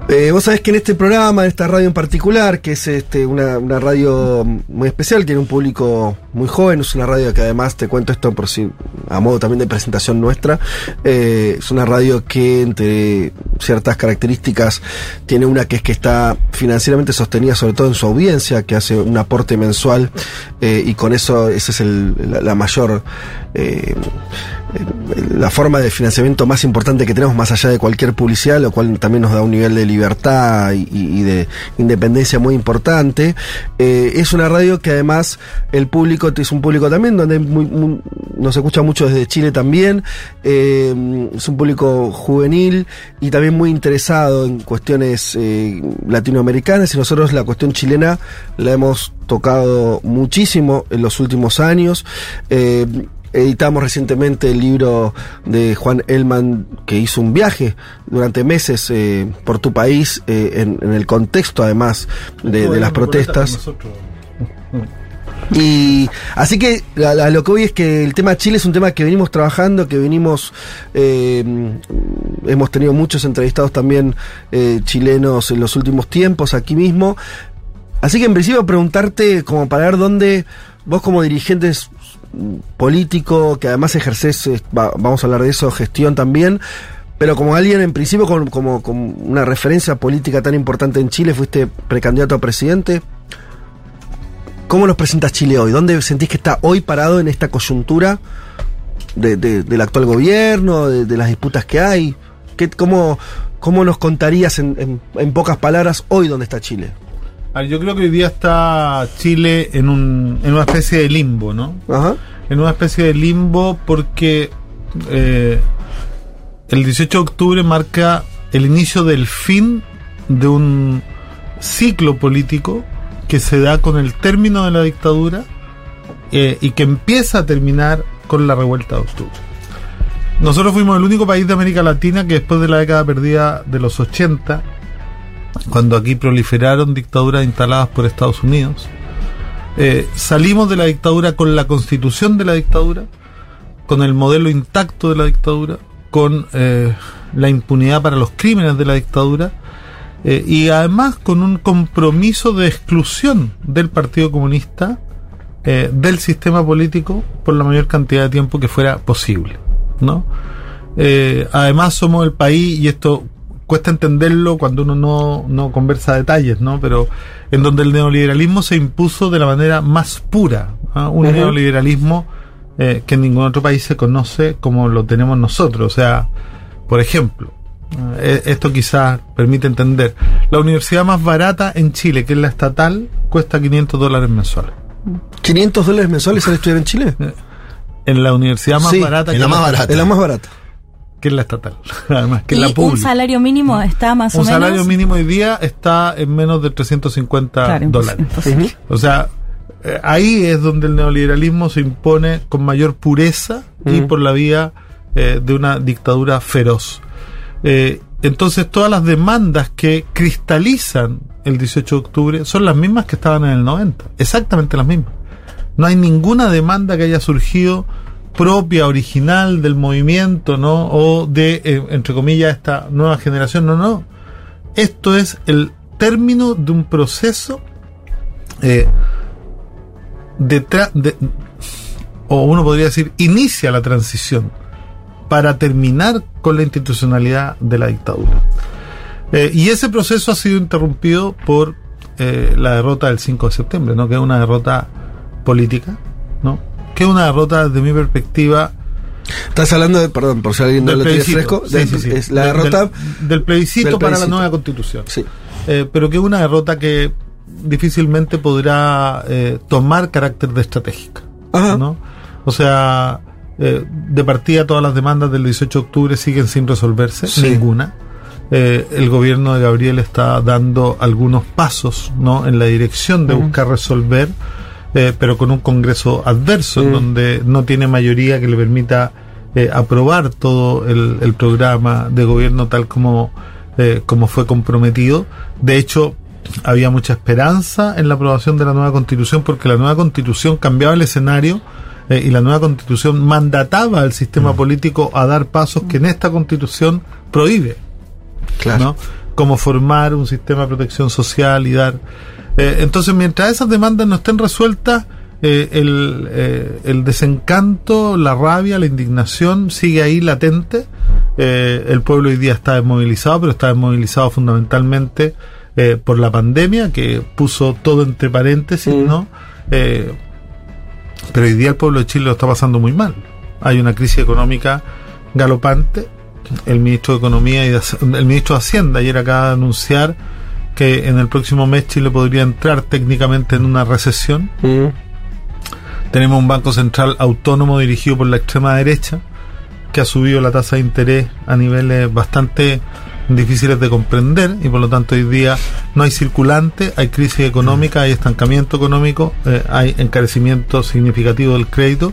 Eh, vos sabés que en este programa, en esta radio en particular, que es este, una, una radio muy especial, tiene un público muy joven, es una radio que además, te cuento esto por si, a modo también de presentación nuestra, eh, es una radio que entre ciertas características tiene una que es que está financieramente sostenida sobre todo en su audiencia, que hace un aporte mensual eh, y con eso esa es el- la, la mayor... la forma de financiamiento más importante que tenemos más allá de cualquier publicidad, lo cual también nos da un nivel de libertad y, y de independencia muy importante. Eh, es una radio que además el público es un público también donde muy- muy- nos escucha mucho desde Chile también. Eh, es un público juvenil y también muy interesado en cuestiones eh, latinoamericanas y nosotros la cuestión chilena la hemos tocado muchísimo en los últimos años. Editamos recientemente el libro de Juan Elman que hizo un viaje durante meses eh, por tu país eh, en, en el contexto además de, de las protestas. Y así que lo que voy es que el tema Chile es un tema que venimos trabajando, que venimos, eh, hemos tenido muchos entrevistados también eh, chilenos en los últimos tiempos aquí mismo. Así que en principio preguntarte como para ver dónde vos como dirigentes político, que además ejerces, eh, va- vamos a hablar de eso, gestión también, pero como alguien en principio como, una referencia política tan importante en Chile, fuiste precandidato a presidente. ¿Cómo nos presentas Chile hoy? ¿Dónde sentís que está hoy parado en esta coyuntura de- de- del actual gobierno, de, las disputas que hay? ¿Qué, cómo, ¿Cómo nos contarías en- en pocas palabras hoy dónde está Chile? Yo creo que hoy día está Chile en, un, en una especie de limbo, ¿no? En una especie de limbo porque eh, el 18 de octubre marca el inicio del fin de un ciclo político que se da con el término de la dictadura eh, y que empieza a terminar con la revuelta de octubre. Nosotros fuimos el único país de América Latina que después de la década perdida de los 80, cuando aquí proliferaron dictaduras instaladas por Estados Unidos, eh, salimos de la dictadura con la constitución de la dictadura, con el modelo intacto de la dictadura, con eh, la impunidad para los crímenes de la dictadura eh, y además con un compromiso de exclusión del Partido Comunista del sistema político por la mayor cantidad de tiempo que fuera posible, ¿no? Además somos el país y esto cuesta entenderlo cuando uno no, no conversa detalles, ¿no? Pero en donde el neoliberalismo se impuso de la manera más pura, ¿ah? un neoliberalismo eh, que en ningún otro país se conoce como lo tenemos nosotros. O sea, por ejemplo, eh, esto quizás permite entender, la universidad más barata en Chile, que es la estatal, cuesta 500 dólares mensuales. ¿500 dólares mensuales al estudiar en Chile? En la universidad más Sí, barata. en la más barata. En la más barata. Que es la estatal. Además, que es la un pública. salario mínimo está más o Un menos. salario mínimo hoy día está en menos de 350 Claro, dólares. imposible. O sea, eh, ahí es donde el neoliberalismo se impone con mayor pureza y por la vía eh, de una dictadura feroz. Eh, entonces, todas las demandas que cristalizan el 18 de octubre son las mismas que estaban en el 90. Exactamente las mismas. No hay ninguna demanda que haya surgido propia, original del movimiento, ¿no? O de, eh, entre comillas, esta nueva generación. No, no. Esto es el término de un proceso eh, detrás de, o uno podría decir, inicia la transición para terminar con la institucionalidad de la dictadura. Eh, y ese proceso ha sido interrumpido por la derrota del 5 de septiembre, ¿no? que es una derrota política, ¿no? Que es una derrota desde mi perspectiva Estás hablando de, perdón, por si alguien no lo tiene plebiscito. fresco, Sí, del- sí, sí. es la Del- derrota del, del plebiscito del para la nueva constitución. Sí. Eh, pero que es una derrota que difícilmente podrá eh, tomar carácter de estratégica. ¿no? O sea, eh, de partida todas las demandas del 18 de octubre siguen sin resolverse, ninguna. Eh, el gobierno de Gabriel está dando algunos pasos ¿no? en la dirección de buscar resolver, eh, pero con un Congreso adverso, en donde no tiene mayoría que le permita eh, aprobar todo el, el programa de gobierno tal como, eh, como fue comprometido. De hecho, había mucha esperanza en la aprobación de la nueva constitución porque la nueva constitución cambiaba el escenario eh, y la nueva constitución mandataba al sistema político a dar pasos que en esta constitución prohíbe. ¿no? Como formar un sistema de protección social y dar. Eh, entonces, mientras esas demandas no estén resueltas, eh, el, eh, el desencanto, la rabia, la indignación sigue ahí latente. El pueblo hoy día está desmovilizado, pero está desmovilizado fundamentalmente por la pandemia que puso todo entre paréntesis, ¿no? Eh, pero hoy día el pueblo de Chile lo está pasando muy mal. Hay una crisis económica galopante. El ministro de Economía y de el ministro de Hacienda ayer acaba de anunciar que en el próximo mes Chile podría entrar técnicamente en una recesión. Tenemos un banco central autónomo dirigido por la extrema derecha que ha subido la tasa de interés a niveles bastante difíciles de comprender y por lo tanto hoy día no hay circulante, hay crisis económica, hay estancamiento económico, eh, hay encarecimiento significativo del crédito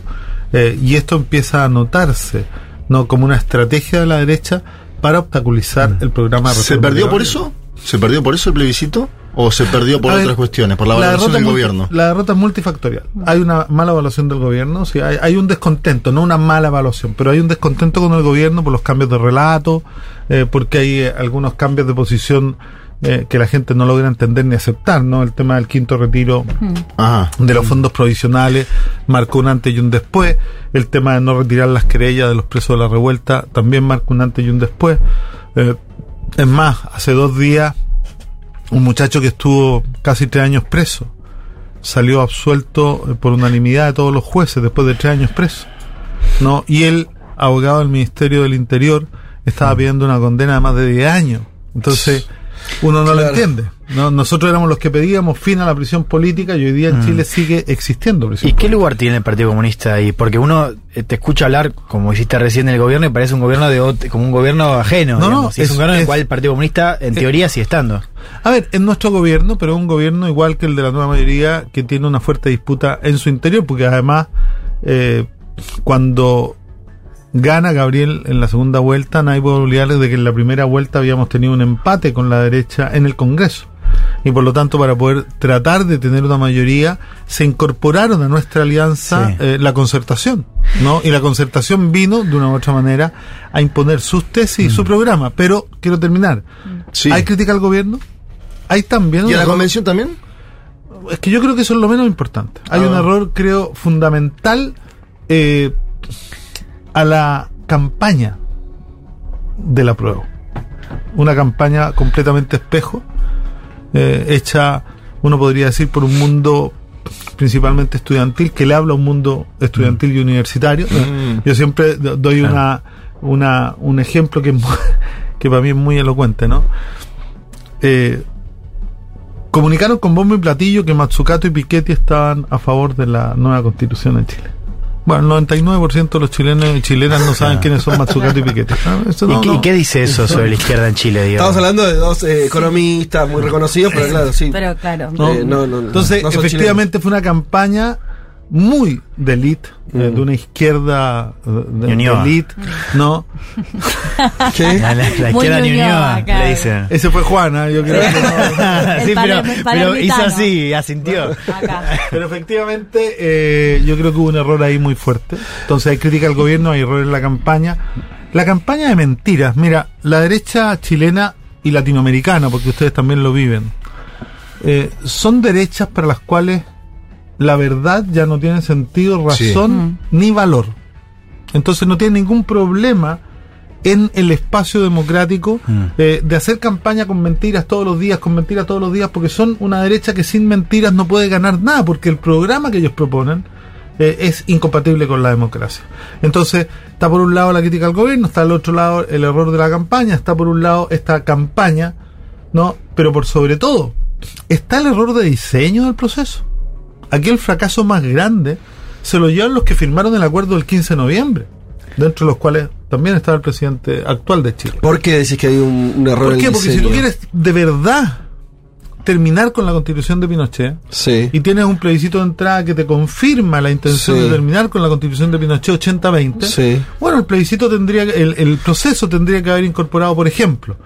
eh, y esto empieza a notarse no como una estrategia de la derecha para obstaculizar el programa de ¿Se perdió por eso? ¿Se perdió por eso el plebiscito? ¿O se perdió por ver, otras cuestiones? Por la derrota del multi- gobierno. La derrota es multifactorial. Hay una mala evaluación del gobierno, sí, hay, hay un descontento, no una mala evaluación, pero hay un descontento con el gobierno por los cambios de relato, eh, porque hay eh, algunos cambios de posición eh, que la gente no logra entender ni aceptar, ¿no? El tema del quinto retiro de los fondos provisionales marcó un antes y un después. El tema de no retirar las querellas de los presos de la revuelta también marcó un antes y un después. Eh, es más, hace dos días un muchacho que estuvo casi tres años preso salió absuelto eh, por unanimidad de todos los jueces después de tres años preso. ¿no? Y el abogado del Ministerio del Interior estaba pidiendo una condena de más de 10 años. Entonces, uno no lo Claro. entiende. ¿no? Nosotros éramos los que pedíamos fin a la prisión política y hoy día en Mm. Chile sigue existiendo prisión ¿Y qué lugar tiene el Partido Comunista ahí? Porque uno eh, te escucha hablar, como hiciste recién del gobierno, y parece un gobierno de como un gobierno ajeno. No, no, es, es- un gobierno en el cual el Partido Comunista, en eh, teoría, sigue estando. A ver, es nuestro gobierno, pero un gobierno igual que el de la nueva mayoría que tiene una fuerte disputa en su interior, porque además, eh, cuando gana Gabriel en la segunda vuelta, nadie puede olvidarles de que en la primera vuelta habíamos tenido un empate con la derecha en el Congreso. Y por lo tanto, para poder tratar de tener una mayoría, se incorporaron a nuestra alianza Sí. eh, la concertación, ¿no? Y la concertación vino, de una u otra manera, a imponer sus tesis y su programa. Pero, quiero terminar. ¿Hay crítica al gobierno? Hay también... ¿Y a la convención también? Es que yo creo que eso es lo menos importante. Hay Ah. un error, creo, fundamental eh, a la campaña de la prueba. Una campaña completamente espejo, eh, hecha, uno podría decir, por un mundo principalmente estudiantil, que le habla a un mundo estudiantil y universitario. Mm. Yo siempre do- doy una, una, un ejemplo que, que para mí es muy elocuente, ¿no? Eh, comunicaron con bombo y platillo que Matsukato y Piketty estaban a favor de la nueva constitución en Chile. Bueno, el 99% de los chilenos y chilenas no saben quiénes son Matsukato y Piketty. Ah, ¿Y, no- qué, no. y qué dice eso sobre la izquierda en Chile, digo? Estamos hablando de dos eh, economistas muy reconocidos, pero claro, sí. Pero claro. No, Eh, no. Entonces, efectivamente fue una campaña muy de elite, eh, de una izquierda eh, de, de elite, ¿no? ¿Qué? La, la- la Muy izquierda Ñuñoa, claro. le dicen. Ese fue Juana, yo creo que no. sí, pero, hizo así, asintió. Acá. Pero efectivamente, eh, yo creo que hubo un error ahí muy fuerte. Entonces hay crítica al gobierno, hay error en la campaña. La campaña de mentiras. Mira, la derecha chilena y latinoamericana, porque ustedes también lo viven, eh, son derechas para las cuales la verdad ya no tiene sentido, razón ni valor. Entonces no tiene ningún problema en el espacio democrático eh, de hacer campaña con mentiras todos los días, con mentiras todos los días, porque son una derecha que sin mentiras no puede ganar nada, porque el programa que ellos proponen eh, es incompatible con la democracia. Entonces, está por un lado la crítica al gobierno, está al otro lado el error de la campaña, está por un lado esta campaña, ¿no? Pero por sobre todo, está el error de diseño del proceso. Aquí el fracaso más grande se lo llevan los que firmaron el acuerdo del 15 de noviembre, dentro de los cuales también estaba el presidente actual de Chile. ¿Por qué decís que hay un, un error ¿Por en qué? Porque si tú quieres de verdad terminar con la constitución de Pinochet Sí. y tienes un plebiscito de entrada que te confirma la intención Sí. de terminar con la constitución de Pinochet 80-20, Sí. bueno, el plebiscito tendría, que- el, el proceso tendría que haber incorporado, por ejemplo,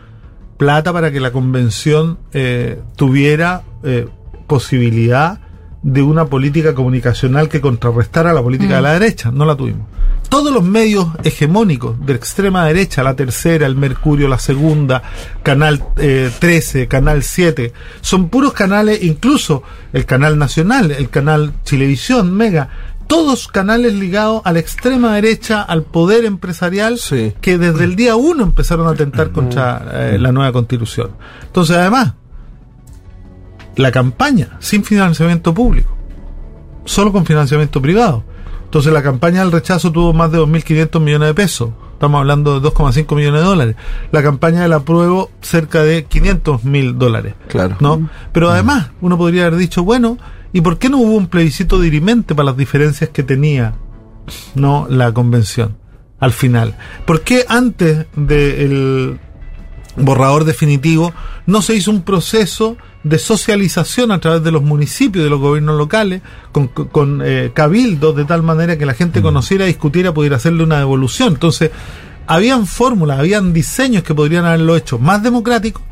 plata para que la convención eh, tuviera eh, posibilidad de una política comunicacional que contrarrestara la política Mm. de la derecha. No la tuvimos. Todos los medios hegemónicos de extrema derecha, la tercera, el Mercurio, la segunda, Canal eh, 13, Canal 7, son puros canales, incluso el Canal Nacional, el Canal Chilevisión, Mega, todos canales ligados a la extrema derecha, al poder empresarial, que desde el día uno empezaron a atentar contra eh, la nueva constitución. Entonces, además, la campaña sin financiamiento público, solo con financiamiento privado. Entonces la campaña del rechazo tuvo más de 2.500 millones de pesos. Estamos hablando de 2,5 millones de dólares. La campaña del apruebo cerca de 500 mil dólares. Claro. ¿no? Pero además, uno podría haber dicho, bueno, ¿y por qué no hubo un plebiscito dirimente para las diferencias que tenía no la convención al final? ¿Por qué antes del borrador definitivo no se hizo un proceso de socialización a través de los municipios, de los gobiernos locales, con, con- eh, cabildos, de tal manera que la gente conociera, discutiera, pudiera hacerle una devolución. Entonces, habían fórmulas, habían diseños que podrían haberlo hecho más democrático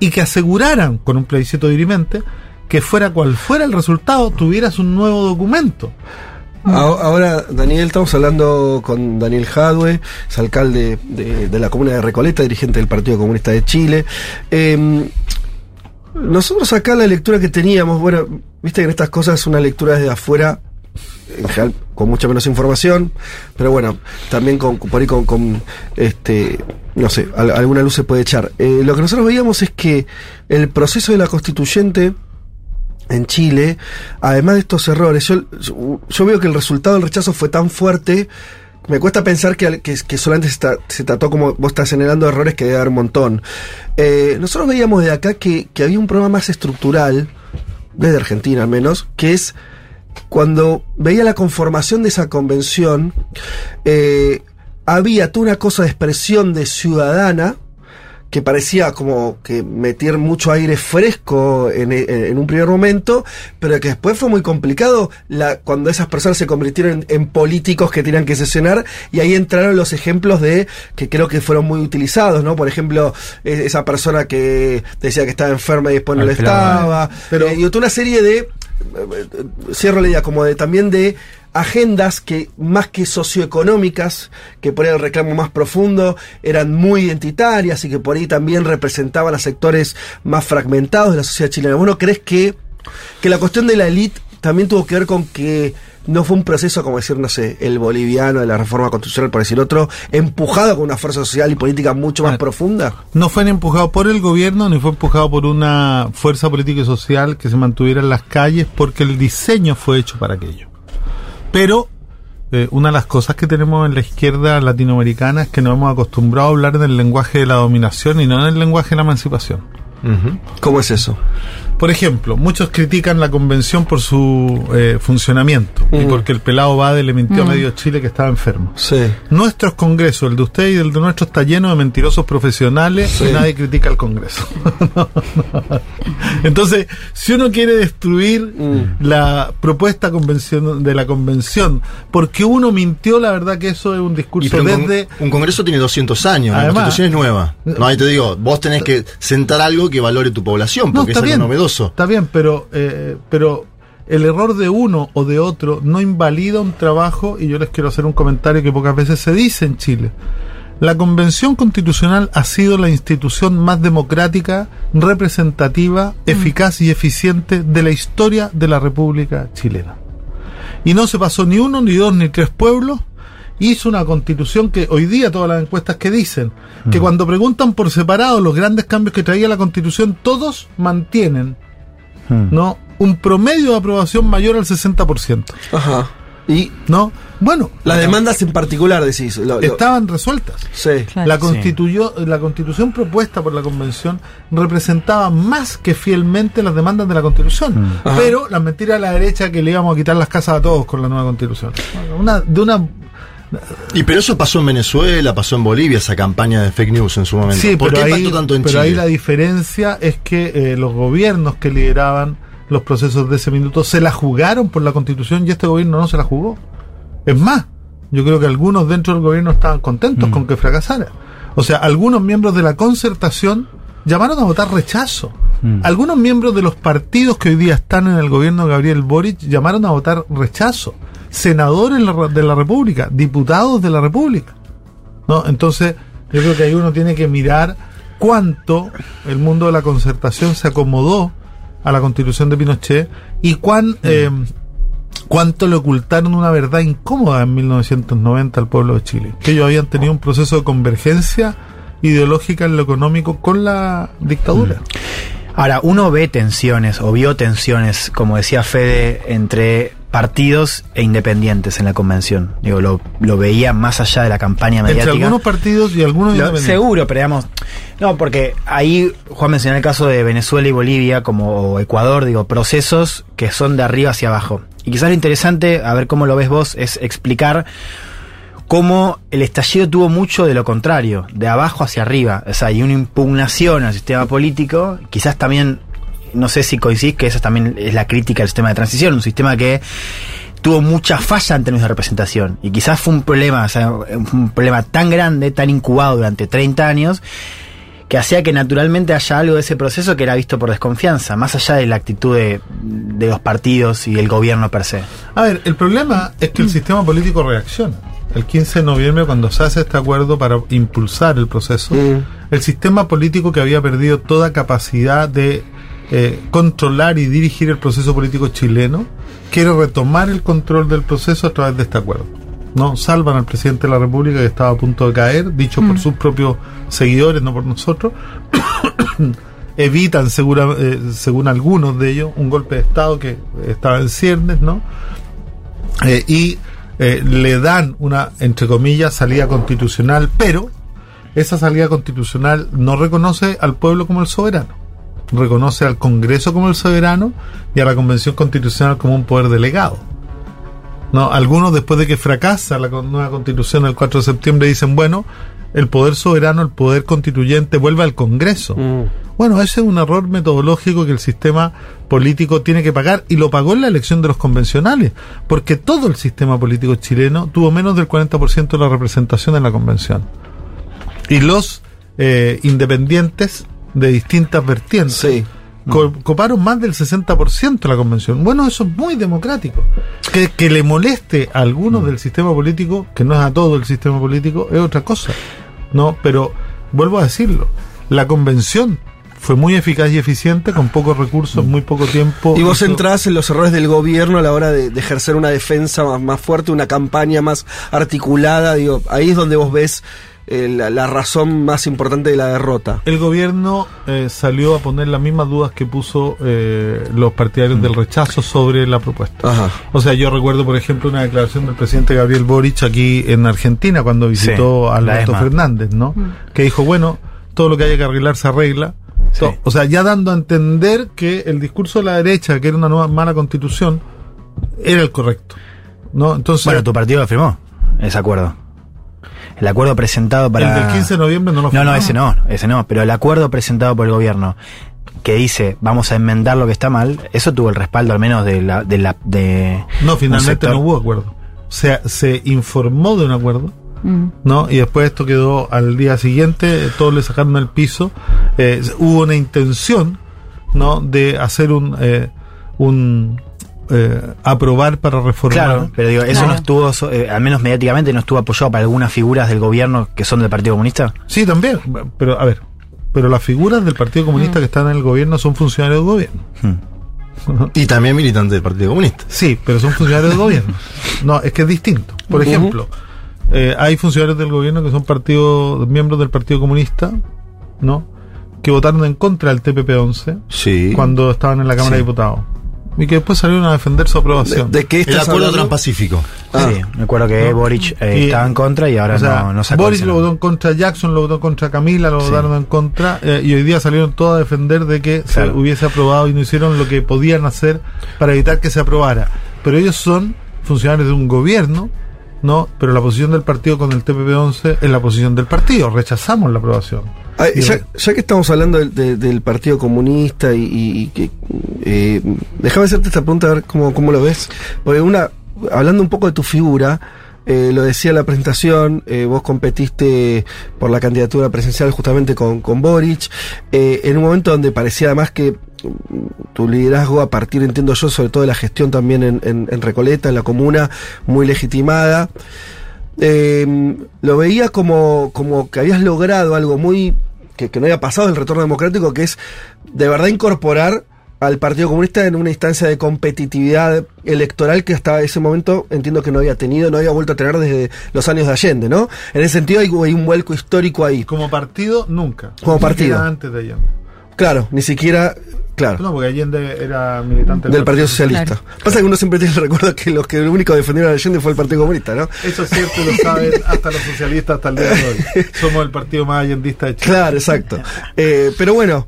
y que aseguraran, con un plebiscito dirimente, que fuera cual fuera el resultado, tuvieras un nuevo documento. Ahora, Daniel, estamos hablando con Daniel Jadwe, es alcalde de, de la comuna de Recoleta, dirigente del Partido Comunista de Chile. Eh, nosotros acá la lectura que teníamos, bueno, viste que en estas cosas una lectura desde afuera, en general, con mucha menos información, pero bueno, también con, por ahí con, con, este, no sé, al- alguna luz se puede echar. Eh, lo que nosotros veíamos es que el proceso de la constituyente en Chile, además de estos errores, yo, veo que el resultado del rechazo fue tan fuerte, me cuesta pensar que, que, que solamente se, tra- se trató como vos estás señalando errores que debe haber un montón. Eh, nosotros veíamos de acá que, que había un problema más estructural, desde Argentina al menos, que es cuando veía la conformación de esa convención, eh, había toda una cosa de expresión de ciudadana, que parecía como que meter mucho aire fresco en, en- en un primer momento, pero que después fue muy complicado la, cuando esas personas se convirtieron en, en políticos que tenían que sesionar y ahí entraron los ejemplos de que creo que fueron muy utilizados, ¿no? Por ejemplo, e- esa persona que decía que estaba enferma y después no Al lo estaba, Pero- Eh, y otra una serie de, eh, eh, cierro la idea, como de también de agendas que más que socioeconómicas, que por ahí el reclamo más profundo, eran muy identitarias y que por ahí también representaban a sectores más fragmentados de la sociedad chilena. ¿Vos no crees que, que la cuestión de la élite también tuvo que ver con que no fue un proceso, como decir, no sé, el boliviano de la reforma constitucional, por decir otro, empujado con una fuerza social y política mucho más profunda? No fue ni empujado por el gobierno ni fue empujado por una fuerza política y social que se mantuviera en las calles porque el diseño fue hecho para aquello. Pero eh, una de las cosas que tenemos en la izquierda latinoamericana es que nos hemos acostumbrado a hablar en el lenguaje de la dominación y no en el lenguaje de la emancipación. ¿Cómo es eso? Por ejemplo, muchos critican la convención por su eh, funcionamiento y Mm. porque el pelado Bade le mintió Mm. a medio Chile que estaba enfermo. Sí. Nuestros congresos, el de usted y el de nuestro, está lleno de mentirosos profesionales Sí. y nadie critica al Congreso. No, no. Entonces, si uno quiere destruir Mm. la propuesta convención de la convención, porque uno mintió, la verdad que eso es un Y discurso un, con- desde... un congreso tiene 200 años, la constitución es nueva. No, ahí te digo, vos tenés que sentar algo que valore tu población, No, porque está es bien, algo novedoso. Está bien, pero, eh, pero el error de uno o de otro no invalida un trabajo y yo les quiero hacer un comentario que pocas veces se dice en Chile. La Convención Constitucional ha sido la institución más democrática, representativa, eficaz y eficiente de la historia de la República Chilena. Y no se pasó ni uno, ni dos, ni tres pueblos. Hizo una constitución que hoy día todas las encuestas que dicen que cuando preguntan por separado los grandes cambios que traía la constitución, todos mantienen ¿no? un promedio de aprobación mayor al 60%. Ajá. Y no, bueno, las demandas en particular decís, lo- lo- estaban resueltas. Sí. La, constituyó, la constitución propuesta por la convención representaba más que fielmente las demandas de la constitución. Ajá. Pero las mentiras de la derecha que le íbamos a quitar las casas a todos con la nueva constitución. Una, de una Y pero eso pasó en Venezuela, pasó en Bolivia, esa campaña de fake news en su momento. Sí, ¿Por pero, qué ahí, impactó tanto en pero Chile? ahí la diferencia es que eh, los gobiernos que lideraban los procesos de ese minuto se la jugaron por la constitución y este gobierno no se la jugó. Es más, yo creo que algunos dentro del gobierno estaban contentos con que fracasara. O sea, algunos miembros de la concertación llamaron a votar rechazo. Algunos miembros de los partidos que hoy día están en el gobierno de Gabriel Boric llamaron a votar rechazo. Senadores de la República, diputados de la República. ¿no? Entonces, yo creo que ahí uno tiene que mirar cuánto el mundo de la concertación se acomodó a la constitución de Pinochet y cuán, eh, cuánto le ocultaron una verdad incómoda en 1990 al pueblo de Chile. Que ellos habían tenido un proceso de convergencia ideológica en lo económico con la dictadura. Ahora, uno ve tensiones, o vio tensiones, como decía Fede, entre partidos e independientes en la convención. Digo, lo, lo veía más allá de la campaña Entre mediática. algunos partidos y algunos Lo- independientes. seguro, pero digamos. No, porque ahí Juan mencionó el caso de Venezuela y Bolivia, como Ecuador, digo, procesos que son de arriba hacia abajo. Y quizás lo interesante, a ver cómo lo ves vos, es explicar cómo el estallido tuvo mucho de lo contrario, de abajo hacia arriba. O sea, hay una impugnación al sistema político, quizás también, no sé si coincidís que esa también es la crítica al sistema de transición, un sistema que tuvo mucha falla en términos de representación. Y quizás fue un problema, o sea, un problema tan grande, tan incubado durante 30 años, que hacía que naturalmente haya algo de ese proceso que era visto por desconfianza, más allá de la actitud de, de los partidos y el gobierno per se. A ver, el problema es que el sistema político reacciona. El 15 de noviembre, cuando se hace este acuerdo para impulsar el proceso, el sistema político que había perdido toda capacidad de eh, controlar y dirigir el proceso político chileno, quiere retomar el control del proceso a través de este acuerdo. ¿no? Salvan al presidente de la República que estaba a punto de caer, dicho por Mm. sus propios seguidores, no por nosotros. Evitan, segura- eh, según algunos de ellos, un golpe de Estado que estaba en ciernes, ¿no? Eh, y eh, le dan una, entre comillas, salida constitucional, pero esa salida constitucional no reconoce al pueblo como el soberano, reconoce al Congreso como el soberano y a la Convención Constitucional como un poder delegado. No, algunos después de que fracasa la nueva constitución el 4 de septiembre dicen, bueno, el poder soberano, el poder constituyente vuelve al Congreso. Bueno, ese es un error metodológico que el sistema político tiene que pagar y lo pagó en la elección de los convencionales, porque todo el sistema político chileno tuvo menos del 40% de la representación en la convención. Y los eh, independientes de distintas vertientes co- coparon más del 60% de la convención. Bueno, eso es muy democrático. Que, que le moleste a algunos del sistema político, que no es a todo el sistema político, es otra cosa. No, pero vuelvo a decirlo, la convención fue muy eficaz y eficiente con pocos recursos, muy poco tiempo. Y vos entrás en los errores del gobierno a la hora de, de ejercer una defensa más, más fuerte, una campaña más articulada. Digo, ahí es donde vos ves eh, la, la razón más importante de la derrota. El gobierno eh, salió a poner las mismas dudas que puso eh, los partidarios del rechazo sobre la propuesta. O sea, yo recuerdo, por ejemplo, una declaración del presidente Gabriel Boric aquí en Argentina cuando visitó Sí, a Alberto. Fernández, ¿no? Que dijo, bueno, todo lo que haya que arreglar se arregla. To- O sea, ya dando a entender que el discurso de la derecha, que era una nueva mala constitución, era el correcto. ¿No? Entonces, Bueno, tu partido lo firmó, ese acuerdo. El acuerdo presentado para... el del 15 de noviembre no lo No, firmó. no, ese no, ese no, pero el acuerdo presentado por el gobierno que dice vamos a enmendar lo que está mal, eso tuvo el respaldo al menos de la... De la de No, finalmente no hubo acuerdo. O sea, se informó de un acuerdo, ¿no? Y después esto quedó al día siguiente, todos le sacaron el piso. Eh, hubo una intención, ¿no? De hacer un, eh, un eh, aprobar para reformar. Claro, pero digo, eso no estuvo, eh, al menos mediáticamente, no estuvo apoyado para algunas figuras del gobierno que son del Partido Comunista. Sí, también, pero a ver, pero las figuras del Partido Comunista que están en el gobierno son funcionarios del gobierno. Y también militantes del Partido Comunista. Sí, pero son funcionarios del gobierno. No, es que es distinto. Por ejemplo, eh, hay funcionarios del gobierno que son partido, miembros del Partido Comunista, ¿no? Que votaron en contra del TPP-11 Sí. cuando estaban en la Cámara Sí. de Diputados. Y que después salieron a defender su aprobación. ¿De- de qué El acuerdo transpacífico. sí, me acuerdo que Boric eh, Y- estaba en contra y ahora o sea, no, no Boris el lo votó en contra Jackson, lo votó en contra Camila, lo Sí. votaron en contra eh, y hoy día salieron todos a defender de que Claro. se hubiese aprobado y no hicieron lo que podían hacer para evitar que se aprobara. Pero ellos son funcionarios de un gobierno, ¿no? Pero la posición del partido con el TPP-11 es la posición del partido. Rechazamos la aprobación. Y ya, que estamos hablando del, de- del Partido Comunista y, que eh, déjame hacerte esta pregunta a ver cómo, cómo lo ves. Porque una, hablando un poco de tu figura, eh, lo decía en la presentación, eh, vos competiste por la candidatura presidencial justamente con, con Boric, eh, en un momento donde parecía además que tu liderazgo a partir, entiendo yo, sobre todo de la gestión también en, en- en Recoleta, en la comuna, muy legitimada. Eh, lo veía como, como que habías logrado algo muy que, que no había pasado en el retorno democrático, que es de verdad incorporar al Partido Comunista en una instancia de competitividad electoral que hasta ese momento entiendo que no había tenido, no había vuelto a tener desde los años de Allende, ¿no? En ese sentido hay, hay un vuelco histórico ahí. Como partido, nunca. Como Ni partido. siquiera antes de Allende. Claro, ni siquiera, claro. No, porque Allende era militante Del Partido Socialista. Pasa que uno siempre tiene el recuerdo que los que lo único que defendieron a Allende fue el Partido Comunista, ¿no? Eso es cierto, lo saben hasta los socialistas hasta el día de hoy. Somos el partido más allendista de Chile. Claro, exacto. Eh, pero bueno,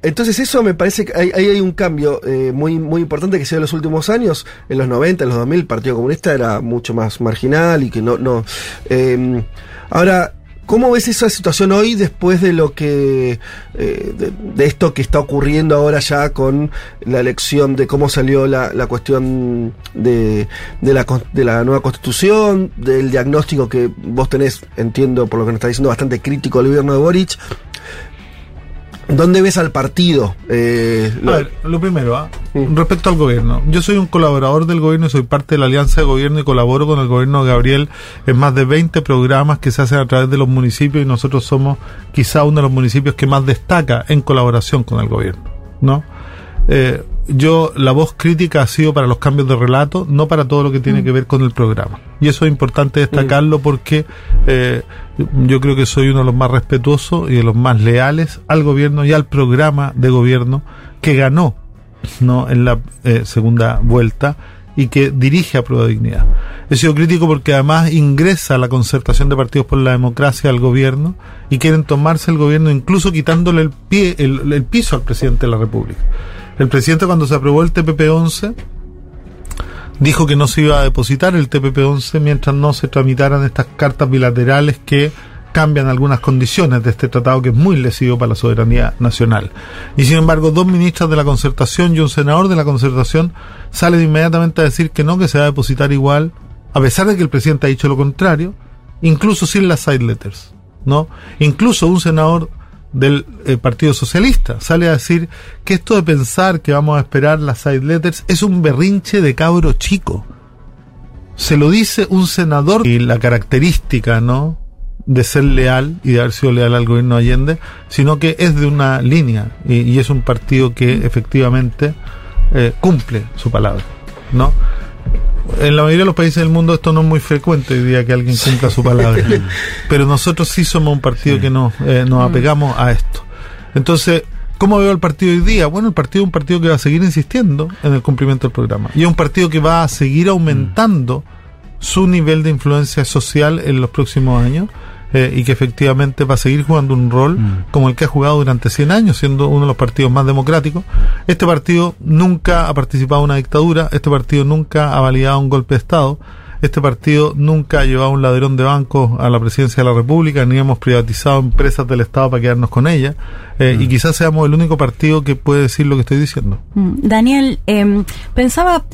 entonces eso me parece que hay, ahí hay un cambio eh, muy, muy importante que se dio en los últimos años. En los 90, en los 2000, el Partido Comunista era mucho más marginal y que no... no eh, ahora, ¿cómo ves esa situación hoy después de lo que... eh, de, de esto que está ocurriendo ahora ya con la elección de cómo salió la, la cuestión de, de, la, de la nueva constitución, del diagnóstico que vos tenés, entiendo por lo que nos está diciendo, bastante crítico al gobierno de Boric? ¿Dónde ves al partido? Eh, A lo- ver, lo primero, ¿ah? respecto al gobierno. Yo soy un colaborador del gobierno y soy parte de la alianza de gobierno y colaboro con el gobierno de Gabriel en más de 20 programas que se hacen a través de los municipios y nosotros somos quizá uno de los municipios que más destaca en colaboración con el gobierno, ¿no? Eh, yo, la voz crítica ha sido para los cambios de relato, no para todo lo que tiene que ver con el programa. Y eso es importante destacarlo porque eh, yo creo que soy uno de los más respetuosos y de los más leales al gobierno y al programa de gobierno que ganó no en la eh, segunda vuelta y que dirige a Prueba de Dignidad. He sido crítico porque además ingresa la concertación de partidos por la democracia al gobierno y quieren tomarse el gobierno incluso quitándole el pie, el, el piso al presidente de la República. El presidente cuando se aprobó el TPP-11 dijo que no se iba a depositar el TPP-11 mientras no se tramitaran estas cartas bilaterales que cambian algunas condiciones de este tratado que es muy lesivo para la soberanía nacional. Y sin embargo, dos ministras de la concertación y un senador de la concertación salen inmediatamente a decir que no, que se va a depositar igual, a pesar de que el presidente ha dicho lo contrario, incluso sin las side letters, ¿no? Incluso un senador del eh, Partido Socialista sale a decir que esto de pensar que vamos a esperar las side letters es un berrinche de cabro chico. Se lo dice un senador y la característica, ¿no? de ser leal y de haber sido leal al gobierno de Allende, sino que es de una línea y, y es un partido que efectivamente eh, cumple su palabra, ¿no? En la mayoría de los países del mundo esto no es muy frecuente hoy día que alguien cumpla su palabra, pero nosotros sí somos un partido que nos, eh, nos apegamos a esto. Entonces, ¿Cómo veo el partido hoy día? Bueno, el partido es un partido que va a seguir insistiendo en el cumplimiento del programa. Y es un partido que va a seguir aumentando su nivel de influencia social en los próximos años. Eh, y que efectivamente va a seguir jugando un rol como el que ha jugado durante 100 años, siendo uno de los partidos más democráticos. Este partido nunca ha participado en una dictadura, este partido nunca ha validado un golpe de Estado, este partido nunca ha llevado un ladrón de bancos a la presidencia de la República, ni hemos privatizado empresas del Estado para quedarnos con ellas, eh, y quizás seamos el único partido que puede decir lo que estoy diciendo. Mm, Daniel, em, pensaba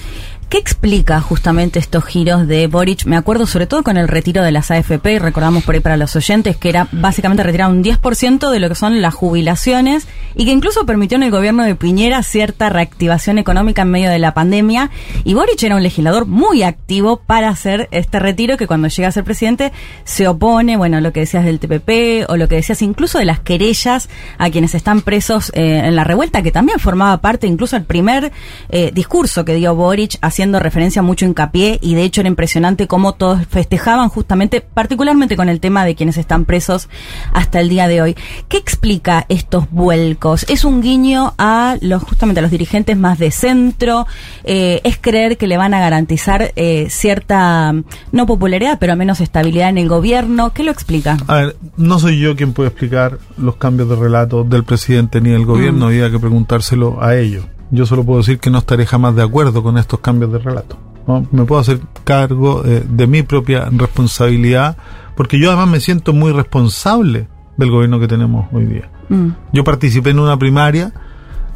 ¿Qué explica justamente estos giros de Boric? Me acuerdo sobre todo con el retiro de las AFP, y recordamos por ahí para los oyentes que era básicamente retirar un 10% de lo que son las jubilaciones y que incluso permitió en el gobierno de Piñera cierta reactivación económica en medio de la pandemia. Y Boric era un legislador muy activo para hacer este retiro que cuando llega a ser presidente se opone, bueno, lo que decías del TPP o lo que decías incluso de las querellas a quienes están presos eh, en la revuelta, que también formaba parte incluso el primer eh, discurso que dio Boric haciendo referencia mucho hincapié y de hecho era impresionante cómo todos festejaban justamente, particularmente con el tema de quienes están presos hasta el día de hoy. ¿Qué explica estos vuelcos? ¿Es un guiño a los justamente a los dirigentes más de centro? Eh, ¿Es creer que le van a garantizar eh, cierta, no popularidad, pero al menos estabilidad en el gobierno? ¿Qué lo explica? A ver, no soy yo quien puede explicar los cambios de relato del presidente ni del gobierno, Mm. había que preguntárselo a ellos. Yo solo puedo decir que no estaré jamás de acuerdo con estos cambios de relato. ¿no? Me puedo hacer cargo eh, de mi propia responsabilidad, porque yo además me siento muy responsable del gobierno que tenemos hoy día. Mm. Yo participé en una primaria,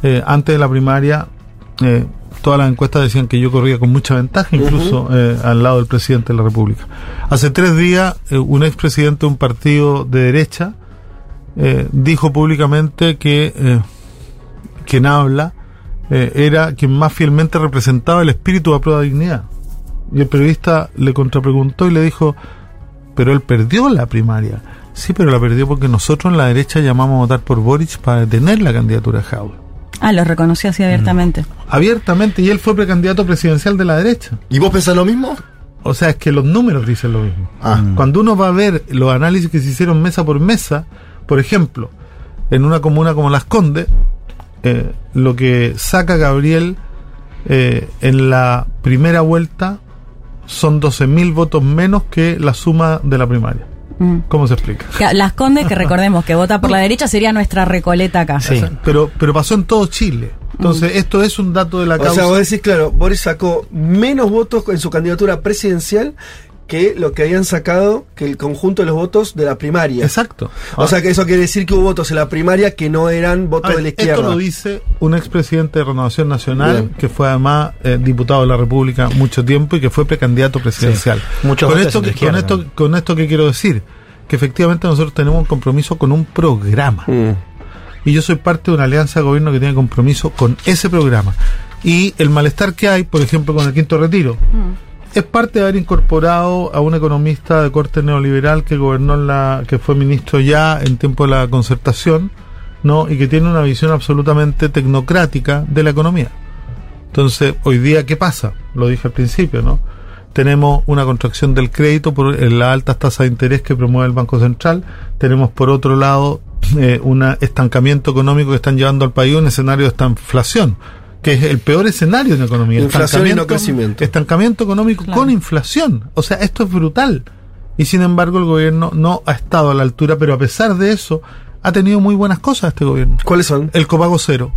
eh, antes de la primaria, eh, todas las encuestas decían que yo corría con mucha ventaja, incluso eh, al lado del presidente de la República. Hace tres días, eh, un expresidente de un partido de derecha dijo públicamente que quien habla eh, era quien más fielmente representaba el espíritu de la prueba de dignidad. Y el periodista le contrapreguntó y le dijo, pero él perdió la primaria. Sí, pero la perdió porque nosotros en la derecha llamamos a votar por Boric para detener la candidatura de Jaude. Ah, lo reconoció así abiertamente. Abiertamente, y él fue precandidato presidencial de la derecha. ¿Y vos pensás lo mismo? O sea, es que los números dicen lo mismo. Ah. Cuando uno va a ver los análisis que se hicieron mesa por mesa, por ejemplo, en una comuna como Las Condes, eh, lo que saca Gabriel eh, en la primera vuelta son 12.000 votos menos que la suma de la primaria. Mm. ¿Cómo se explica? Las Condes, que recordemos que vota por la derecha, sería nuestra recoleta acá. Pero, pero pasó en todo Chile. Entonces, esto es un dato de la O causa. sea, vos decís, claro, Boris sacó menos votos en su candidatura presidencial que lo que habían sacado que el conjunto de los votos de la primaria. Exacto. O sea que eso quiere decir que hubo votos en la primaria que no eran votos ver, de la izquierda. Esto lo dice un expresidente de Renovación Nacional, Bien. que fue además eh, diputado de la República mucho tiempo y que fue precandidato presidencial. Sí. Muchos con votos esto, con, izquierda. esto, con esto que quiero decir, que efectivamente nosotros tenemos un compromiso con un programa. Mm. Y yo soy parte de una alianza de gobierno que tiene compromiso con ese programa. Y el malestar que hay, por ejemplo, con el quinto retiro, es parte de haber incorporado a un economista de corte neoliberal que gobernó en la, que fue ministro ya en tiempo de la concertación, ¿no? Y que tiene una visión absolutamente tecnocrática de la economía. Entonces, hoy día, ¿qué pasa? Lo dije al principio, ¿no? Tenemos una contracción del crédito por las altas tasas de interés que promueve el Banco Central. Tenemos, por otro lado, eh, un estancamiento económico que están llevando al país un escenario de esta inflación, que es el peor escenario en economía. Inflación y no Estancamiento- crecimiento. Estancamiento económico con inflación. O sea, esto es brutal. Y sin embargo, el gobierno no ha estado a la altura, pero a pesar de eso, ha tenido muy buenas cosas este gobierno. ¿Cuáles son? El copago cero.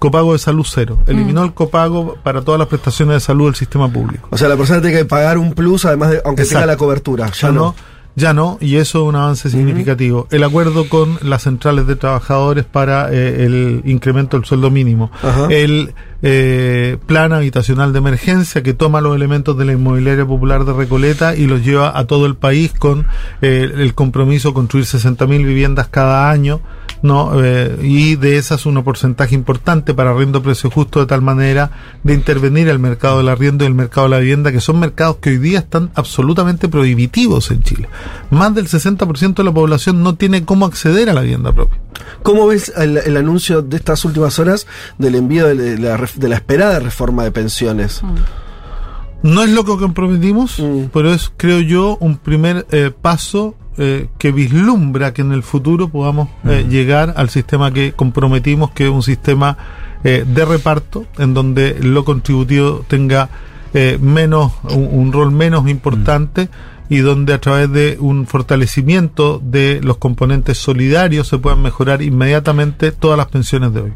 Copago de salud cero. Eliminó el copago para todas las prestaciones de salud del sistema público. O sea, la persona tiene que pagar un plus además de, aunque tenga Exacto. la cobertura. Ya Ya no. no, ya no, y eso es un avance significativo. El acuerdo con las centrales de trabajadores para eh, el incremento del sueldo mínimo. El eh, plan habitacional de emergencia que toma los elementos de la inmobiliaria popular de Recoleta y los lleva a todo el país con eh, el compromiso de construir 60.000 viviendas cada año. ¿No? Eh, y de esas un porcentaje importante para arriendo a precio justo de tal manera de intervenir el mercado del arriendo y el mercado de la vivienda, que son mercados que hoy día están absolutamente prohibitivos en Chile. Más del 60% de la población no tiene cómo acceder a la vivienda propia. ¿Cómo ves el, el anuncio de estas últimas horas del envío de, la, de la esperada reforma de pensiones? No es lo que comprometimos, pero es, creo yo, un primer eh, paso eh, que vislumbra que en el futuro podamos eh, llegar al sistema que comprometimos, que es un sistema eh, de reparto, en donde lo contributivo tenga eh, menos, un, un rol menos importante y donde a través de un fortalecimiento de los componentes solidarios se puedan mejorar inmediatamente todas las pensiones de hoy.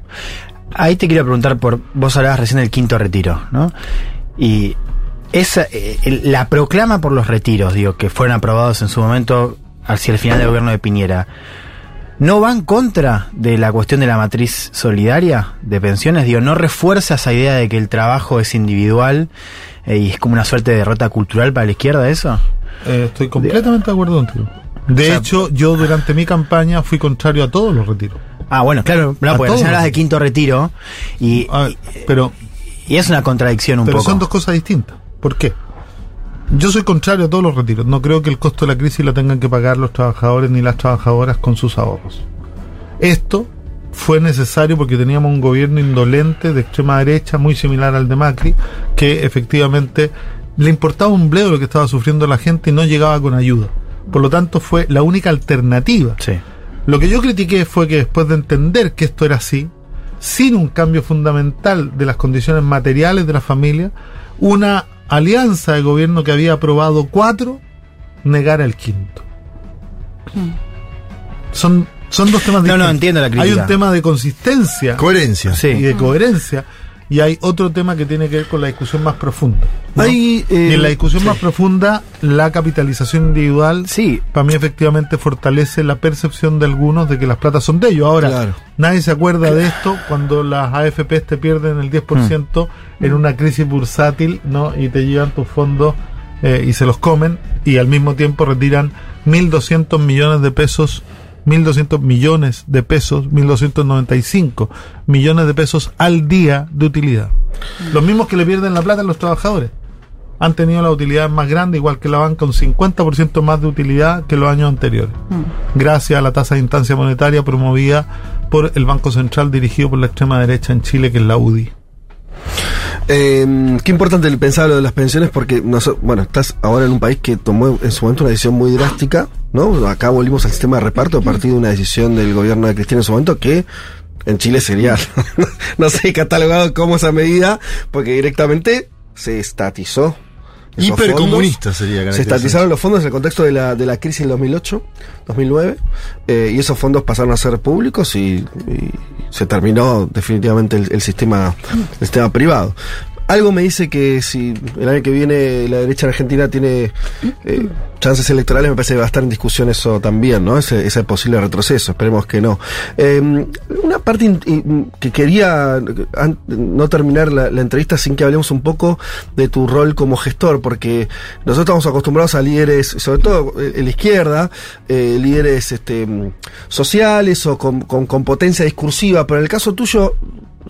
Ahí te quiero preguntar por, vos hablabas recién del quinto retiro, ¿no? Y esa, eh, la proclama por los retiros, digo, que fueron aprobados en su momento hacia el final del gobierno de Piñera, ¿no va en contra de la cuestión de la matriz solidaria de pensiones? Digo, ¿no refuerza esa idea de que el trabajo es individual? Eh, y es como una suerte de derrota cultural para la izquierda eso. Eh, estoy completamente de acuerdo contigo. De O sea, hecho, yo durante mi campaña fui contrario a todos los retiros. Ah, bueno, claro, no, porque recién hablas de quinto retiro y, pero, y es una contradicción un pero poco. son dos cosas distintas. ¿Por qué? Yo soy contrario a todos los retiros. No creo que el costo de la crisis lo tengan que pagar los trabajadores ni las trabajadoras con sus ahorros. Esto fue necesario porque teníamos un gobierno indolente de extrema derecha, muy similar al de Macri, que efectivamente le importaba un bledo lo que estaba sufriendo la gente y no llegaba con ayuda. Por lo tanto, fue la única alternativa. Lo que yo critiqué fue que después de entender que esto era así, sin un cambio fundamental de las condiciones materiales de la familia, una alianza de gobierno que había aprobado cuatro, negara el quinto. Son, son dos temas No, no, distintos. entiendo la Hay crítica. un tema de consistencia. Coherencia. Sí. Y de coherencia. Y hay otro tema que tiene que ver con la discusión más profunda. ¿no? Hay, eh, y en la discusión más profunda, la capitalización individual, sí. para mí efectivamente fortalece la percepción de algunos de que las platas son de ellos. Ahora, Claro. nadie se acuerda de esto cuando las AFPs te pierden el 10% en una crisis bursátil, ¿no? Y te llevan tus fondos eh, y se los comen y al mismo tiempo retiran 1.200 millones de pesos 1.200 millones de pesos, 1.295 millones de pesos al día de utilidad. Los mismos que le pierden la plata a los trabajadores. Han tenido la utilidad más grande, igual que la banca, un 50% más de utilidad que los años anteriores. Gracias a la tasa de instancia monetaria promovida por el Banco Central dirigido por la extrema derecha en Chile, que es la UDI. Eh, qué importante el pensar lo de las pensiones porque, bueno, estás ahora en un país que tomó en su momento una decisión muy drástica, ¿no? Acá volvimos al sistema de reparto a partir de una decisión del gobierno de Cristina en su momento que en Chile sería, no sé, catalogado como esa medida porque directamente se estatizó. Hipercomunista sería Se estatizaron los fondos en el contexto de la, de la crisis del 2008, 2009, eh, y esos fondos pasaron a ser públicos y, y se terminó definitivamente el, el sistema, el sistema privado. Algo me dice que si el año que viene la derecha en Argentina tiene eh, chances electorales, me parece que va a estar en discusión eso también, ¿no? Ese, ese posible retroceso, esperemos que no. Eh, una parte que quería no terminar la, la entrevista sin que hablemos un poco de tu rol como gestor, porque nosotros estamos acostumbrados a líderes, sobre todo eh, en la izquierda, eh, líderes este, mm, sociales o con, con, con potencia discursiva, pero en el caso tuyo,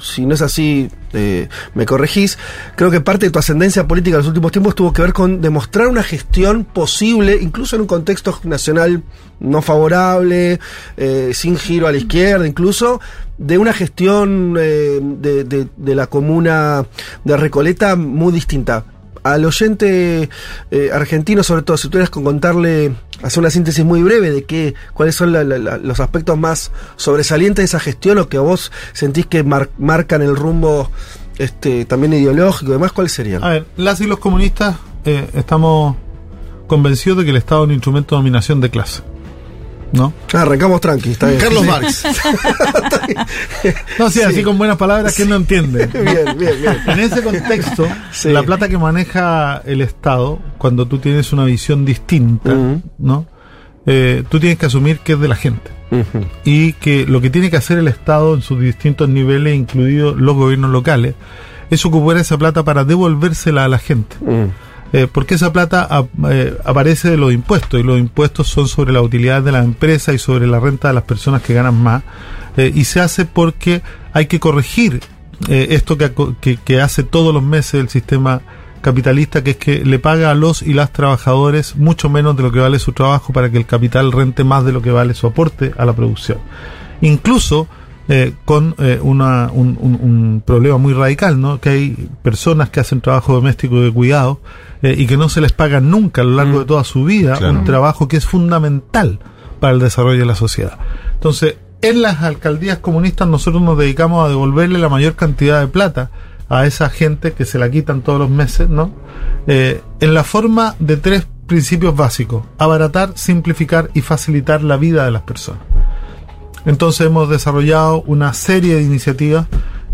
si no es así, eh, me corregís, creo que parte de tu ascendencia política en los últimos tiempos tuvo que ver con demostrar una gestión posible, incluso en un contexto nacional no favorable, eh, sin giro a la izquierda, incluso de una gestión eh, de, de- de la comuna de Recoleta muy distinta. Al oyente eh, argentino, sobre todo, si tuvieras con contarle, hacer una síntesis muy breve de qué, cuáles son los aspectos más sobresalientes de esa gestión o que vos sentís que mar- marcan el rumbo este, también ideológico y demás, ¿cuáles serían? A ver, las y los comunistas eh, estamos convencidos de que el Estado es un instrumento de dominación de clase. ¿No? Ah, arrancamos tranqui, está bien. Carlos Sí. Marx. No, sí, así con buenas palabras que no entiende. Bien, bien, bien. En ese contexto, Sí. la plata que maneja el Estado, cuando tú tienes una visión distinta. ¿no? Eh, tú tienes que asumir que es de la gente. Y que lo que tiene que hacer el Estado en sus distintos niveles, incluidos los gobiernos locales, es ocupar esa plata para devolvérsela a la gente. Mm. Eh, porque esa plata eh, aparece de los impuestos y los impuestos son sobre la utilidad de la empresa y sobre la renta de las personas que ganan más Eh, y se hace porque hay que corregir esto que, que hace todos los meses el sistema capitalista que es que le paga a los y las trabajadores mucho menos de lo que vale su trabajo para que el capital rente más de lo que vale su aporte a la producción. Incluso eh, con eh, una, un, un- un problema muy radical, ¿no? Que hay personas que hacen trabajo doméstico de cuidado eh, y que no se les paga nunca a lo largo de toda su vida Claro. un trabajo que es fundamental para el desarrollo de la sociedad. Entonces, en las alcaldías comunistas nosotros nos dedicamos a devolverle la mayor cantidad de plata a esa gente que se la quitan todos los meses, ¿no? Eh, en la forma de tres principios básicos: abaratar, simplificar y facilitar la vida de las personas. Entonces hemos desarrollado una serie de iniciativas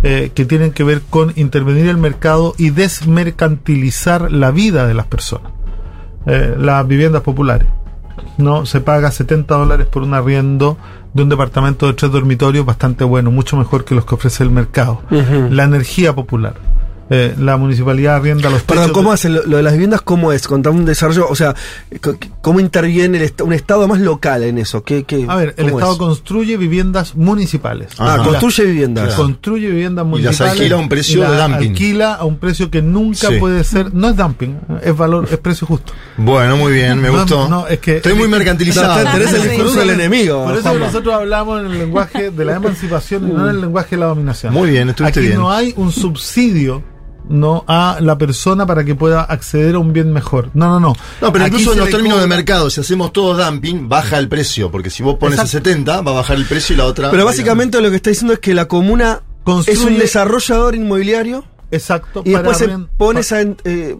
eh, que tienen que ver con intervenir el mercado y desmercantilizar la vida de las personas. Eh, las viviendas populares. No se paga 70 dólares por un arriendo de un departamento de tres dormitorios bastante bueno, mucho mejor que los que ofrece el mercado. La energía popular. Eh, la municipalidad arrienda los Perdón, ¿cómo hace lo, lo de las viviendas? ¿Cómo es? Contame un desarrollo, o sea, ¿cómo interviene el est- un Estado más local en eso? ¿Qué, qué, A ver, el Estado es? construye viviendas municipales. Ah, Y construye las- viviendas. Construye viviendas Y las municipales. alquila a un precio de dumping. Alquila a un precio que nunca Sí. puede ser. No es dumping, es valor, es precio justo. Bueno, muy bien, me No, gustó. no, es que- Estoy muy mercantilizado. No, tenés el discurso del enemigo. Por eso Juanma. nosotros hablamos en el lenguaje de la emancipación y no en el lenguaje de la dominación. Muy bien, estuviste Aquí bien. no hay un subsidio no a la persona para que pueda acceder a un bien mejor. No, no, no. No, pero Aquí incluso en los términos de mercado, si hacemos todo dumping, baja el precio, porque si vos pones Exacto. el 70, va a bajar el precio y la otra... Pero básicamente lo que está diciendo es que la comuna es un desarrollador inmobiliario Exacto. y después se pone esa, en- eh,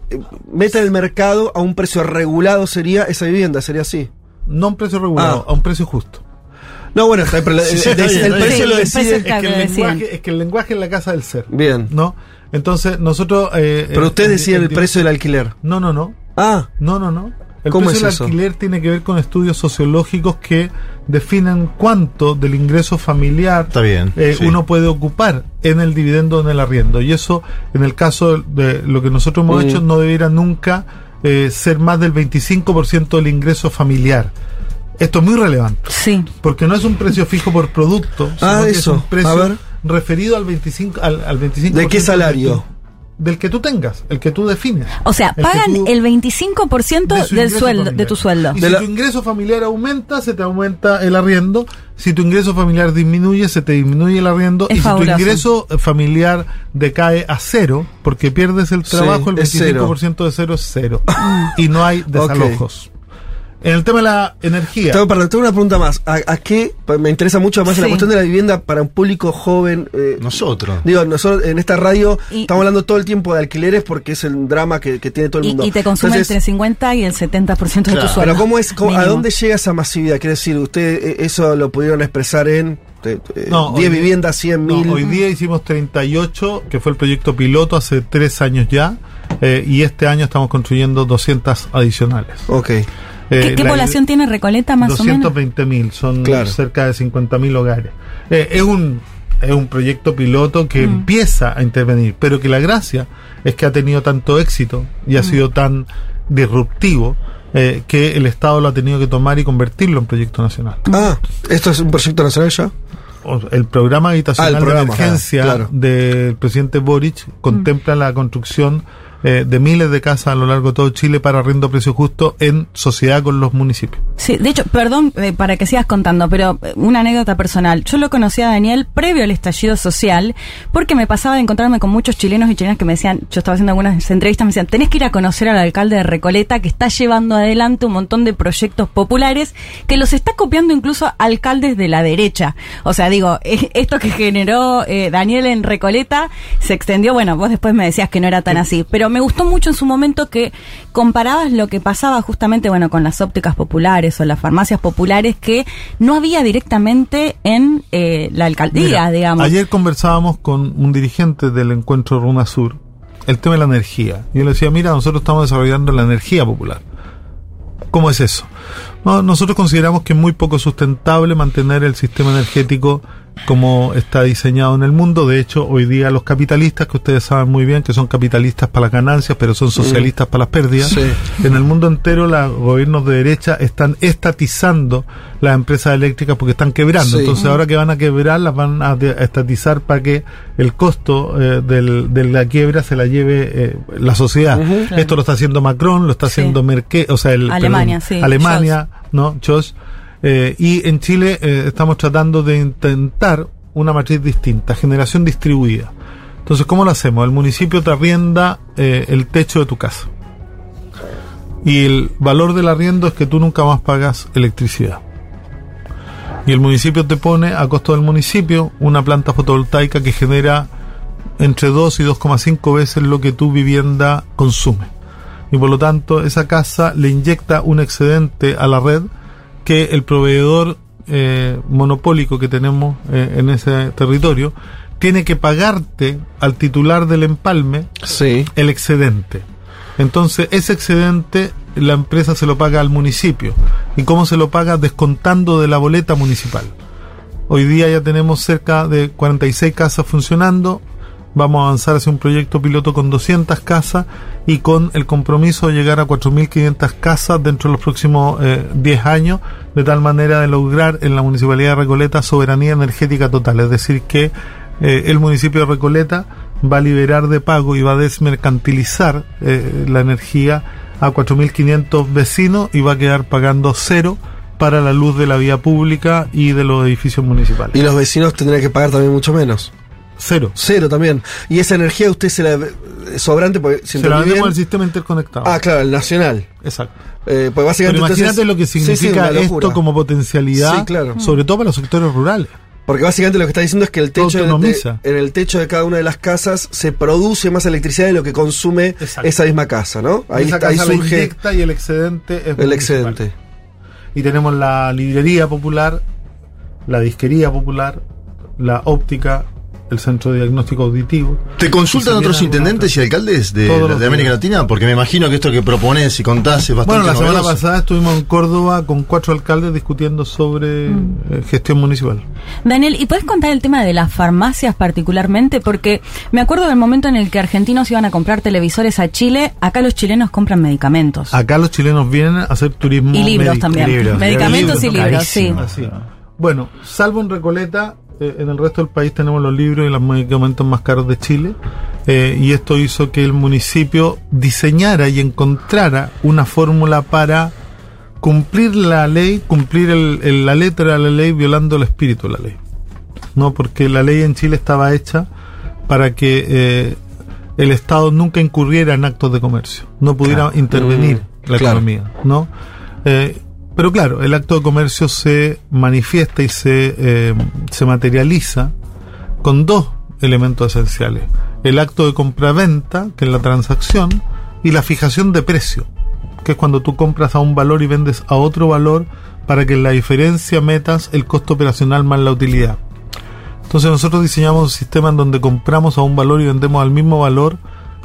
mete en el mercado a un precio regulado, sería esa vivienda, sería así. No a un precio regulado, Ah. a un precio justo. No, bueno, está, pero el, precio Sí, lo decide. Es que, lenguaje, es que el lenguaje es la casa del ser. Bien. ¿No? Entonces, nosotros. eh, Pero eh, ustedes decían el precio del alquiler. No, no, no. Ah, No, no, no. El ¿Cómo precio es del eso? alquiler tiene que ver con estudios sociológicos que definen cuánto del ingreso familiar Está bien, eh, sí. uno puede ocupar en el dividendo o en el arriendo. Y eso, en el caso de lo que nosotros hemos Mm. hecho, no debiera nunca eh, ser más del 25% del ingreso familiar. Esto es muy relevante. Sí. Porque no es un precio fijo por producto, sino Ah, que es eso. un precio A ver. Referido al 25, al, al 25 ¿De qué salario? Del que tú tengas, el que tú defines. O sea, El pagan tú- el 25% de del sueldo, de tu sueldo. Y De si la- tu ingreso familiar aumenta, se te aumenta el arriendo. Si tu ingreso familiar disminuye, se te disminuye el arriendo. Es y fabuloso. si tu ingreso familiar decae a cero, porque pierdes el Sí, trabajo, el es cero. 25% de cero es cero. y no hay desalojos. En el tema de la energía. tengo, perdón, tengo una pregunta más. ¿A, a qué? Me interesa mucho más la cuestión de la vivienda para un público joven. eh, Nosotros. Digo, nosotros en esta radio Y- estamos hablando todo el tiempo de alquileres porque es el drama que, que tiene todo el mundo. y te consume Entonces, entre 50 y el 70% de Claro, tu sueldo. Pero ¿cómo es, cómo- ¿a dónde llega esa masividad? Quiere decir, ¿usted eh, eso lo pudieron expresar en eh, eh, No, 10 hoy- viviendas, 100 No, mil? hoy día hicimos 38, que fue el proyecto piloto hace tres años ya, eh, y este año estamos construyendo 200 adicionales. Ok. Eh, ¿Qué, qué la- población tiene Recoleta más o menos? 220 mil, son Claro. cerca de 50 mil hogares. Eh, es un es un proyecto piloto que Mm. empieza a intervenir, pero que la gracia es que ha tenido tanto éxito y ha Mm. sido tan disruptivo eh, que el Estado lo ha tenido que tomar y convertirlo en proyecto nacional. Ah, ¿esto es un proyecto nacional ya? El programa habitacional Ah, el programa, de emergencia ah, claro. del presidente Boric contempla la construcción eh, de miles de casas a lo largo de todo Chile para arriendo a precio justo en sociedad con los municipios. Sí, de hecho, perdón eh, para que sigas contando, pero eh, una anécdota personal. Yo lo conocí a Daniel previo al estallido social porque me pasaba de encontrarme con muchos chilenos y chilenas que me decían, yo estaba haciendo algunas entrevistas, me decían, tenés que ir a conocer al alcalde de Recoleta que está llevando adelante un montón de proyectos populares que los está copiando incluso alcaldes de la derecha. O sea, digo, eh, esto que generó eh, Daniel en Recoleta se extendió, bueno, vos después me decías que no era tan así, pero me gustó mucho en su momento que comparabas lo que pasaba justamente, bueno, con las ópticas populares o las farmacias populares que no había directamente en eh, la alcaldía, Mira, digamos. Ayer conversábamos con un dirigente del encuentro Runa Sur el tema de la energía. Y yo le decía, mira, nosotros estamos desarrollando la energía popular. ¿Cómo es eso? No, nosotros consideramos que es muy poco sustentable mantener el sistema energético como está diseñado en el mundo. De hecho, hoy día los capitalistas, que ustedes saben muy bien que son capitalistas para las ganancias, pero son socialistas para las pérdidas, Sí. en el mundo entero los gobiernos de derecha están estatizando las empresas eléctricas porque están quebrando. Sí. Entonces, ahora que van a quebrar, las van a estatizar para que el costo eh, del- de la quiebra se la lleve eh, la sociedad. Esto lo está haciendo Macron, lo está Sí. haciendo Merkel, o sea, el, Alemania, perdón, sí, Alemania, ¿no? Scholz. Eh, y en Chile eh, estamos tratando de intentar una matriz distinta, generación distribuida. Entonces, ¿cómo lo hacemos? El municipio te arrienda eh, el techo de tu casa. Y el valor del arriendo es que tú nunca más pagas electricidad. Y el municipio te pone a costo del municipio una planta fotovoltaica que genera entre 2 y 2,5 veces lo que tu vivienda consume. Y por lo tanto, esa casa le inyecta un excedente a la red que el proveedor eh, monopólico que tenemos eh, en ese territorio tiene que pagarte al titular del empalme el excedente. Entonces, ese excedente la empresa se lo paga al municipio. ¿Y cómo se lo paga? Descontando de la boleta municipal. Hoy día ya tenemos cerca de 46 casas funcionando. Vamos a avanzar hacia un proyecto piloto con 200 casas y con el compromiso de llegar a 4.500 casas dentro de los próximos eh, 10 años, de tal manera de lograr en la Municipalidad de Recoleta soberanía energética total. Es decir, que eh, el municipio de Recoleta va a liberar de pago y va a desmercantilizar eh, la energía a 4.500 vecinos y va a quedar pagando cero para la luz de la vía pública y de los edificios municipales. Y los vecinos tendrían que pagar también mucho menos. Cero. Cero también. Y esa energía usted se la sobrante porque si Se la vendemos al sistema interconectado. Ah, claro, el nacional. Exacto. Eh, pues básicamente Pero imagínate entonces- lo que Sí, sí, significa esto como potencialidad, Sí, claro. sobre todo para los sectores rurales. Porque básicamente lo que está diciendo es que el techo de- en el techo de cada una de las casas se produce más electricidad de lo que consume esa misma casa, ¿no? Ahí, Esa está- ahí casa la surge inyecta y el excedente es el municipal. excedente. Y tenemos la librería popular, la disquería popular, la óptica, el centro de diagnóstico auditivo. ¿Te consultan otros intendentes y alcaldes de, América. Latina? Porque me imagino que esto que propones y contás es bastante Bueno, la semana novedoso. pasada estuvimos en Córdoba con cuatro alcaldes discutiendo sobre eh, gestión municipal. Daniel, ¿y puedes contar el tema de las farmacias particularmente? Porque me acuerdo del momento en el que argentinos iban a comprar televisores a Chile, acá los chilenos compran medicamentos. Acá los chilenos vienen a hacer turismo Y libros también. Medicamentos y libros, sí. Así. Bueno, salvo en Recoleta, en el resto del país tenemos los libros y los medicamentos más caros de Chile. eh, y esto hizo que el municipio diseñara y encontrara una fórmula para cumplir la ley, cumplir el- el- la letra de la ley violando el espíritu de la ley. No, porque la ley en Chile estaba hecha para que eh, el Estado nunca incurriera en actos de comercio, no pudiera Claro. intervenir Mm, la claro. economía, ¿no? Eh, pero claro, el acto de comercio se manifiesta y se, eh, se materializa con dos elementos esenciales. El acto de compra-venta, que es la transacción, y la fijación de precio, que es cuando tú compras a un valor y vendes a otro valor para que en la diferencia metas el costo operacional más la utilidad. Entonces nosotros diseñamos un sistema en donde compramos a un valor y vendemos al mismo valor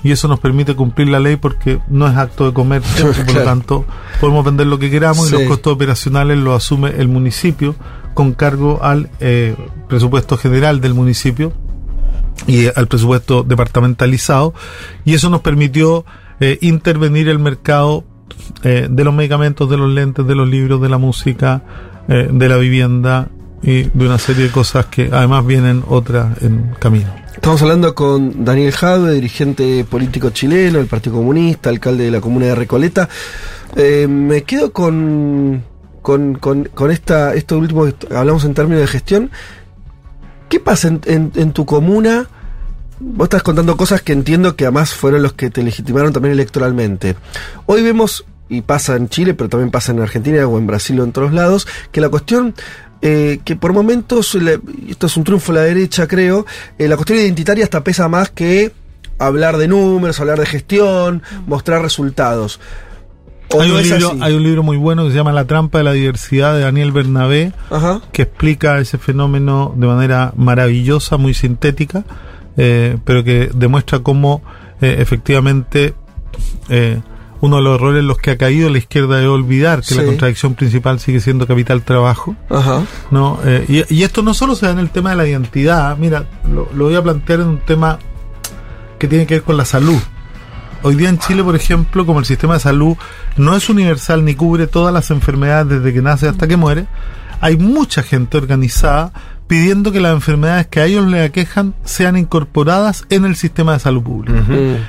y eso nos permite cumplir la ley porque no es acto de comercio y por lo Claro. tanto podemos vender lo que queramos Sí. y los costos operacionales los asume el municipio con cargo al eh, presupuesto general del municipio y al presupuesto departamentalizado y eso nos permitió eh, intervenir el mercado eh, de los medicamentos, de los lentes, de los libros, de la música, eh, de la vivienda y de una serie de cosas que además vienen otras en camino. Estamos hablando con Daniel Jadwe, dirigente político chileno, del Partido Comunista, alcalde de la comuna de Recoleta. Eh, me quedo con, con, con, esta, esto último que hablamos en términos de gestión. ¿Qué pasa en, en- tu comuna? Vos estás contando cosas que entiendo que además fueron los que te legitimaron también electoralmente. Hoy vemos, y pasa en Chile, pero también pasa en Argentina o en Brasil o en todos lados, que la cuestión eh, que por momentos, le- esto es un triunfo de la derecha creo, eh, la cuestión identitaria hasta pesa más que hablar de números, hablar de gestión, mostrar resultados. ¿O Hay un, libro, hay un libro muy bueno que se llama La trampa de la diversidad de Daniel Bernabé, que explica ese fenómeno de manera maravillosa, muy sintética, eh, pero que demuestra cómo eh, efectivamente eh, uno de los errores en los que ha caído la izquierda es olvidar que la contradicción principal sigue siendo capital trabajo. Ajá. ¿no? Eh, y, y esto no solo se da en el tema de la identidad, mira, lo, lo voy a plantear en un tema que tiene que ver con la salud. Hoy día en Chile, por ejemplo, como el sistema de salud no es universal ni cubre todas las enfermedades desde que nace hasta que muere, hay mucha gente organizada pidiendo que las enfermedades que a ellos les aquejan sean incorporadas en el sistema de salud público.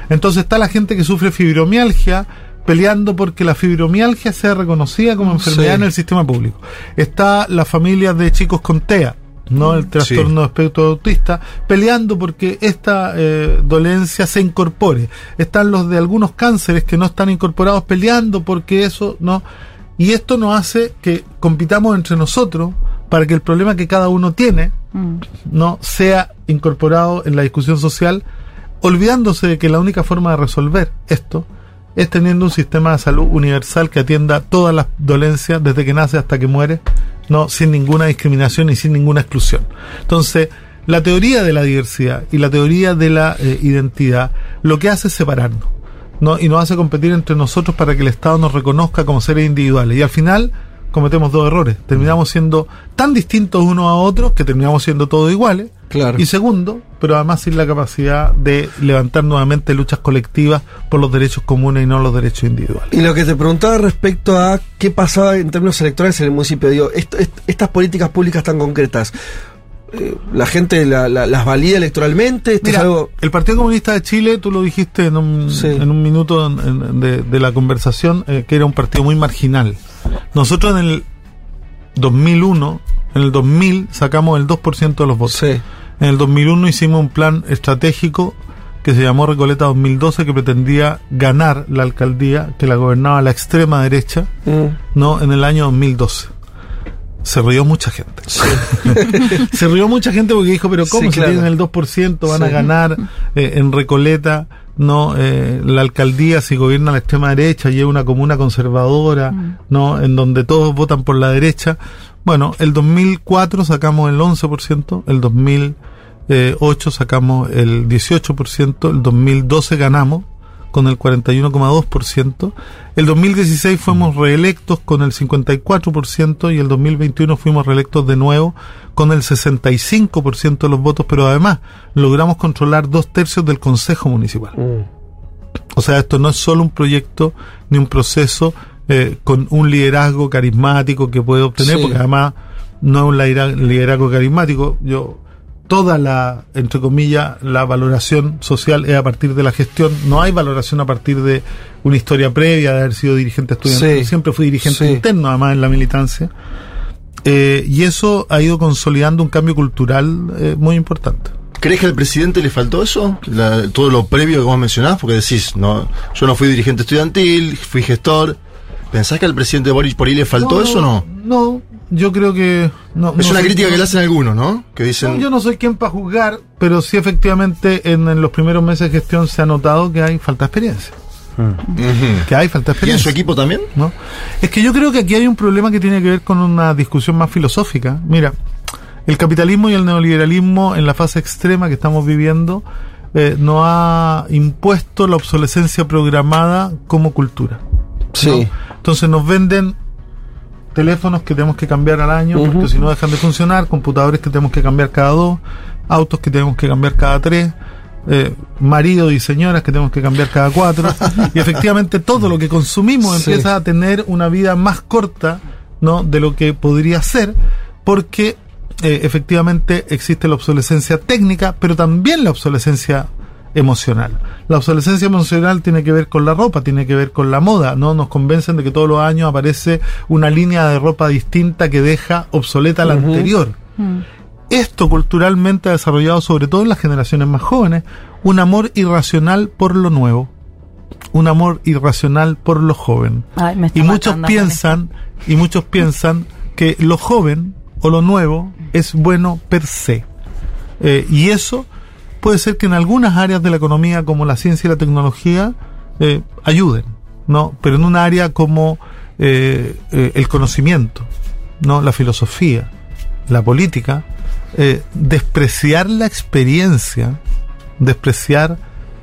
Entonces está la gente que sufre fibromialgia peleando porque la fibromialgia sea reconocida como enfermedad Sí. en el sistema público. Está la familia de chicos con TEA, ¿no? El trastorno de espectro autista, peleando porque esta eh, dolencia se incorpore. Están los de algunos cánceres que no están incorporados peleando porque eso no. Y esto nos hace que compitamos entre nosotros para que el problema que cada uno tiene no sea incorporado en la discusión social, olvidándose de que la única forma de resolver esto es teniendo un sistema de salud universal que atienda todas las dolencias desde que nace hasta que muere, no sin ninguna discriminación y sin ninguna exclusión. Entonces, la teoría de la diversidad y la teoría de la eh, identidad lo que hace es separarnos. ¿no? y nos hace competir entre nosotros para que el Estado nos reconozca como seres individuales. Y al final, cometemos dos errores. Terminamos siendo tan distintos unos a otros que terminamos siendo todos iguales. Claro. Y segundo, pero además sin la capacidad de levantar nuevamente luchas colectivas por los derechos comunes y no los derechos individuales. Y lo que te preguntaba respecto a qué pasaba en términos electorales en el municipio, digo, esto- est- estas políticas públicas tan concretas, eh, ¿la gente la- la- las valida electoralmente? ¿Esto Mira, es algo...? el Partido Comunista de Chile, tú lo dijiste en un, en un minuto de la conversación, eh, que era un partido muy marginal. Nosotros en el 2001, en el 2000 sacamos el 2% de los votos. En el 2001 hicimos un plan estratégico que se llamó Recoleta 2012 que pretendía ganar la alcaldía que la gobernaba la extrema derecha, no en el año 2012. Se rió mucha gente. se rió mucha gente porque dijo, pero ¿cómo Sí, si claro. tienen el 2% van a ganar eh, en Recoleta no eh, la alcaldía si gobierna la extrema derecha y es una comuna conservadora, no en donde todos votan por la derecha? Bueno, el 2004 sacamos el 11%, el 2008 sacamos el 18%, el 2012 ganamos con el 41,2%. El 2016 fuimos reelectos con el 54% y el 2021 fuimos reelectos de nuevo con el 65% de los votos, pero además logramos controlar dos tercios del Consejo Municipal. O sea, esto no es solo un proyecto ni un proceso eh, con un liderazgo carismático que puede obtener, Sí. porque además no es un lidera- liderazgo carismático. Yo toda la, entre comillas, la valoración social es a partir de la gestión. No hay valoración a partir de una historia previa de haber sido dirigente estudiantil. Sí. Siempre fui dirigente Sí. interno, además, en la militancia. Eh, y eso ha ido consolidando un cambio cultural eh, muy importante. ¿Crees que al presidente le faltó eso? La- todo lo previo que vos mencionás, porque decís, no, yo no fui dirigente estudiantil, fui gestor. ¿Pensás que al presidente Boris por ahí le faltó eso o no? No, yo creo que... No, Es no una crítica que le hacen algunos, ¿no? Que dicen... No, yo no soy quien para juzgar, pero sí efectivamente en, en los primeros meses de gestión se ha notado que hay falta de experiencia. Que hay falta de ¿Y en experiencia. su equipo también? ¿no? Es que yo creo que aquí hay un problema que tiene que ver con una discusión más filosófica. Mira, el capitalismo y el neoliberalismo en la fase extrema que estamos viviendo eh, nos ha impuesto la obsolescencia programada como cultura. Sí. Entonces nos venden teléfonos que tenemos que cambiar al año porque si no dejan de funcionar, computadores que tenemos que cambiar cada dos, autos que tenemos que cambiar cada tres, eh, maridos y señoras que tenemos que cambiar cada cuatro. y efectivamente todo lo que consumimos Sí. empieza a tener una vida más corta ¿no? de lo que podría ser porque eh, efectivamente existe la obsolescencia técnica, pero también la obsolescencia emocional. La obsolescencia emocional tiene que ver con la ropa, tiene que ver con la moda, ¿no? Nos convencen de que todos los años aparece una línea de ropa distinta que deja obsoleta la anterior. Mm. Esto culturalmente ha desarrollado, sobre todo en las generaciones más jóvenes, un amor irracional por lo nuevo, un amor irracional por lo joven. Ay, me está Y muchos matando piensan, y muchos piensan que lo joven o lo nuevo es bueno per se. Eh, y eso puede ser que en algunas áreas de la economía, como la ciencia y la tecnología, eh, ayuden, ¿no? Pero en un área como eh, eh, el conocimiento, ¿no? La filosofía, la política, eh, despreciar la experiencia, despreciar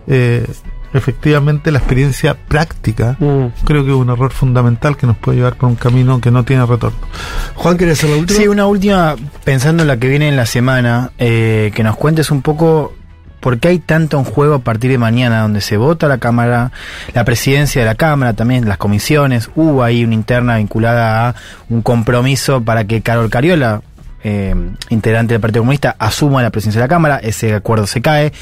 eh, efectivamente la experiencia práctica, creo que es un error fundamental que nos puede llevar por un camino que no tiene retorno. Juan, ¿querés hacer la última? Sí, una última, pensando en la que viene en la semana, eh, que nos cuentes un poco por qué hay tanto en juego a partir de mañana, donde se vota la Cámara, la presidencia de la Cámara, también las comisiones, hubo ahí una interna vinculada a un compromiso para que Carol Cariola, eh, integrante del Partido Comunista, asuma la presidencia de la Cámara, ese acuerdo se cae.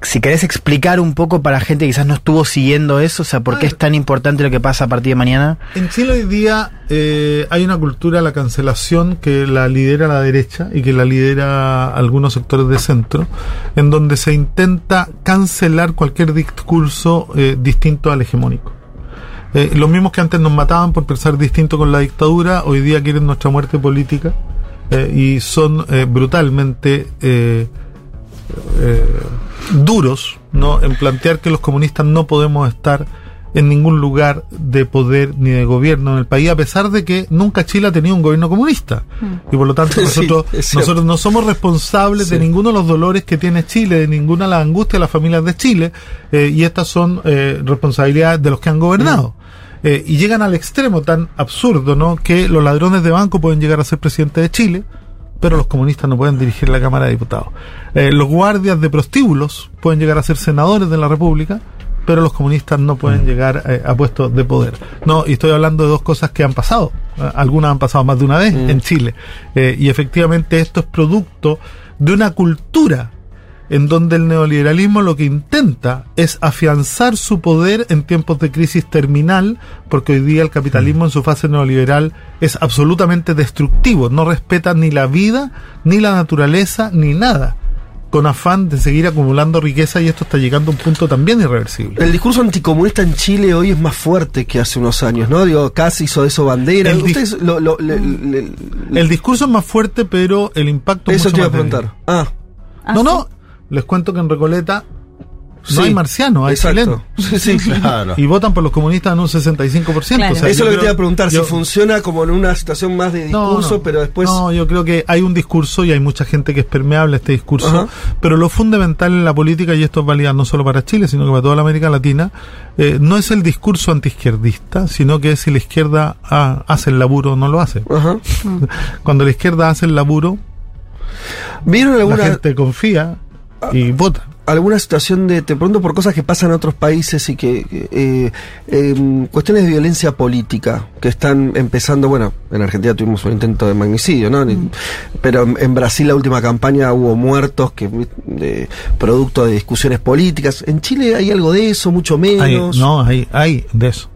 Si querés explicar un poco para la gente que quizás no estuvo siguiendo eso, o sea, por qué es tan importante lo que pasa a partir de mañana. En Chile hoy día eh, hay una cultura de la cancelación que la lidera la derecha y que la lidera algunos sectores de centro, en donde se intenta cancelar cualquier discurso eh, distinto al hegemónico. Eh, los mismos que antes nos mataban por pensar distinto con la dictadura, hoy día quieren nuestra muerte política y son brutalmente eh, duros ¿no? en plantear que los comunistas no podemos estar en ningún lugar de poder ni de gobierno en el país, a pesar de que nunca Chile ha tenido un gobierno comunista. Y por lo tanto nosotros, nosotros no somos responsables de ninguno de los dolores que tiene Chile, de ninguna de las angustias de las familias de Chile, eh, y estas son eh, responsabilidades de los que han gobernado. Eh, y llegan al extremo tan absurdo, ¿no? Que los ladrones de banco pueden llegar a ser presidente de Chile, pero los comunistas no pueden dirigir la Cámara de Diputados. Eh, los guardias de prostíbulos pueden llegar a ser senadores de la República, pero los comunistas no pueden llegar eh, a puestos de poder. No, y estoy hablando de dos cosas que han pasado. Eh, Algunas han pasado más de una vez en Chile. Eh, y efectivamente esto es producto de una cultura en donde el neoliberalismo lo que intenta es afianzar su poder en tiempos de crisis terminal, porque hoy día el capitalismo en su fase neoliberal es absolutamente destructivo, no respeta ni la vida, ni la naturaleza, ni nada, con afán de seguir acumulando riqueza y esto está llegando a un punto también irreversible. El discurso anticomunista en Chile hoy es más fuerte que hace unos años, ¿no? Digo, casi hizo eso bandera. El di- Ustedes lo- lo- le- le- El discurso es más fuerte, pero el impacto es Eso mucho te iba a preguntar. Ah. no, no, les cuento que en Recoleta no Sí, hay marciano, hay exacto. chilenos. Sí, sí, claro. Y votan por los comunistas en un 65%. o sea, Eso es lo que creo- te iba a preguntar, yo- si funciona como en una situación más de discurso, no. pero después... No, yo creo que hay un discurso y hay mucha gente que es permeable a este discurso, Ajá. pero lo fundamental en la política, y esto es válido no solo para Chile, sino que para toda la América Latina, eh, no es el discurso antiizquierdista, sino que es si la izquierda ah, hace el laburo o no lo hace. Cuando la izquierda hace el laburo, ¿Vieron alguna, la gente confía y vota. alguna situación de, te pregunto por cosas que pasan en otros países y que, eh, em, cuestiones de violencia política que están empezando, bueno, en Argentina tuvimos un intento de magnicidio, ¿no? Pero en, Brasil la última campaña hubo muertos que de, producto de discusiones políticas. En Chile hay algo de eso, mucho Hay- menos. no, hay, hay de eso.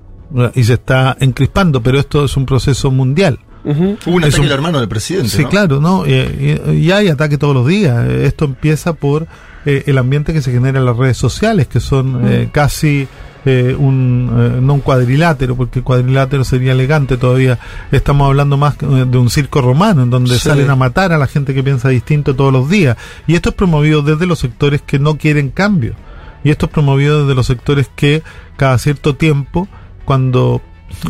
Y se está encrispando, pero esto es un proceso mundial. Hubo un Es ataque un- al hermano del presidente. Sí, ¿no? claro, ¿no? Y, y- y hay ataque todos los días. Eh, Esto empieza por eh, el ambiente que se genera en las redes sociales, que son eh, casi eh, un, eh, no un cuadrilátero, porque el cuadrilátero sería elegante todavía. Estamos hablando más que, eh, de un circo romano, en donde Sí. salen a matar a la gente que piensa distinto todos los días. Y esto es promovido desde los sectores que no quieren cambio. Y esto es promovido desde los sectores que cada cierto tiempo, cuando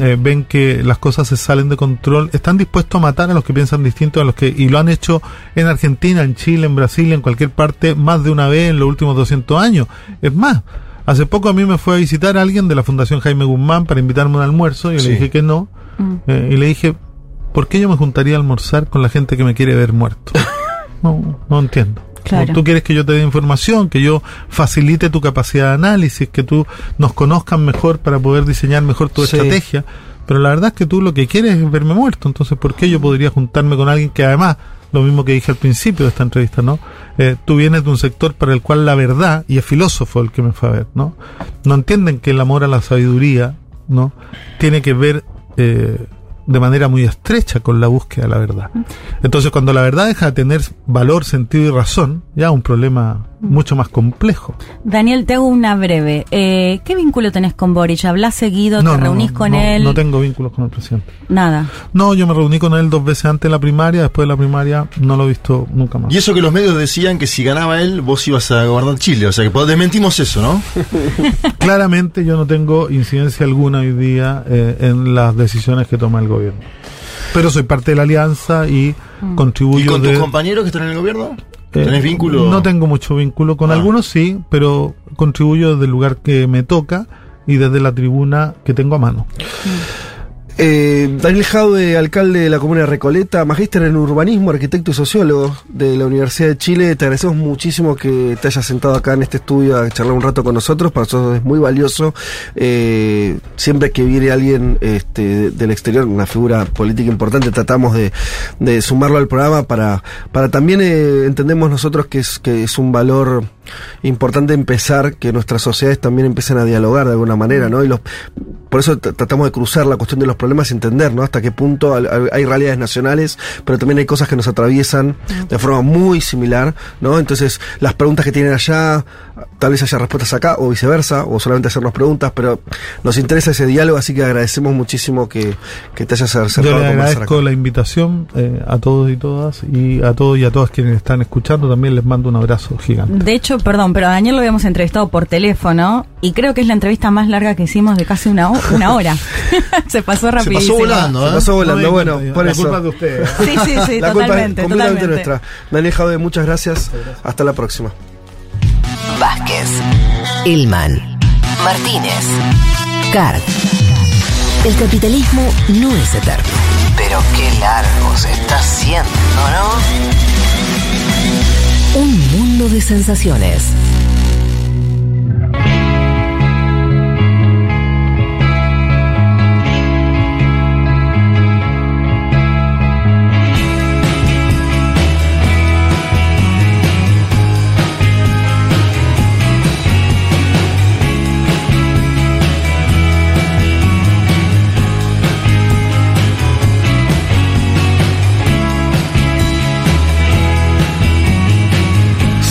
eh, ven que las cosas se salen de control, están dispuestos a matar a los que piensan distinto a los que, y lo han hecho en Argentina, en Chile, en Brasil, en cualquier parte, más de una vez en los últimos 200 años. Es más, hace poco a mí me fue a visitar alguien de la Fundación Jaime Guzmán para invitarme a un almuerzo, y yo Sí. le dije que no, eh, y le dije, ¿por qué yo me juntaría a almorzar con la gente que me quiere ver muerto? No, no entiendo. Claro. Tú quieres que yo te dé información, que yo facilite tu capacidad de análisis, que tú nos conozcan mejor para poder diseñar mejor tu Sí. estrategia. Pero la verdad es que tú lo que quieres es verme muerto. Entonces, ¿por qué yo podría juntarme con alguien que además, lo mismo que dije al principio de esta entrevista, ¿no? Eh, tú vienes de un sector para el cual la verdad, y es filósofo el que me fue a ver, ¿no? No entienden que el amor a la sabiduría, ¿no? Tiene que ver eh, de manera muy estrecha con la búsqueda de la verdad. Entonces, cuando la verdad deja de tener valor, sentido y razón, ya un problema mucho más complejo. Daniel, te hago una breve. Eh, ¿Qué vínculo tenés con Boric? ¿Hablas seguido? ¿Te reunís con no, él? No tengo vínculos con el presidente. Nada. No, yo me reuní con él dos veces antes de la primaria, después de la primaria no lo he visto nunca más. Y eso que los medios decían que si ganaba él, vos ibas a gobernar Chile. O sea que desmentimos eso, ¿no? Claramente yo no tengo incidencia alguna hoy día eh, en las decisiones que toma el gobierno. Pero soy parte de la alianza y contribuyo ¿Y con de- tus compañeros que están en el gobierno? Eh, ¿Tenés vínculo? No tengo mucho vínculo. Con Ah. algunos sí, pero contribuyo desde el lugar que me toca y desde la tribuna que tengo a mano. Eh, Daniel Jaude, alcalde de la comuna de Recoleta, magíster en urbanismo, arquitecto y sociólogo de la Universidad de Chile. Te agradecemos muchísimo que te hayas sentado acá en este estudio a charlar un rato con nosotros. Para nosotros es muy valioso. Eh, siempre que viene alguien este, de- del exterior, una figura política importante, tratamos de, sumarlo al programa para, para también eh, entendemos nosotros que es, que es un valor importante empezar que nuestras sociedades también empiecen a dialogar de alguna manera, ¿no? Y por eso tratamos de cruzar la cuestión de los problemas y entender, ¿no? Hasta qué punto hay realidades nacionales, pero también hay cosas que nos atraviesan de forma muy similar, ¿no? Entonces, las preguntas que tienen allá, tal vez haya respuestas acá, o viceversa, o solamente hacernos preguntas, pero nos interesa ese diálogo, así que agradecemos muchísimo que, que te hayas acercado Yo le agradezco acá. la invitación eh, a todos y todas y a todos y a todas quienes están escuchando. También les mando un abrazo gigante. De hecho, perdón, pero a Daniel lo habíamos entrevistado por teléfono y creo que es la entrevista más larga que hicimos de casi una, una hora. Se pasó rapidísimo. Se pasó volando, No, bueno, la por culpa eso. es de ustedes. Sí, sí, sí, la culpa totalmente, totalmente. nuestra. Daniel Jaude, muchas gracias. Hasta la próxima. Vázquez, Elman, Martínez, Card. El capitalismo no es eterno. Pero qué largo se está haciendo, ¿no? Un mundo de sensaciones.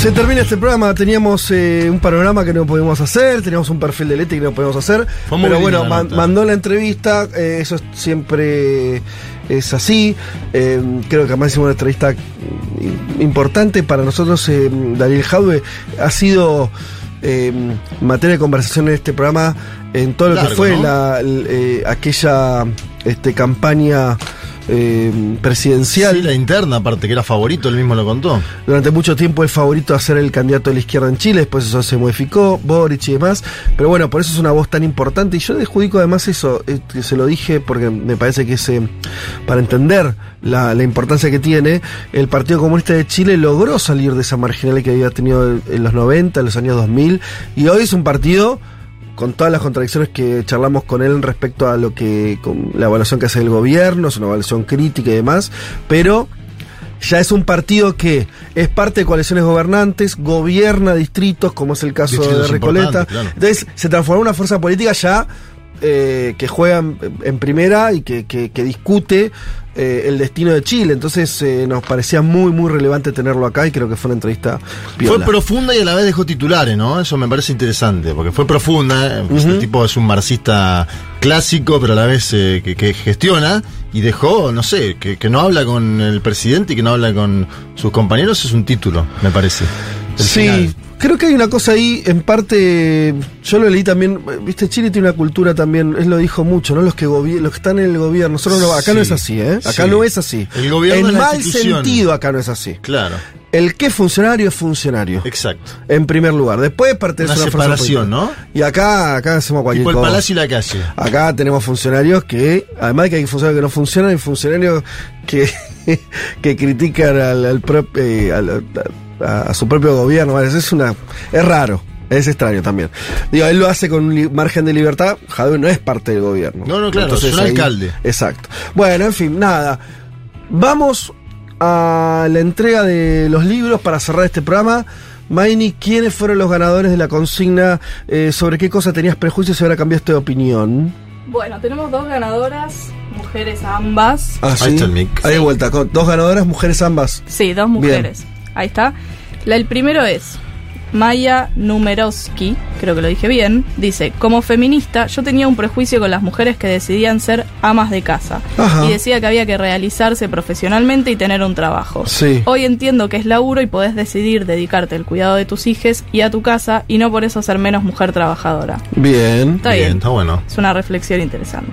Se termina este programa, teníamos eh, un panorama que no podíamos hacer, teníamos un perfil de Leti que no podíamos hacer, Fue pero bueno, la man- nota. mandó la entrevista, eh, eso es- siempre es así, eh, creo que además hicimos una entrevista importante para nosotros, Daniel Jaude ha sido eh, materia de conversación en este programa en todo lo que fue ¿no? la, el, eh, aquella este, campaña eh, presidencial. Sí, la interna, aparte, que era favorito, él mismo lo contó. Durante mucho tiempo el favorito a ser el candidato de la izquierda en Chile, después eso se modificó, Boric y demás. Pero bueno, por eso es una voz tan importante. Y yo le adjudico además eso, eh, que se lo dije porque me parece que es eh, para entender la, la importancia que tiene. El Partido Comunista de Chile logró salir de esa marginal que había tenido en los 90, en los años 2000. Y hoy es un partido con todas las contradicciones que charlamos con él respecto a lo que con la evaluación que hace el gobierno, es una evaluación crítica y demás, pero ya es un partido que es parte de coaliciones gobernantes, gobierna distritos, como es el caso Distritos de Recoleta. importantes, claro. Entonces se transformó en una fuerza política ya eh, que juega en, primera y que, que- que discute eh, el destino de Chile. Entonces eh, nos parecía muy, muy relevante tenerlo acá y creo que fue una entrevista piola. Fue profunda y a la vez dejó titulares, ¿no? Eso me parece interesante, porque fue profunda. ¿eh? Este tipo es un marxista clásico, pero a la vez eh, que, que gestiona y dejó, no sé, que, que no habla con el presidente y que no habla con sus compañeros, es un título, me parece. Sí, final. Creo que hay una cosa ahí, en parte, yo lo leí también, viste, Chile tiene una cultura también, él lo dijo mucho, ¿no? Los que, los que están en el gobierno, nosotros no- acá no es así, ¿eh? Acá sí. no es así. El gobierno en mal sentido acá no es así. Claro, El que es funcionario es funcionario. exacto. En primer lugar. Después pertenece Una a una separación. ¿no? Y acá, acá hacemos cualquier Tipo el cosa. palacio y la calle. Acá tenemos funcionarios que, además de que hay funcionarios que no funcionan, hay funcionarios que, que critican al, al prop- eh, al- a, a su propio gobierno. Es una, es raro, es extraño también. Digo, él lo hace con un margen de libertad. Jadwe no es parte del gobierno. No, no, claro, es un alcalde. Exacto. Bueno, en fin, nada. Vamos a la entrega de los libros para cerrar este programa. Maini, ¿quiénes fueron los ganadores de la consigna? Eh, ¿Sobre qué cosa tenías prejuicios y ahora cambiaste de opinión? Bueno, tenemos dos ganadoras, mujeres ambas. Ah, sí. Ahí de vuelta, con dos ganadoras, mujeres ambas. Sí, dos mujeres. Ahí está. La, el primero es Maya Numerowski, creo que lo dije bien. Dice, como feminista, yo tenía un prejuicio con las mujeres que decidían ser amas de casa. Ajá. Y decía que había que realizarse profesionalmente y tener un trabajo. Sí. Hoy entiendo que es laburo y podés decidir dedicarte al cuidado de tus hijos y a tu casa y no por eso ser menos mujer trabajadora. Bien. Está bien. está bueno. Es una reflexión interesante.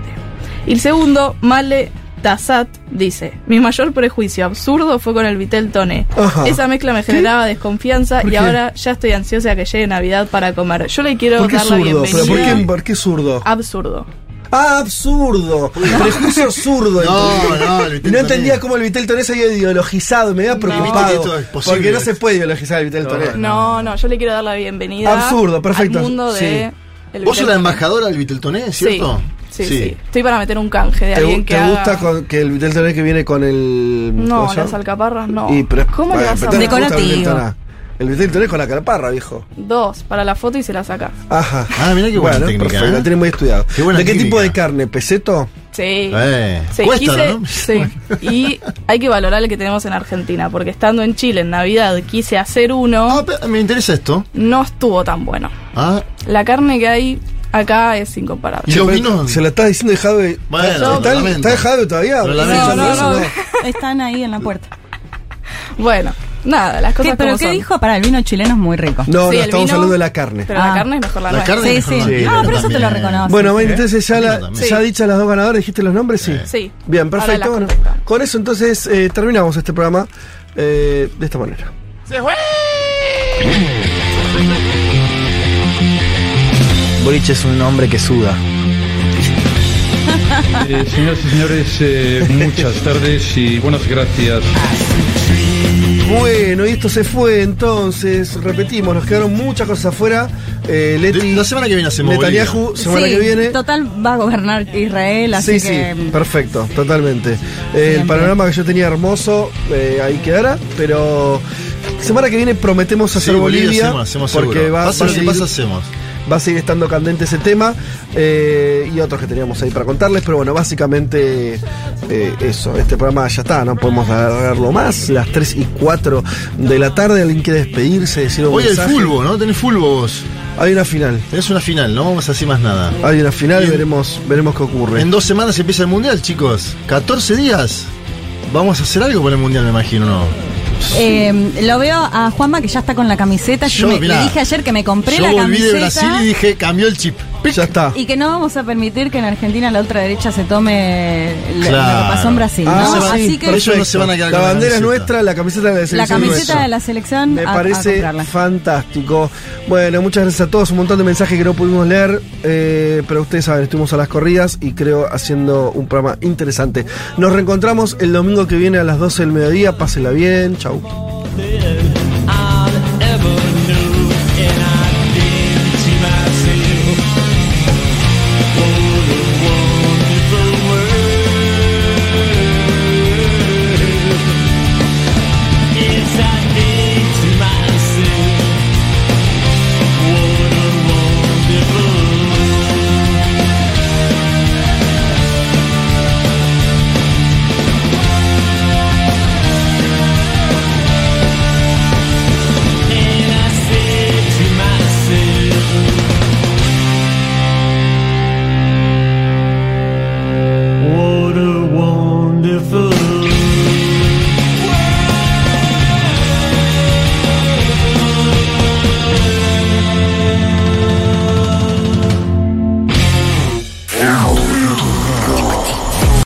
Y el segundo, Male Tassat, dice: Mi mayor prejuicio absurdo fue con el Vitel Toné. Ajá. Esa mezcla me generaba desconfianza ¿Por y qué? ahora ya estoy ansiosa que llegue Navidad para comer. Yo le quiero ¿Por qué dar la bienvenida. ¿Pero por, qué, ¿Por qué zurdo? Absurdo. Ah, absurdo. Prejuicio zurdo. No, no, el Vitel Y no entendía Toné. cómo el Vitel Toné se había ideologizado. Me había No. preocupado. Posible. porque no se puede ideologizar el Vitel Toné. No, no, yo le quiero dar la bienvenida Absurdo, perfecto. al mundo Sí. El Vos sos la embajadora del Viteltoné, ¿cierto? Sí, sí, sí, Estoy para meter un canje de ¿Te, alguien gu- que te haga- gusta con- que el Vitel Toné que viene con el. No, ¿cómo se las alcaparras no. Y, pero- ¿Cómo le vas a Decorativo. El Vitel Toné con la calparra, viejo. Dos, para la foto y se la sacás. Ajá. Ah, mirá qué buena bueno, técnica, perfecto, ¿eh? la tiene muy estudiado. Qué buena ¿De qué tipo de carne? ¿Peseto? Sí. Eh, Sí, cuesta, quise- ¿no? sí. Y hay que valorar el que tenemos en Argentina, porque estando en Chile en Navidad quise hacer uno. me interesa esto. No estuvo tan bueno. Ah, La carne que hay acá es incomparable. Pero Se la estás diciendo de Jadwe. Bueno, ¿Está, está de Jadwe todavía? ¿Está No, no, no. Están ahí en la puerta. Bueno, nada, las cosas ¿Qué, ¿Pero como qué son. dijo? Para el vino chileno es muy rico. No, Sí, no, el estamos vino- hablando de la carne. Pero Ah. la carne es mejor la, La nuestra. carne Sí, es sí. nuestra pero eso te lo reconozco. Bueno, bueno, entonces ya, la, ya Sí. dichas las dos ganadoras, dijiste los nombres, sí. Sí. Bien, perfecto. Bueno, con eso entonces eh, terminamos este programa eh, de esta manera. Boric es un hombre que suda. Eh, señoras y señores, eh, muchas tardes y buenas gracias. Bueno, y esto se fue entonces, repetimos, nos quedaron muchas cosas afuera. Eh, Leti, La semana que viene hacemos Netanyahu, Bolivia. semana Sí, que viene. Total, va a gobernar Israel, así Sí, que. sí, perfecto, totalmente. Eh, el panorama que yo tenía hermoso, eh, ahí quedará, pero semana que viene prometemos hacer Sí, Bolivia Bolivia, hacemos, hacemos porque seguro. va, va a lo que seguir- pase, hacemos. Va a seguir estando candente ese tema eh, y otros que teníamos ahí para contarles, pero bueno, básicamente eh, eso, este programa ya está, no podemos alargarlo más, las 3 y 4 de la tarde, alguien quiere despedirse, decir un Hoy el mensaje? fulbo, ¿no? Tenés fulbo vos. Hay una final. Tenés una final, no vamos a decir más nada. Hay una final y veremos, veremos qué ocurre. En dos semanas empieza el mundial, chicos. 14 días. Vamos a hacer algo con el mundial, me imagino, ¿no? Eh, lo veo a Juanma que ya está con la camiseta. Yo me- mirá, le dije ayer que me compré Yo la volví camiseta. de Brasil y dije, cambió el chip. Ya está. Y que no vamos a permitir que en Argentina la ultraderecha se tome lo- lo que Claro. pasó en Brasil. Ah, ¿no? sí, Así que ellos no se van a quedar La la bandera es nuestra, la camiseta de la la selección es camiseta nuestra. de la selección Me a- parece fantástico. Bueno, muchas gracias a todos. Un montón de mensajes que no pudimos leer. eh, pero ustedes saben, estuvimos a las corridas y creo haciendo un programa interesante. Nos reencontramos el domingo que viene a las 12 del mediodía. Pásenla bien. Chau.